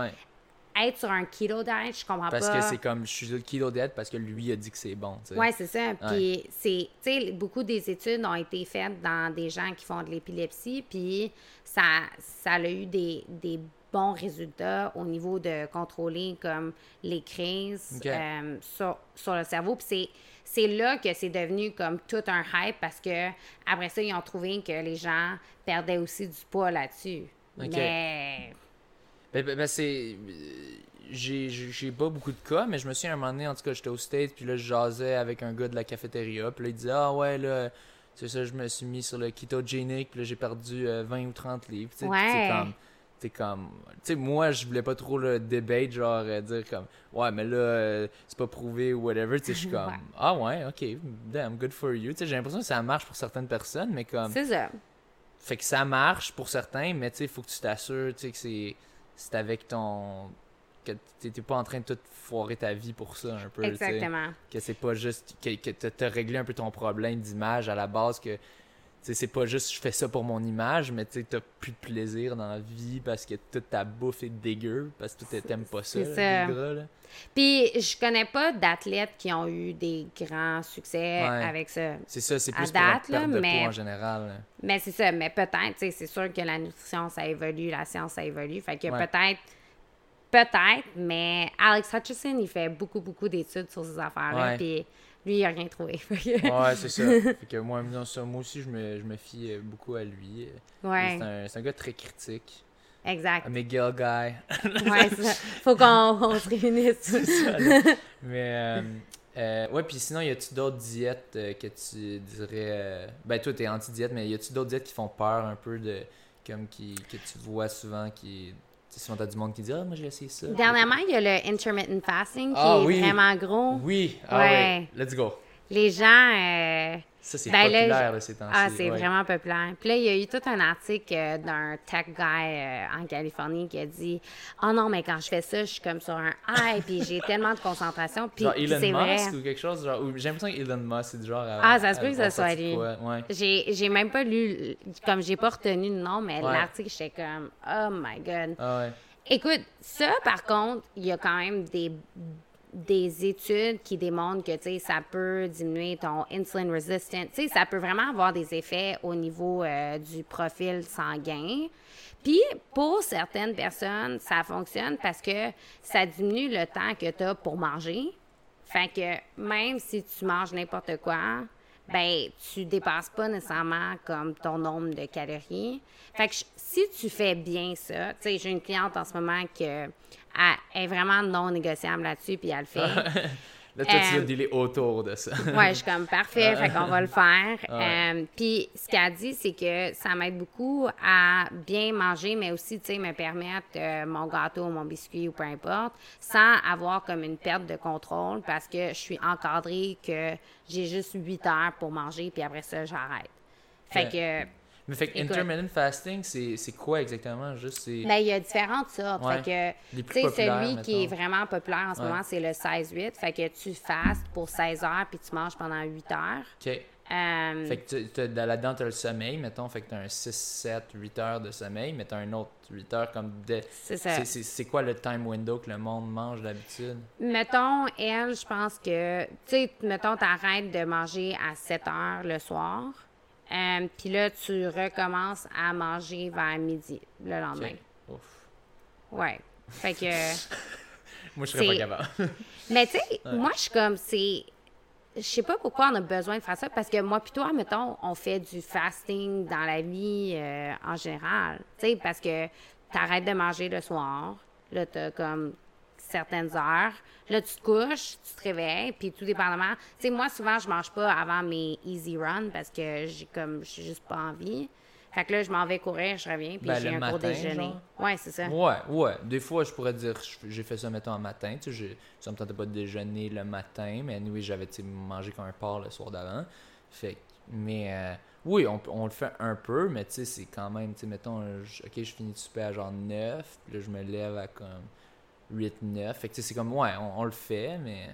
être sur un keto diet, je comprends pas. Parce que c'est comme, je suis sur le keto diet parce que lui a dit que c'est bon. Oui, c'est ça. Puis, c'est, tu sais, beaucoup des études ont été faites dans des gens qui font de l'épilepsie, puis ça, ça a eu des, des bons résultats au niveau de contrôler comme les crises euh, sur, sur, le cerveau. Puis c'est, c'est là que c'est devenu comme tout un hype parce que après ça, ils ont trouvé que les gens perdaient aussi du poids là-dessus. Mais ben, ben, ben c'est. J'ai pas beaucoup de cas, mais je me souviens un moment donné, en tout cas, j'étais au States, puis là, je jasais avec un gars de la cafétéria, puis là, il disait Ah ouais, là, c'est ça, je me suis mis sur le ketogenic, puis là, j'ai perdu 20 euh, ou 30 livres. Tu sais, ouais. comme. T'es comme. Tu sais, moi, je voulais pas trop le debate, genre, euh, dire comme Ouais, mais là, euh, c'est pas prouvé ou whatever. Tu sais, je suis comme Ah ouais, ok, damn, good for you. Tu sais, j'ai l'impression que ça marche pour certaines personnes, mais comme. C'est ça. Fait que ça marche pour certains, mais tu sais, il faut que tu t'assures, tu sais, que c'est c'est avec ton que t'es pas en train de tout foirer ta vie pour ça un peu. Exactement. Que c'est pas juste que, que t'as réglé un peu ton problème d'image à la base que c'est pas juste je fais ça pour mon image, mais tu t'as plus de plaisir dans la vie parce que toute ta bouffe est dégueu, parce que tu t'aimes pas ça, ça. Puis je connais pas d'athlètes qui ont eu des grands succès avec ça. C'est ça, c'est plus date, pour perte de mais, en général. Mais c'est ça, mais peut-être, c'est sûr que la nutrition, ça évolue, la science, ça évolue. Fait que peut-être Peut-être, mais Alex Hutchison, il fait beaucoup, beaucoup d'études sur ces affaires-là. Puis lui, il n'a rien trouvé. ouais, c'est ça. Fait que moi, moi aussi, je me, je me fie euh, beaucoup à lui. Ouais. C'est un, un, gars très critique. Exact. Un Miguel guy. ouais, ça. Faut qu'on se réunisse. ça, Mais, euh, euh, ouais, puis sinon, y a-tu d'autres diètes euh, que tu dirais. ben, toi, t'es anti-diète, mais y a-tu d'autres diètes qui font peur un peu de. comme qui, que tu vois souvent qui souvent, t'as du monde qui dit Ah, moi, j'ai essayé ça. Dernièrement, il y a le intermittent fasting qui ah est vraiment gros. Oui, ah ouais. Let's go. Les gens. Euh, ça, c'est ben populaire, là, ces temps-ci. Ah, c'est vraiment populaire. Puis là, il y a eu tout un article euh, d'un tech guy euh, en Californie qui a dit Oh non, mais quand je fais ça, je suis comme sur un high, puis j'ai tellement de concentration. Puis c'est vrai. ou quelque chose, genre. J'ai l'impression qu'Elon Musk, c'est du genre. ah, ça se peut que ça soit lui. Ouais. J'ai même pas lu, comme j'ai pas retenu le nom, mais l'article, j'étais comme Oh my God. Ah ouais. Écoute, ça, par contre, il y a quand même des des études qui démontrent que ça peut diminuer ton insulin resistant. Ça peut vraiment avoir des effets au niveau euh, du profil sanguin. Puis, pour certaines personnes, ça fonctionne parce que ça diminue le temps que tu as pour manger. Fait que même si tu manges n'importe quoi, ben tu dépasses pas nécessairement comme ton nombre de calories. Fait que si tu fais bien ça, tu sais, j'ai une cliente en ce moment est vraiment non négociable là-dessus, puis elle le fait. Là, toi, tu euh, dealer autour de ça. ouais, je suis comme parfait, fait qu'on va le faire. Euh, puis, ce qu'elle dit, c'est que ça m'aide beaucoup à bien manger, mais aussi, tu sais, me permettre euh, mon gâteau, mon biscuit ou peu importe, sans avoir comme une perte de contrôle parce que je suis encadrée que j'ai juste 8 heures pour manger, puis après ça, j'arrête. Fait que mais fait que intermittent fasting, c'est quoi exactement? Juste, ben, il y a différentes sortes. fait que, tu sais, celui qui est vraiment populaire en ce moment, c'est le 16-8. Fait que tu fastes pour 16 heures puis tu manges pendant 8 heures. OK. Euh, fait que là-dedans, tu as le sommeil, mettons, fait que tu as un 6, 7, 8 heures de sommeil, mais tu as un autre 8 heures comme de... C'est ça. C'est quoi le time window que le monde mange d'habitude? Mettons, elle, je pense que, tu sais, mettons, tu arrêtes de manger à 7 heures le soir. Euh, puis là, tu recommences à manger vers midi le lendemain. Ouf. Ouais. Fait que. moi, je serais pas capable. Mais tu sais, moi, je suis comme, c'est. Je sais pas pourquoi on a besoin de faire ça, parce que moi, plutôt, mettons, on fait du fasting dans la vie euh, en général. Tu sais, parce que tu arrêtes de manger le soir. Là, tu as comme certaines heures. Là, tu te couches, tu te réveilles, puis tout dépendamment. Tu sais, moi, souvent, je mange pas avant mes easy runs parce que j'ai comme, j'ai juste pas envie. Fait que là, je m'en vais courir, je reviens, puis ben, j'ai un matin, déjeuner. Ouais, c'est ça. Ouais, ouais. Des fois, je pourrais dire, j'ai fait ça, mettons, un matin. Tu sais, ça me tentait pas de déjeuner le matin, mais oui, j'avais, mangé comme un porc le soir d'avant. Fait mais euh, oui, on, on, le fait un peu, mais tu sais, c'est quand même, tu sais, mettons, ok, je finis de souper à genre 9, puis là, je me lève à comme 8-9. Fait que c'est comme, ouais, on, le fait, mais.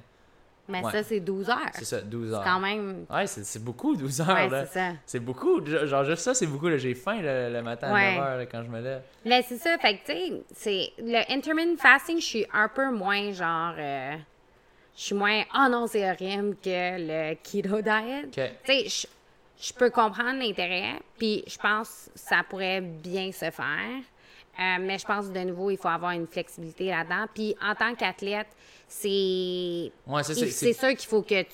Mais ça, c'est 12 heures. C'est ça, 12 heures. C'est quand même. Ouais, c'est beaucoup, 12 heures. Ouais, c'est ça. C'est beaucoup. Genre, juste ça, c'est beaucoup. J'ai faim le, matin à 9 heures quand je me lève. Mais c'est ça. Fait que, tu sais, c'est. Le intermittent fasting, je suis un peu moins genre. Euh, je suis moins. Oh non, c'est horrible que le keto diet. Tu sais, je peux comprendre l'intérêt, puis je pense que ça pourrait bien se faire. Euh, mais je pense de nouveau, il faut avoir une flexibilité là-dedans. Puis en tant qu'athlète, c'est. c'est sûr qu'il faut que tu,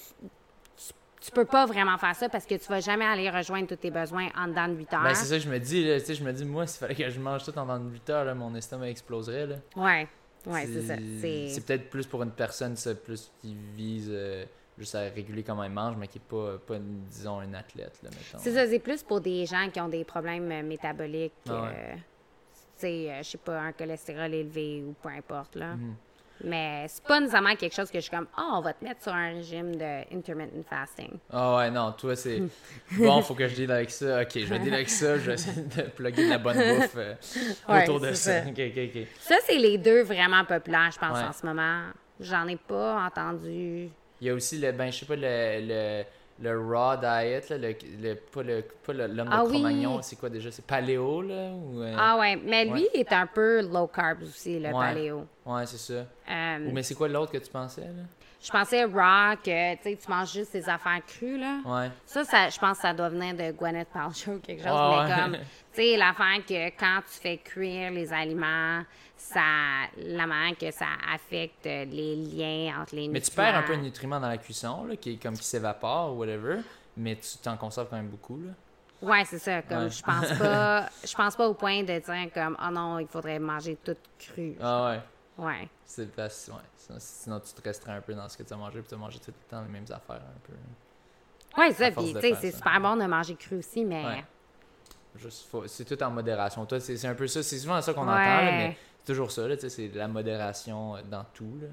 tu, peux pas vraiment faire ça parce que tu vas jamais aller rejoindre tous tes besoins en dedans de 8 heures. Ben, c'est ça que je me dis. Là, je me dis, moi, s'il fallait que je mange tout en dedans de 8 heures, là, mon estomac exploserait. Là. Ouais. Ouais, c'est ça. C'est peut-être plus pour une personne plus qui vise. Euh, juste à réguler comment elle mange, mais qui n'est pas, pas, disons, un athlète. C'est ça, c'est plus pour des gens qui ont des problèmes euh, métaboliques. Ah euh, je sais pas, un cholestérol élevé ou peu importe, là. Mhm. Mais c'est pas nécessairement quelque chose que je suis comme, oh, on va te mettre sur un régime de intermittent fasting. Ah ouais, non, toi, c'est bon, faut que je deal avec ça. Ok, je vais deal avec ça, je vais essayer de plugger de la bonne bouffe euh, autour de ça. ça. ça c'est les deux vraiment populaires, je pense, en ce moment. J'en ai pas entendu. Il y a aussi le, ben, je sais pas, le le raw diet, là, le, le, pas le pas l'homme ah, de Cro-Magnon, c'est quoi déjà? C'est paléo, là? Ou, euh? Ah ouais, mais lui, il est un peu low carb aussi, le paléo. Ouais, c'est ça. Euh, mais c'est quoi l'autre que tu pensais, là? Je pensais raw, que tu manges juste des affaires crues, là. Ouais. Ça, ça je pense que ça doit venir de Gwyneth Paltrow ou quelque chose, mais comme, tu sais, l'affaire que quand tu fais cuire les aliments, ça, la manière que ça affecte les liens entre les nutriments. Mais tu perds un peu de nutriments dans la cuisson, là, qui, comme qui s'évapore ou whatever, mais tu t'en conserves quand même beaucoup, là. Ouais, c'est ça. Comme je pense pas, je pense pas au point de dire comme oh non, il faudrait manger tout cru. Ah ouais. Ouais. C'est parce ouais. Sinon, tu te resterais un peu dans ce que tu as mangé puis tu as mangé tout le temps les mêmes affaires un peu. Ouais, c'est ça. Puis tu sais, c'est super bon de manger cru aussi, mais. c'est tout en modération. Toi, c'est un peu ça. C'est souvent ça qu'on entend, mais toujours ça, c'est la modération euh, dans tout. Là.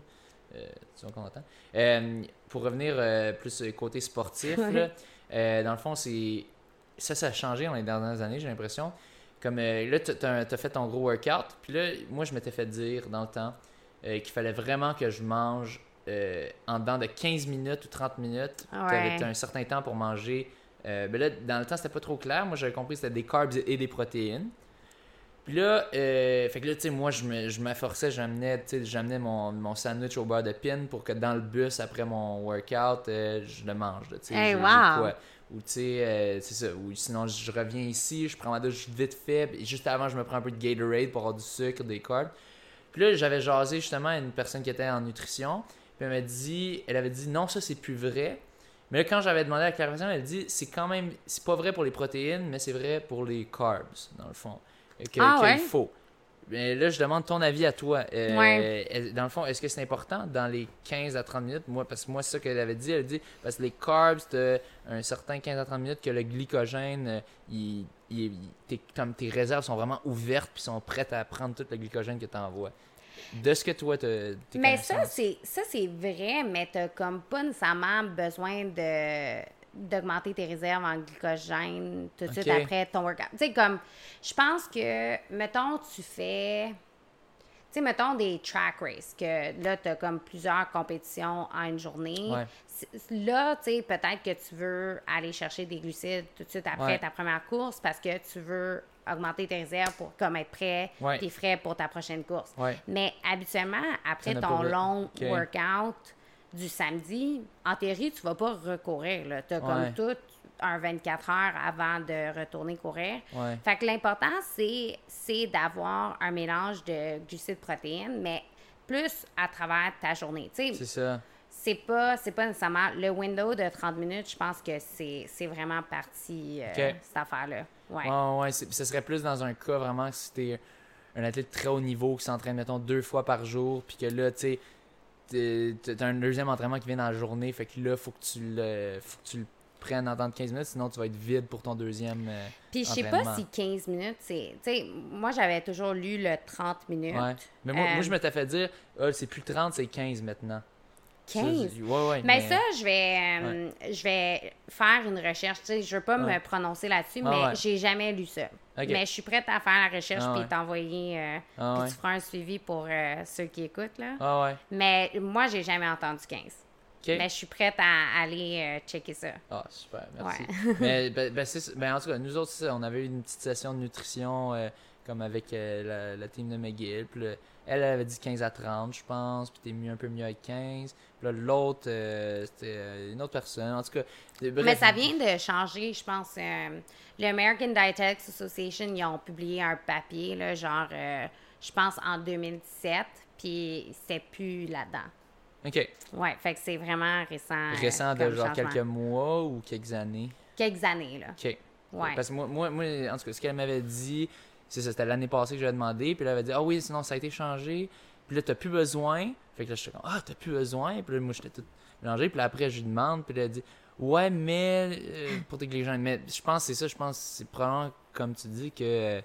Euh, qu'on entend. Euh, pour revenir plus côté sportif, là, dans le fond, c'est ça, ça a changé dans les dernières années, j'ai l'impression. Comme là, tu as, fait ton gros workout, puis là, moi, je m'étais fait dire dans le temps qu'il fallait vraiment que je mange en dedans de 15 minutes ou 30 minutes. Tu un certain temps pour manger. ben là, dans le temps, c'était pas trop clair. Moi, j'avais compris que c'était des carbs et des protéines. Puis là, euh, fait que là, tu sais, moi, je m'efforçais, j'amenais, j'amenais mon, mon sandwich au beurre de pin pour que dans le bus, après mon workout, euh, je le mange, tu sais. wow. Ou, tu sais, euh, c'est ça. Ou sinon, je reviens ici, je prends ma douche vite fait, et juste avant, je me prends un peu de Gatorade pour avoir du sucre, des carbs. Puis là, j'avais jasé justement à une personne qui était en nutrition, puis elle m'a dit, elle avait dit, non, ça, c'est plus vrai. Mais là, quand j'avais demandé la clarification, elle dit, c'est quand même, c'est pas vrai pour les protéines, mais c'est vrai pour les carbs, dans le fond. Ah qu'il faut. Mais là, je demande ton avis à toi. Euh, dans le fond, est-ce que c'est important dans les 15 à 30 minutes? Moi, parce que moi, c'est ça qu'elle avait dit. Elle dit, parce que les carbs, un certain 15 à 30 minutes que le glycogène, euh, il, tes, tes réserves sont vraiment ouvertes puis sont prêtes à prendre tout le glycogène que tu envoies. De ce que toi, tu Mais ça, c'est ça c'est vrai, mais tu comme pas nécessairement besoin de d'augmenter tes réserves en glycogène tout de suite après ton workout. Tu sais, comme, je pense que, mettons, tu fais, tu sais, mettons des track races, que là, tu as comme plusieurs compétitions en une journée. Là, tu sais, peut-être que tu veux aller chercher des glucides tout de suite après ta première course parce que tu veux augmenter tes réserves pour comme être prêt, tes frais pour ta prochaine course. Mais habituellement, après ton long workout, du samedi, en théorie, tu vas pas recourir. Tu as comme tout un 24 heures avant de retourner courir. Fait que l'important, c'est d'avoir un mélange de glucides protéines, mais plus à travers ta journée. C'est ça. C'est pas, pas nécessairement le window de 30 minutes, je pense que c'est vraiment parti euh, cette affaire-là. Ouais. ouais, ce serait plus dans un cas vraiment si t'es un athlète très haut niveau qui s'entraîne, mettons, deux fois par jour, puis que là, tu sais, t'as un deuxième entraînement qui vient dans la journée, fait que là, faut que tu le, faut que tu le prennes en temps de 15 minutes, sinon tu vas être vide pour ton deuxième. Euh, Puis je sais pas si 15 minutes, c'est. Tu sais, moi j'avais toujours lu le 30 minutes. Ouais. Mais moi, moi je euh, m'étais fait dire, ah, c'est plus 30, c'est 15 maintenant. 15. mais, ça, je vais, euh, je vais faire une recherche. Tu sais, je veux pas me prononcer là-dessus, mais j'ai jamais lu ça. Mais je suis prête à faire la recherche ah, puis t'envoyer. Euh, ah, puis tu feras un suivi pour euh, ceux qui écoutent. Là. Ah, mais moi, j'ai jamais entendu 15. Mais je suis prête à aller checker ça. Ah, super, merci. mais ben, ben, ben, en tout cas, nous autres, on avait eu une petite session de nutrition comme avec la, team de McGill. Puis elle, avait dit 15 à 30, je pense, puis t'es mieux, un peu mieux avec 15. Puis là, l'autre, euh, c'était euh, une autre personne. En tout cas, Mais ça vient de changer, je pense. Euh, L'American Dietetics Association, ils ont publié un papier, là, genre, je pense, en 2017, puis c'est plus là-dedans. OK. Ouais, fait que c'est vraiment récent. Récent de genre quelques mois ou quelques années? Quelques années, là. OK. Ouais. Parce que moi, moi, moi en tout cas, ce qu'elle m'avait dit, c'est ça, c'était l'année passée que j'avais demandé. Puis elle avait dit, ah oui, sinon ça a été changé. Puis là, t'as plus besoin. Fait que là, j'étais comme, ah, t'as plus besoin. Puis là, moi, j'étais tout mélangé. Puis là, après, je lui demande. Puis elle a dit, ouais, mais euh, pour tes gens. Mais je pense que c'est ça. Je pense que c'est probablement, comme tu dis, que,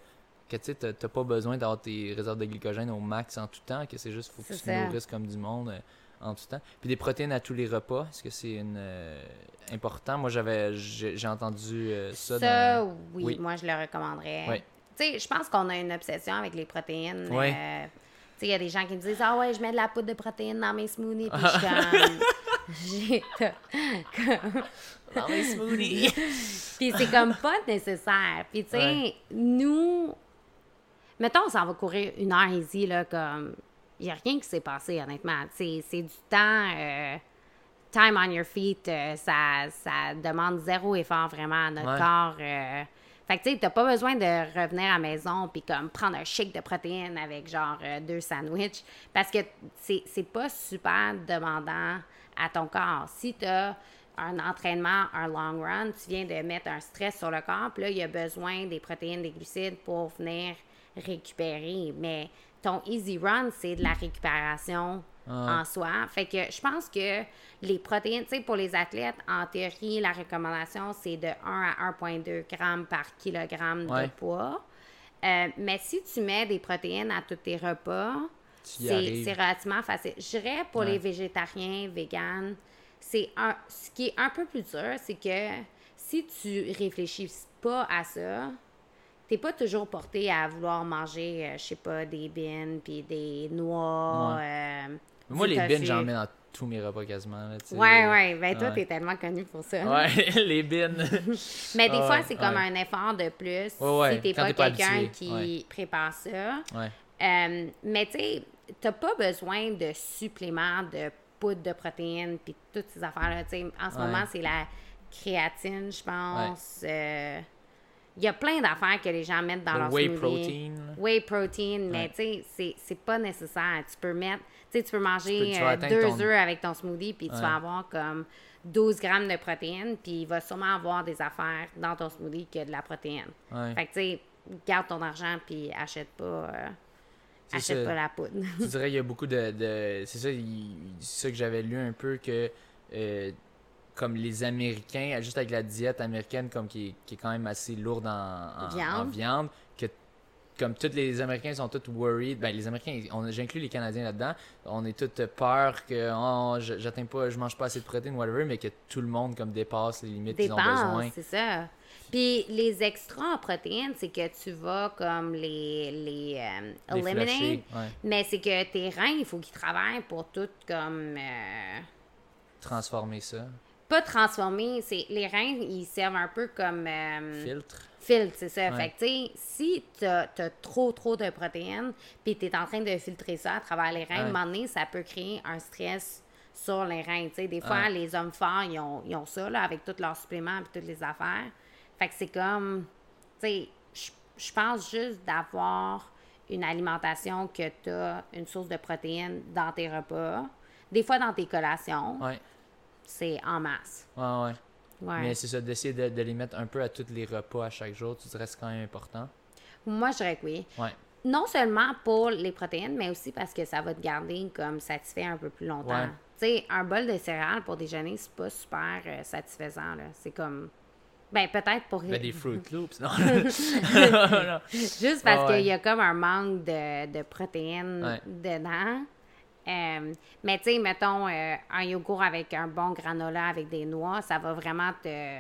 que tu sais, t'as pas besoin d'avoir tes réserves de glycogène au max en tout temps. Que c'est juste, faut que tu te nourrisses comme du monde. Euh, en tout temps. Puis des protéines à tous les repas, est-ce que c'est une euh, important? Moi, j'avais j'ai entendu ça. Ça, oui, moi, je le recommanderais. Oui je pense qu'on a une obsession avec les protéines. Euh, il y a des gens qui me disent Ah ouais, je mets de la poudre de protéines dans mes smoothies. Puis je comme. dans mes smoothies. puis c'est comme pas nécessaire. Puis, tu sais, nous. Mettons, on s'en va courir une heure ici, là, comme. Il n'y a rien qui s'est passé, honnêtement. C'est du temps. Euh, time on your feet. Euh, ça, ça demande zéro effort vraiment à notre corps. Fait que tu sais, t'as pas besoin de revenir à la maison puis comme prendre un shake de protéines avec genre euh, deux sandwichs parce que c'est pas super demandant à ton corps. Si tu as un entraînement, un long run, tu viens de mettre un stress sur le corps, puis là, il y a besoin des protéines, des glucides pour venir récupérer. Mais ton easy run, c'est de la récupération ah. en soi. Fait que je pense que les protéines, tu sais, pour les athlètes, en théorie, la recommandation, c'est de 1 à 1,2 grammes par kilogramme de poids. Euh, mais si tu mets des protéines à tous tes repas, c'est relativement facile. Je dirais pour les végétariens, véganes, c'est un, ce qui est un peu plus dur, c'est que si tu réfléchis pas à ça, t'es pas toujours porté à vouloir manger, euh, je sais pas, des bines, puis des noix. Euh, moi, les bines, j'en mets dans tous mes repas quasiment. Là, ouais, ouais. Ben, toi, t'es tellement connu pour ça. Ouais, les bines. Mais des fois, c'est comme un effort de plus si t'es pas quelqu'un qui prépare ça. Euh, mais tu sais, t'as pas besoin de suppléments de poudre de protéines puis toutes ces affaires-là. En ce moment, c'est la créatine, je pense. Euh, il y a plein d'affaires que les gens mettent dans leur whey protein. Whey protein, mais tu sais, c'est pas nécessaire. Tu peux mettre tu peux manger euh, deux œufs avec ton smoothie, puis tu vas avoir comme 12 grammes de protéines, puis il va sûrement avoir des affaires dans ton smoothie que de la protéine. Fait que, tu sais, garde ton argent, puis achète pas. Euh, achète pas la poudre. tu dirais qu'il y a beaucoup de. c'est ça, ça que j'avais lu un peu que. Euh, comme les Américains, juste avec la diète américaine, comme qui est, quand même assez lourde en, en viande, comme tous les Américains sont tous worried, ben les Américains, j'inclus les Canadiens là-dedans, on est tous peur que oh, j'atteins pas, je mange pas assez de protéines, whatever, mais que tout le monde comme dépasse les limites qu'ils ont besoin. c'est ça. Puis les extras en protéines, c'est que tu vas comme les, les, euh, éliminer, mais c'est que tes reins, il faut qu'ils travaillent pour tout comme... Euh, Transformer ça. Pas transformer, c'est les reins, ils servent un peu comme... Euh, Filtre filtre, c'est ça. Fait que, tu sais, si tu as, trop, trop de protéines, puis tu es en train de filtrer ça à travers les reins, à un moment donné, ça peut créer un stress sur les reins. Tu sais, des fois, les hommes forts, ils ont, ils ont ça, là, avec tous leurs suppléments et toutes les affaires. Fait que c'est comme, tu sais, je pense juste d'avoir une alimentation que tu as une source de protéines dans tes repas, des fois dans tes collations. C'est en masse. Ouais, ouais. Mais c'est ça, d'essayer de, les mettre un peu à tous les repas à chaque jour, tu dirais que c'est quand même important? Moi, je dirais que oui. Non seulement pour les protéines, mais aussi parce que ça va te garder comme satisfait un peu plus longtemps. Tu sais, un bol de céréales pour déjeuner, c'est pas super euh, satisfaisant. C'est comme. Ben, peut-être pour. Ben, des Fruit Loops, non? Juste parce qu'il y a comme un manque de, de protéines dedans. Euh, mais tu sais, mettons euh, un yogourt avec un bon granola avec des noix, ça va vraiment te.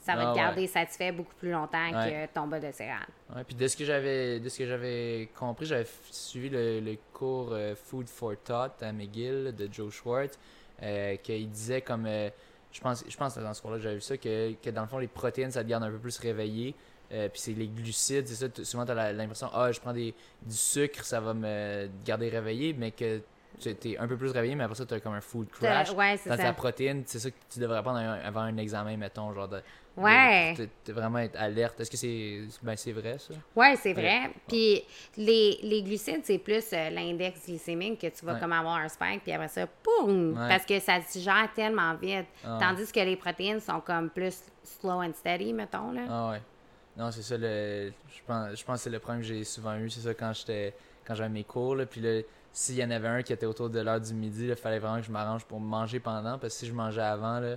Ça va te ah garder satisfait beaucoup plus longtemps que ton bol de céréales. Ouais, puis de ce que j'avais de ce que j'avais compris, j'avais suivi le, cours euh, Food for Thought à McGill de Joe Schwartz, qu'il disait comme je pense je pense dans ce cours-là j'avais vu ça que, que, dans le fond les protéines ça te garde un peu plus réveillé. Puis c'est les glucides, c'est ça. Souvent, tu as l'impression, ah, je prends des, du sucre, ça va me garder réveillé, mais que tu es un peu plus réveillé, mais après ça, tu as comme un food crash. Ouais, c'est ça. ta protéine, c'est ça que tu devrais prendre avant un examen, mettons, genre de. Ouais. De, vraiment être alerte. Est-ce que c'est ben, c'est vrai, ça? Ouais, c'est vrai. Puis les, les glucides, c'est plus euh, l'index glycémique que tu vas comme avoir un spike, puis après ça, poum! Parce que ça se gère tellement vite. Ah. Tandis que les protéines sont comme plus slow and steady, mettons. Là. Ah ouais. Non, c'est ça. Le, je, pense, je pense que c'est le problème que j'ai souvent eu. C'est ça quand j'étais quand j'avais mes cours. Là, puis là, s'il y en avait un qui était autour de l'heure du midi, il fallait vraiment que je m'arrange pour manger pendant. Parce que si je mangeais avant, là,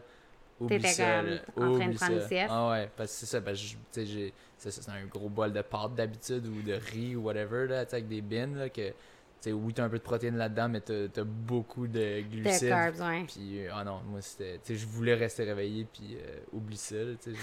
oublie ça. Là, en train de prendre ça. Ah ouais, parce que c'est ça. Parce que c'est un gros bol de pâte d'habitude ou de riz ou whatever, là, avec des bins. Là, que sais, oui, t'as un peu de protéines là-dedans, mais t'as as beaucoup de glucides. De carbs, ouais. Puis, euh, ah non, moi, c'était. Tu sais, je voulais rester réveillé, puis euh, oublie ça, tu sais.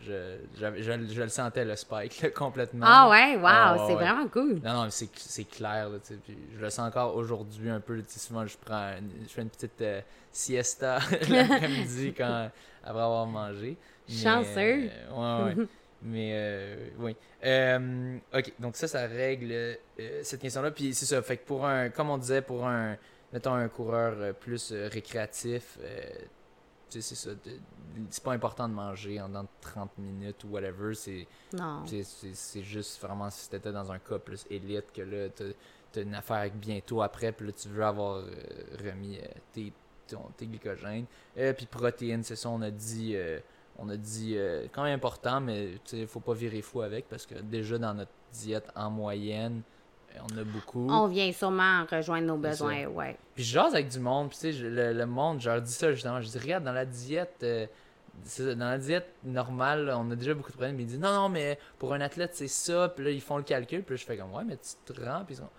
Je, je, je, je, le sentais, le spike, complètement. Ah ouais, wow, ah, c'est vraiment cool. Non, non, c'est clair, tu sais. Puis, je le sens encore aujourd'hui un peu, tu sais, souvent, je prends. Je fais une petite euh, siesta l'après-midi quand après avoir mangé. Chanceux. ouais, ouais. Mais euh, oui. Euh, ok, donc ça, ça règle euh, cette question-là. Puis c'est ça. Fait que pour un, comme on disait, pour un, mettons, un coureur plus récréatif, c'est ça. C'est pas important de manger en dans 30 minutes ou whatever. C'est, c'est, juste vraiment si t'étais dans un cas plus élite que là, t'as, une affaire bientôt après, puis là, tu veux avoir remis tes, tes glycogènes. puis protéines, c'est ça, on a dit on a dit euh, quand même important, mais il faut pas virer fou avec parce que déjà dans notre diète en moyenne, euh, on a beaucoup. On vient sûrement rejoindre nos besoins, ouais. Puis je jase avec du monde, puis tu sais, le, monde, je leur dis ça justement, je dis regarde, dans la diète, euh, dans la diète normale, on a déjà beaucoup de problèmes, mais ils disent non, non, mais pour un athlète, c'est ça, puis là, ils font le calcul, puis là, je fais comme ouais, mais tu te rends, puis ils sont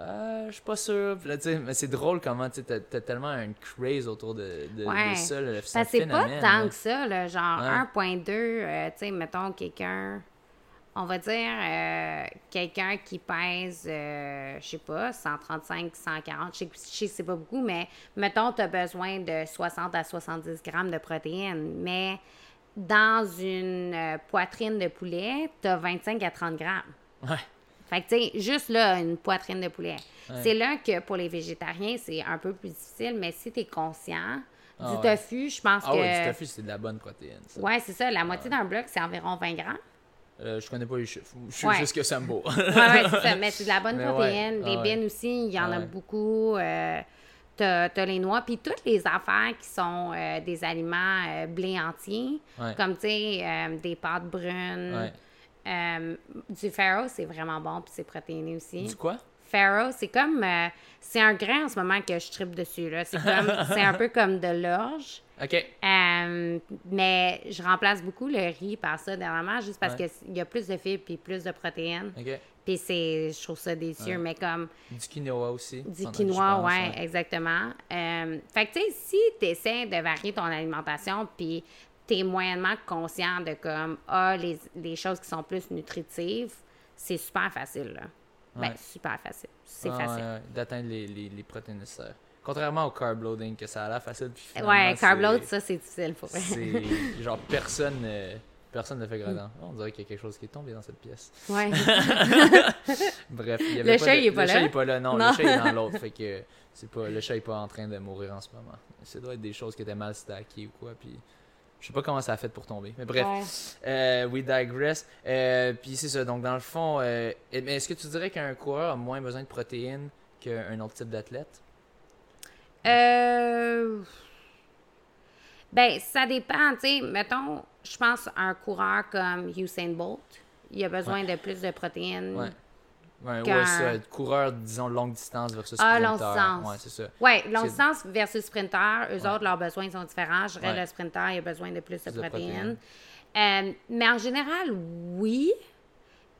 euh, je suis pas sûr. Là, mais c'est drôle comment tu as, as, tellement une craze autour de, de, ça. Le, ça c'est pas tant que ça, là, genre 1.2, euh, tu sais, mettons quelqu'un, on va dire euh, quelqu'un qui pèse, je sais pas, 135, 140, je sais, c'est pas beaucoup, mais mettons, tu as besoin de 60 à 70 grammes de protéines, mais dans une poitrine de poulet, tu as 25 à 30 grammes. Ouais. Fait que, tu sais, juste là, une poitrine de poulet. C'est là que pour les végétariens, c'est un peu plus difficile, mais si tu es conscient, ah du tofu, je pense que. Ah oui, du tofu, c'est de la bonne protéine. Ça. Ouais, c'est ça. La moitié d'un bloc, c'est environ 20 grammes. Euh, je connais pas les chiffres. Je suis juste que ça me beau. ouais, ouais c'est ça. Mais c'est de la bonne protéine. les bines aussi, il y en a beaucoup. Euh, t'as as les noix, puis toutes les affaires qui sont euh, des aliments euh, blé entiers, comme, tu sais, euh, des pâtes brunes. Euh, du farro, c'est vraiment bon, puis c'est protéiné aussi. Du quoi? Pharaoh, c'est comme. Euh, c'est un grain en ce moment que je tripe dessus. Là. C'est, comme, c'est un peu comme de l'orge. OK. Euh, mais je remplace beaucoup le riz par ça dernièrement, juste parce qu'il y a plus de fibres et plus de protéines. OK. Puis c'est, je trouve ça délicieux, mais comme... Du quinoa aussi. Du quinoa, oui, exactement. Euh, fait que, tu sais, si tu essaies de varier ton alimentation, puis tu es moyennement conscient de comme, ah, les, les, choses qui sont plus nutritives, c'est super facile, là. Ben, super facile. C'est facile. D'atteindre les, les, les protéines nécessaires. Contrairement au carb loading, que ça a l'air facile. Puis ouais, carb load, ça, c'est difficile pour C'est genre personne. Euh, personne ne fait gradant. Mm. On dirait qu'il y a quelque chose qui est tombé dans cette pièce. Ouais. Bref, il y avait le chat, il est pas là? Le chat, il est pas là. Non, le chat est dans l'autre. Fait que c'est pas, le chat est pas en train de mourir en ce moment. Ça doit être des choses qui étaient mal stackées ou quoi. Puis je sais pas comment ça a fait pour tomber. Mais bref, euh, we digress. Euh, puis c'est ça. Donc, dans le fond, euh, est-ce que tu dirais qu'un coureur a moins besoin de protéines qu'un autre type d'athlète? Euh. Ben, ça dépend, tu sais. Mettons, je pense un coureur comme Usain Bolt, il a besoin de plus de protéines. Ouais. Ouais, ouais, ça. Coureur, disons, longue distance versus sprinter. Ah, longue distance. Ouais, c'est ça. Ouais, longue distance versus sprinter, eux autres, leurs besoins sont différents. Je dirais le sprinter, il a besoin de plus de, protéines. Euh, mais en général, oui.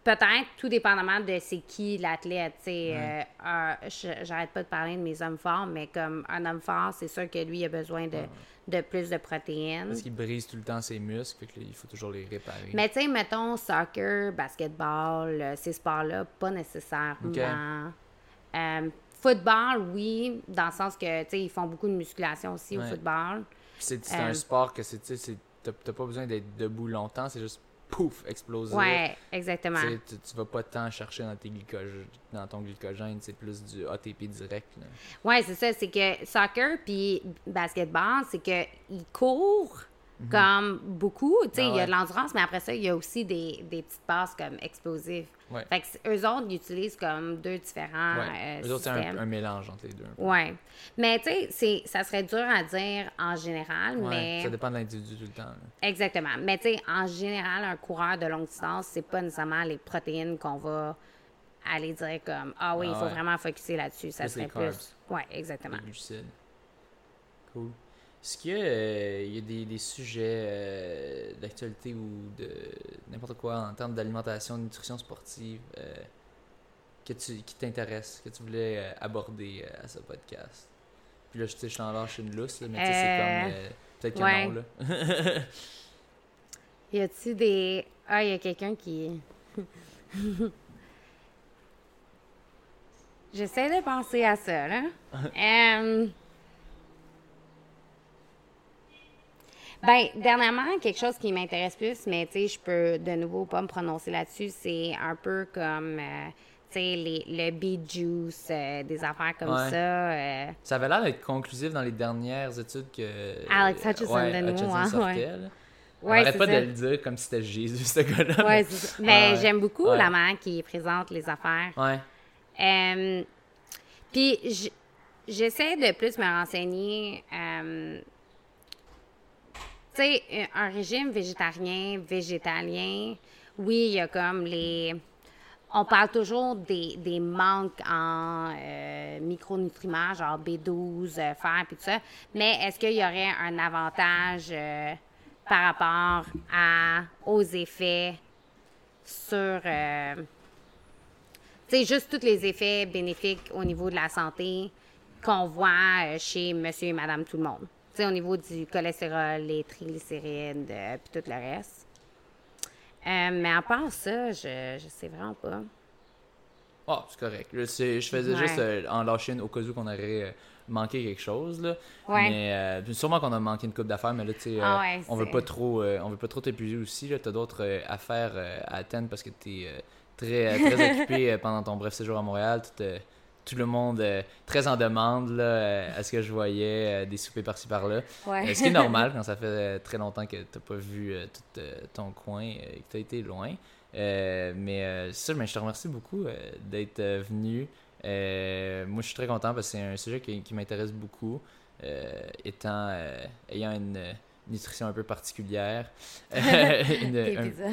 Peut-être, tout dépendamment de c'est qui l'athlète. Euh, euh, j'arrête pas de parler de mes hommes forts, mais comme un homme fort, c'est sûr que lui, il a besoin de, de plus de protéines. Parce qu'il brise tout le temps ses muscles, fait il faut toujours les réparer. Mais tu sais, mettons, soccer, basketball, euh, ces sports-là, pas nécessairement. football, oui, dans le sens que, tu sais, ils font beaucoup de musculation aussi au football. C'est un sport que tu sais, t'as pas besoin d'être debout longtemps, c'est juste pouf, exploser. Ouais, exactement. Tu, tu vas pas tant chercher dans, tes dans ton glycogène, c'est plus du ATP direct. Là. Ouais, c'est ça. C'est que soccer puis basketball, c'est que ils courent Mhm. comme beaucoup. Tu sais, ah il y a de l'endurance, mais après ça, il y a aussi des, des petites passes comme explosives. Fait que eux autres, ils utilisent comme deux différents ouais. Euh, eux autres, c'est un, mélange entre les deux. Oui. Mais tu sais, ça serait dur à dire en général, mais... Ça dépend de l'individu tout le temps. Exactement. Mais tu sais, en général, un coureur de longue distance, c'est pas nécessairement les protéines qu'on va aller dire comme « Ah oui, il faut ah vraiment focuser là-dessus. » Ça serait plus... Oui, exactement. Cool. Est-ce qu'il y, euh, y, a des, des sujets euh, d'actualité ou de n'importe quoi en termes d'alimentation, de nutrition sportive euh, que tu, qui t'intéressent, que tu voulais aborder à ce podcast? Puis là, je, sais, je t'en lâche une lousse, mais tu sais, c'est comme. Peut-être que ouais. non, là. y a-tu des. Ah, il y a quelqu'un qui. J'essaie de penser à ça, là. Ben, dernièrement, quelque chose qui m'intéresse plus, mais tu sais, je peux de nouveau pas me prononcer là-dessus, c'est un peu comme. Euh, tu sais, le beet juice, euh, des affaires comme ça. Euh. Ça avait l'air d'être conclusif dans les dernières études que. Alex Hutchison ouais, de nous, hein, sortait, ouais. pas de le dire comme si c'était Jésus, ce gars-là. Ouais, ça. Mais j'aime beaucoup la manière qui présente les affaires. Ouais. Puis, j'essaie de plus me renseigner un régime végétarien, végétalien, oui, il y a comme les. On parle toujours des, des manques en euh, micronutriments, genre B12, euh, fer, puis tout ça. Mais est-ce qu'il y aurait un avantage euh, par rapport aux effets sur. tu sais, juste tous les effets bénéfiques au niveau de la santé qu'on voit chez monsieur et madame tout le monde? Au niveau du cholestérol, les triglycérides, euh, puis tout le reste. Euh, mais à part ça, je, je sais vraiment pas. Ah, c'est correct. Je, je faisais juste euh, en lâcher une au cas où qu'on aurait manqué quelque chose. Là. Mais sûrement qu'on a manqué une coupe d'affaires, mais là, tu sais, ah on veut pas trop on veut pas trop t'épuiser aussi. Tu as d'autres affaires à atteindre parce que tu es très, très occupé pendant ton bref séjour à Montréal. Tu tout le monde euh, très en demande là, euh, à ce que je voyais, euh, des soupers par-ci par-là. ce qui est normal quand ça fait très longtemps que tu n'as pas vu tout ton coin et que tu as été loin. mais ça, je te remercie beaucoup d'être venu. moi, je suis très content parce que c'est un sujet qui, qui m'intéresse beaucoup. étant, ayant une, nutrition un peu particulière. une,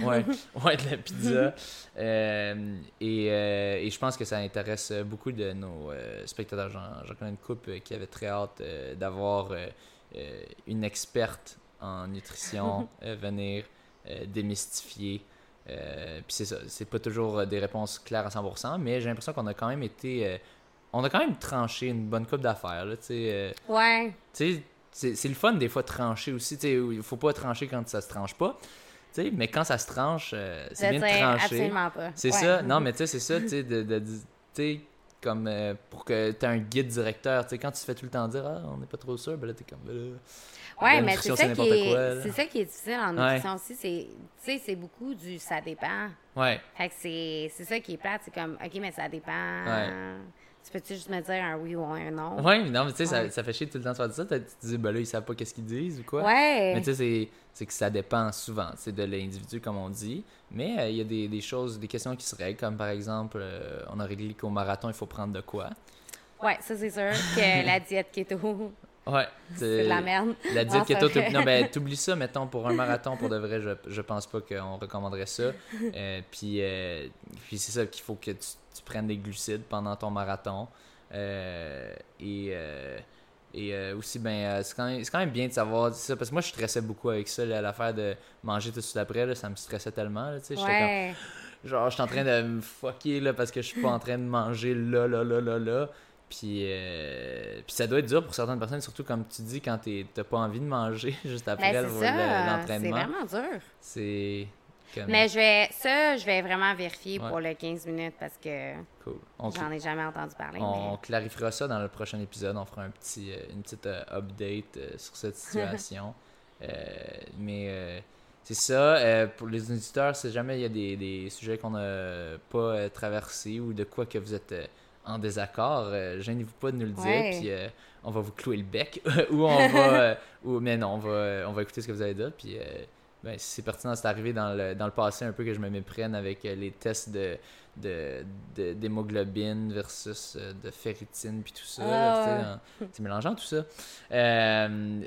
ouais, ouais, de la pizza. et, et, je pense que ça intéresse beaucoup de nos spectateurs. J'en connais une couple qui avait très hâte d'avoir une experte en nutrition venir démystifier euh, puis c'est ça, c'est pas toujours euh, des réponses claires à 100%, mais j'ai l'impression qu'on a quand même été. Euh, on a quand même tranché une bonne coupe d'affaires, là, tu sais. ouais. Tu sais, c'est le fun des fois de trancher aussi. Il faut pas trancher quand ça se tranche pas. mais quand ça se tranche, c'est bien de trancher. Absolument pas. C'est ça. Non, mais tu sais, c'est ça, tu sais, de, de, de comme pour que tu aies un guide directeur. Tu sais, quand tu te fais tout le temps dire, ah, on n'est pas trop sûr, ben là, t'es comme, ben oui, mais c'est ça, qui est, c'est ça qui est difficile en nutrition aussi. C'est, tu sais, c'est beaucoup du ça dépend. Ouais. Fait que c'est, c'est ça qui est plate. C'est comme, OK, mais ça dépend. Ouais. Tu peux-tu juste me dire un oui ou un non? Oui, mais non, mais tu sais, ça, ça, fait chier tout le temps de faire ça. Tu te dis, ben là, ils savent pas qu'est-ce qu'ils disent ou quoi. Ouais. Mais tu sais, c'est que ça dépend souvent. C'est de l'individu, comme on dit. Mais euh, il y a des, des, choses, des questions qui se règlent, comme par exemple, euh, on a réglé qu'au marathon, il faut prendre de quoi? Oui, ça c'est sûr que la diète keto, Ouais. C'est la merde. La diète keto, non, ben, t'oublies ça, mettons, pour un marathon, pour de vrai, je, je pense pas qu'on recommanderait ça. Euh, puis, puis c'est ça qu'il faut que tu, tu, prennes des glucides pendant ton marathon. Euh, et et aussi, ben, c'est quand, quand, même bien de savoir ça, parce que moi, je stressais beaucoup avec ça, l'affaire de manger tout de suite après, là, ça me stressait tellement, ouais. comme, genre, je suis en train de me fucker, là, parce que je suis pas en train de manger là, là, là, là, là, puis, euh, puis ça doit être dur pour certaines personnes, surtout comme tu dis, quand tu n'as pas envie de manger juste après ben, l'entraînement. C'est vraiment dur. C'est. Mais je vais, ça, je vais vraiment vérifier pour les 15 minutes parce que cool. j'en ai jamais entendu parler. On, clarifiera ça dans le prochain épisode. On fera un petit, euh, une petite euh, update sur cette situation. mais c'est ça. pour les auditeurs, si jamais il y a des, des sujets qu'on n'a pas traversés ou de quoi que vous êtes en désaccord, euh, gênez-vous pas de nous le dire, puis euh, on va vous clouer le bec, ou on va, euh, ou, mais non, on va, on va écouter ce que vous avez dit, puis ben, c'est pertinent, c'est arrivé dans le, dans le passé un peu que je me méprenne avec les tests de d'hémoglobine versus de ferritine puis tout ça ah, c'est mélangeant tout ça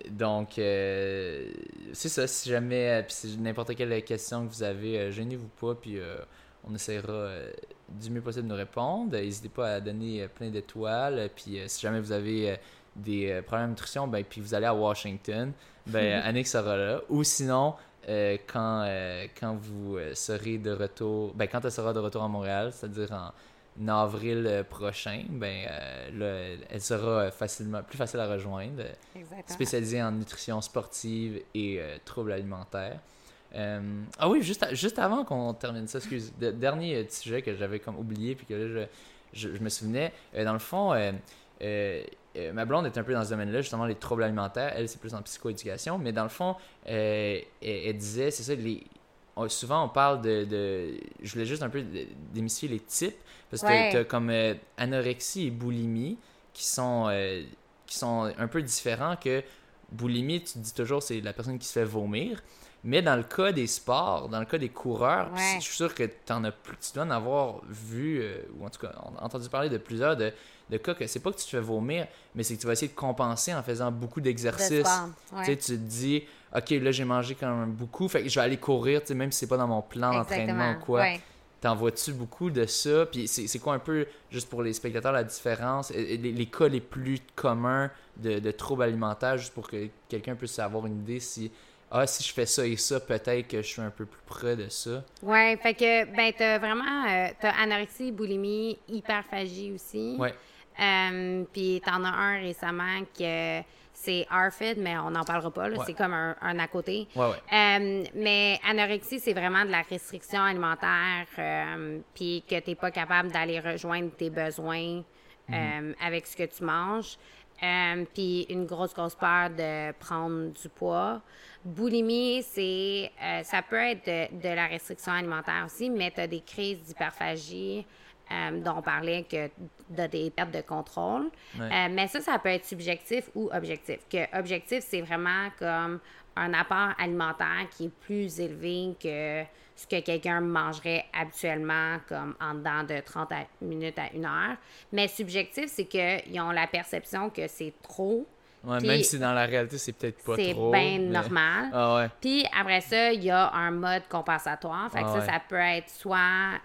donc c'est ça si jamais puis n'importe quelle question que vous avez gênez-vous pas puis on essaiera du mieux possible de nous répondre. N'hésitez pas à donner euh, plein d'étoiles. Puis euh, si jamais vous avez euh, des problèmes de nutrition, ben, puis vous allez à Washington, ben, Annick sera là. Ou sinon, quand, quand vous serez de retour, ben, quand elle sera de retour à Montréal, c'est-à-dire en avril prochain, ben, elle sera facilement, plus facile à rejoindre. Spécialisée en nutrition sportive et troubles alimentaires. Euh, ah oui, juste, juste avant qu'on termine ça, excuse, dernier euh, sujet que j'avais comme oublié, puis que là, je, je, me souvenais. Euh, dans le fond, ma blonde est un peu dans ce domaine-là, justement, les troubles alimentaires. Elle, c'est plus en psychoéducation, mais dans le fond, elle, disait, c'est ça, les, souvent on parle de, de, Je voulais juste un peu démystifier les types, parce que tu as comme anorexie et boulimie qui sont, qui sont un peu différents que boulimie, tu dis toujours, c'est la personne qui se fait vomir. Mais dans le cas des sports, dans le cas des coureurs, je suis sûr que en as plus, tu dois en avoir vu, euh, ou en tout cas entendu parler de plusieurs de, de cas que c'est pas que tu te fais vomir, mais c'est que tu vas essayer de compenser en faisant beaucoup d'exercices. Tu te dis, OK, là j'ai mangé quand même beaucoup, fait que je vais aller courir, même si c'est pas dans mon plan d'entraînement ou quoi. T'en vois-tu beaucoup de ça? Puis c'est quoi un peu, juste pour les spectateurs, la différence, les, les cas les plus communs de, de troubles alimentaires, juste pour que quelqu'un puisse avoir une idée si ah, si je fais ça et ça, peut-être que je suis un peu plus près de ça. Ouais, fait que, ben, t'as vraiment, euh, t'as anorexie, boulimie, hyperphagie aussi. Ouais. Euh, puis t'en as un récemment que c'est ARFID, mais on n'en parlera pas, c'est comme un, à côté. Ouais, ouais. Euh, mais anorexie, c'est vraiment de la restriction alimentaire, puis que t'es pas capable d'aller rejoindre tes besoins mhm. avec ce que tu manges. puis une grosse, grosse peur de prendre du poids. Boulimie, c'est euh, ça peut être de, la restriction alimentaire aussi, mais tu as des crises d'hyperphagie euh, dont on parlait que tu des pertes de contrôle. Euh, mais ça, ça peut être subjectif ou objectif. Que objectif, c'est vraiment comme un apport alimentaire qui est plus élevé que ce que quelqu'un mangerait habituellement, comme en dedans de 30 minutes à une heure. Mais subjectif, c'est qu'ils ont la perception que c'est trop même si dans la réalité, c'est peut-être pas trop. C'est bien normal. Ah Puis après ça, il y a un mode compensatoire. Fait que ah ça, ça peut être soit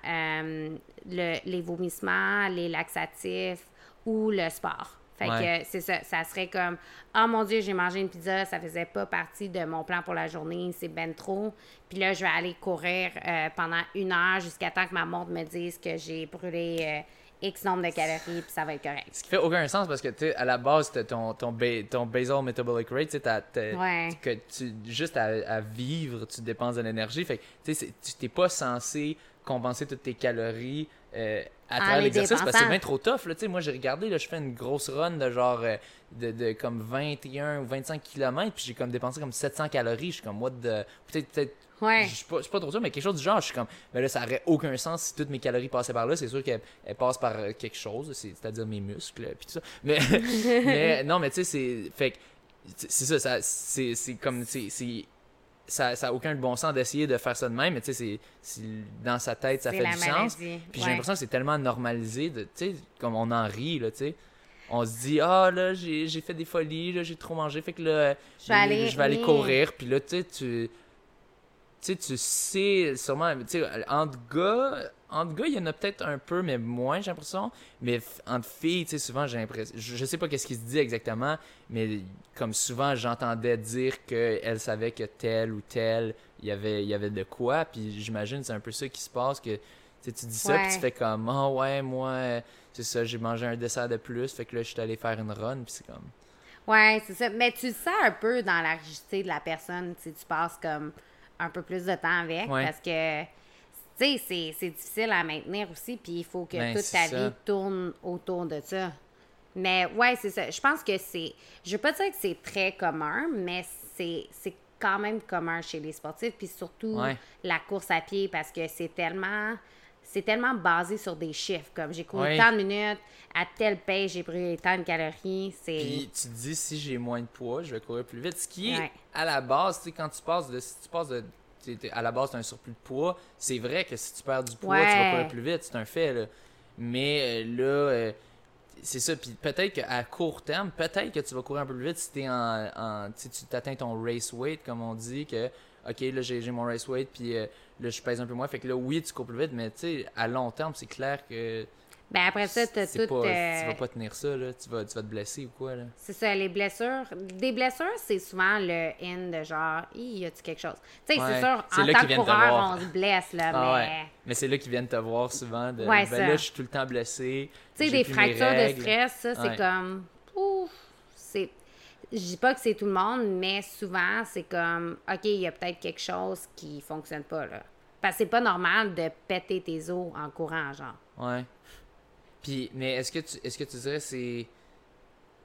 euh, le, les vomissements, les laxatifs ou le sport. Fait que c'est ça, ça serait comme Oh mon Dieu, j'ai mangé une pizza, ça faisait pas partie de mon plan pour la journée, c'est ben trop. Puis là, je vais aller courir euh, pendant une heure jusqu'à temps que ma montre me dise que j'ai brûlé euh, X nombre de calories, puis ça va être correct. Ce qui fait aucun sens parce que, tu à la base, ton, ton, ton basal metabolic rate, tu sais, que tu, juste à, vivre, tu dépenses de l'énergie. Fait que, tu sais, tu t'es pas censé compenser toutes tes calories euh, à travers l'exercice parce que c'est bien trop tough. Là, moi, j'ai regardé, là, je fais une grosse run de genre euh, de, de, comme 21 ou 25 km, puis j'ai comme dépensé comme 700 calories. Je suis comme, what the. Peut-être, peut-être. Ouais. Je suis pas, pas, trop sûr, mais quelque chose du genre, je suis comme, mais là, ça aurait aucun sens si toutes mes calories passaient par là. C'est sûr qu'elles passent par euh, quelque chose, c'est-à-dire mes muscles, puis tout ça. Mais, mais non, mais tu sais, c'est. Fait c'est ça, ça c'est comme. c'est ça n'a aucun bon sens d'essayer de faire ça de même, mais tu sais, c'est dans sa tête, ça fait du sens. Puis j'ai l'impression que c'est tellement normalisé, tu sais, comme on en rit, là, tu sais. On se dit, ah, là, j'ai fait des folies, là, j'ai trop mangé, fait que là, je vais aller, je vais aller courir. Puis là, tu sais, tu sais, tu sais, sûrement, tu sais, entre gars, entre gars, il y en a peut-être un peu, mais moins, j'ai l'impression. Mais entre filles, tu sais, souvent, j'ai l'impression. Je, sais pas qu'est-ce qui se dit exactement, mais comme souvent, j'entendais dire qu'elle savait que tel ou tel, il y avait, il y avait de quoi. Puis j'imagine c'est un peu ça qui se passe, que tu dis ça, puis tu fais comme, oh ouais, moi, c'est ça, j'ai mangé un dessert de plus, fait que là, je suis allé faire une run, puis c'est comme. Ouais, c'est ça. Mais tu sens un peu dans la rigidité de la personne, si tu passes comme un peu plus de temps avec, parce que tu sais, c'est difficile à maintenir aussi, puis il faut que ben, toute ta vie tourne autour de ça. Mais ouais, c'est ça. Je pense que c'est. Je veux pas dire que c'est très commun, mais c'est quand même commun chez les sportifs, puis surtout la course à pied, parce que c'est tellement. C'est tellement basé sur des chiffres, comme j'ai couru tant de minutes, à telle paix, j'ai brûlé tant de calories. Puis tu te dis, si j'ai moins de poids, je vais courir plus vite. Ce qui est, à la base, tu sais, quand tu passes de, si tu passes de à la base, tu as un surplus de poids. C'est vrai que si tu perds du poids, tu vas courir plus vite, c'est un fait. Là. Mais euh, là, euh, c'est ça. Puis peut-être qu'à court terme, peut-être que tu vas courir un peu plus vite si es en, en tu atteins ton race weight, comme on dit, que OK, là, j'ai mon race weight, puis euh, là, je pèse un peu moins. Fait que là, oui, tu cours plus vite, mais tu sais, à long terme, c'est clair que ben après ça, tout. Pas, Tu vas pas tenir ça, là. Tu vas, tu vas te blesser ou quoi, là? C'est ça, les blessures. Des blessures, c'est souvent le in de genre, y a-tu quelque chose? Tu sais, c'est sûr, en tant que coureur, on se blesse, là, ah, mais. Mais c'est là qu'ils viennent te voir souvent. De, ben là, je suis tout le temps blessé. Tu sais, des fractures de stress, ça, c'est comme. Je dis pas que c'est tout le monde, mais souvent, c'est comme, OK, il y a peut-être quelque chose qui fonctionne pas, là. Parce que c'est pas normal de péter tes os en courant, genre. Ouais mais est-ce que tu est-ce que tu dirais c'est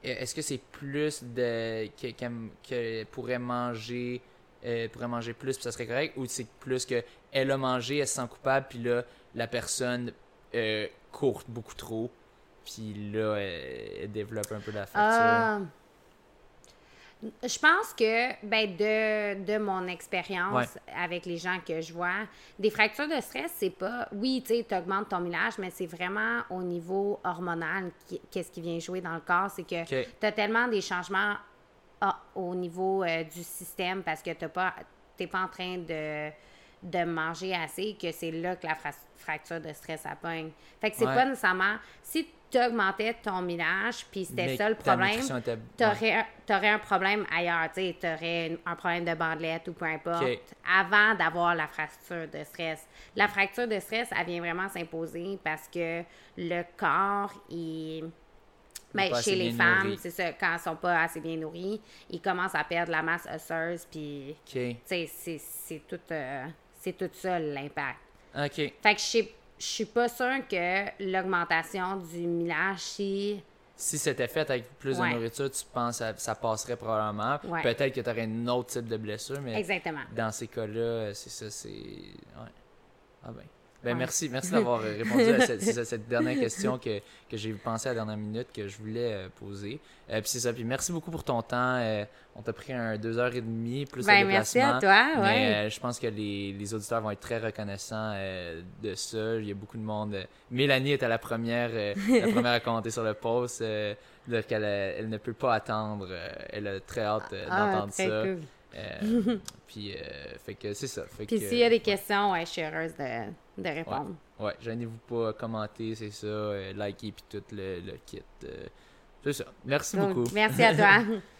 est-ce que c'est plus de que, pourrait manger euh, pourrait manger plus puis ça serait correct ou c'est plus que elle a mangé elle se sent coupable puis là la personne euh, court beaucoup trop puis là elle, développe un peu la fracture? Je pense que, ben, de, de mon expérience avec les gens que je vois, des fractures de stress, c'est pas, oui, tu sais, tu augmentes ton millage, mais c'est vraiment au niveau hormonal qu'est-ce qui vient jouer dans le corps. C'est que tu as tellement des changements ah, au niveau euh, du système parce que tu pas, pas en train de, de manger assez que c'est là que la fracture de stress appogne. Fait que c'est pas nécessairement. Si tu augmentais ton millage, puis c'était ça le problème, tu aurais, un problème ailleurs. Tu aurais un problème de bandelette ou peu importe, avant d'avoir la fracture de stress. La fracture de stress, elle vient vraiment s'imposer parce que le corps, il. Ben, chez les femmes, c'est ça, quand elles sont pas assez bien nourries, ils commencent à perdre la masse osseuse, puis c'est tout, euh, c'est tout ça l'impact. OK. Fait que je sais je suis pas sûre que l'augmentation du millage, si. Si c'était fait avec plus de nourriture, tu penses que ça passerait probablement. Peut-être que tu aurais un autre type de blessure, mais Exactement. dans ces cas-là, c'est ça, c'est. Ouais. Ah ben. Ben, merci, merci d'avoir répondu à cette, dernière question que, que j'ai pensé à la dernière minute que je voulais euh, poser. Euh, puis c'est ça. Puis merci beaucoup pour ton temps. Euh, on t'a pris un deux heures et demie plus ben, merci à toi. Mais je pense que les, les, auditeurs vont être très reconnaissants de ça. Il y a beaucoup de monde. Mélanie était la première, la première à commenter sur le post. qu'elle elle ne peut pas attendre. elle a très hâte ah, d'entendre ça. Euh, puis, euh, fait que c'est ça. puis s'il y a des questions, ouais, je suis heureuse de, de répondre. Ouais, ouais gênez-vous pas à commenter, c'est ça, euh, liker puis tout le, le kit. c'est ça. Merci beaucoup. Merci à toi.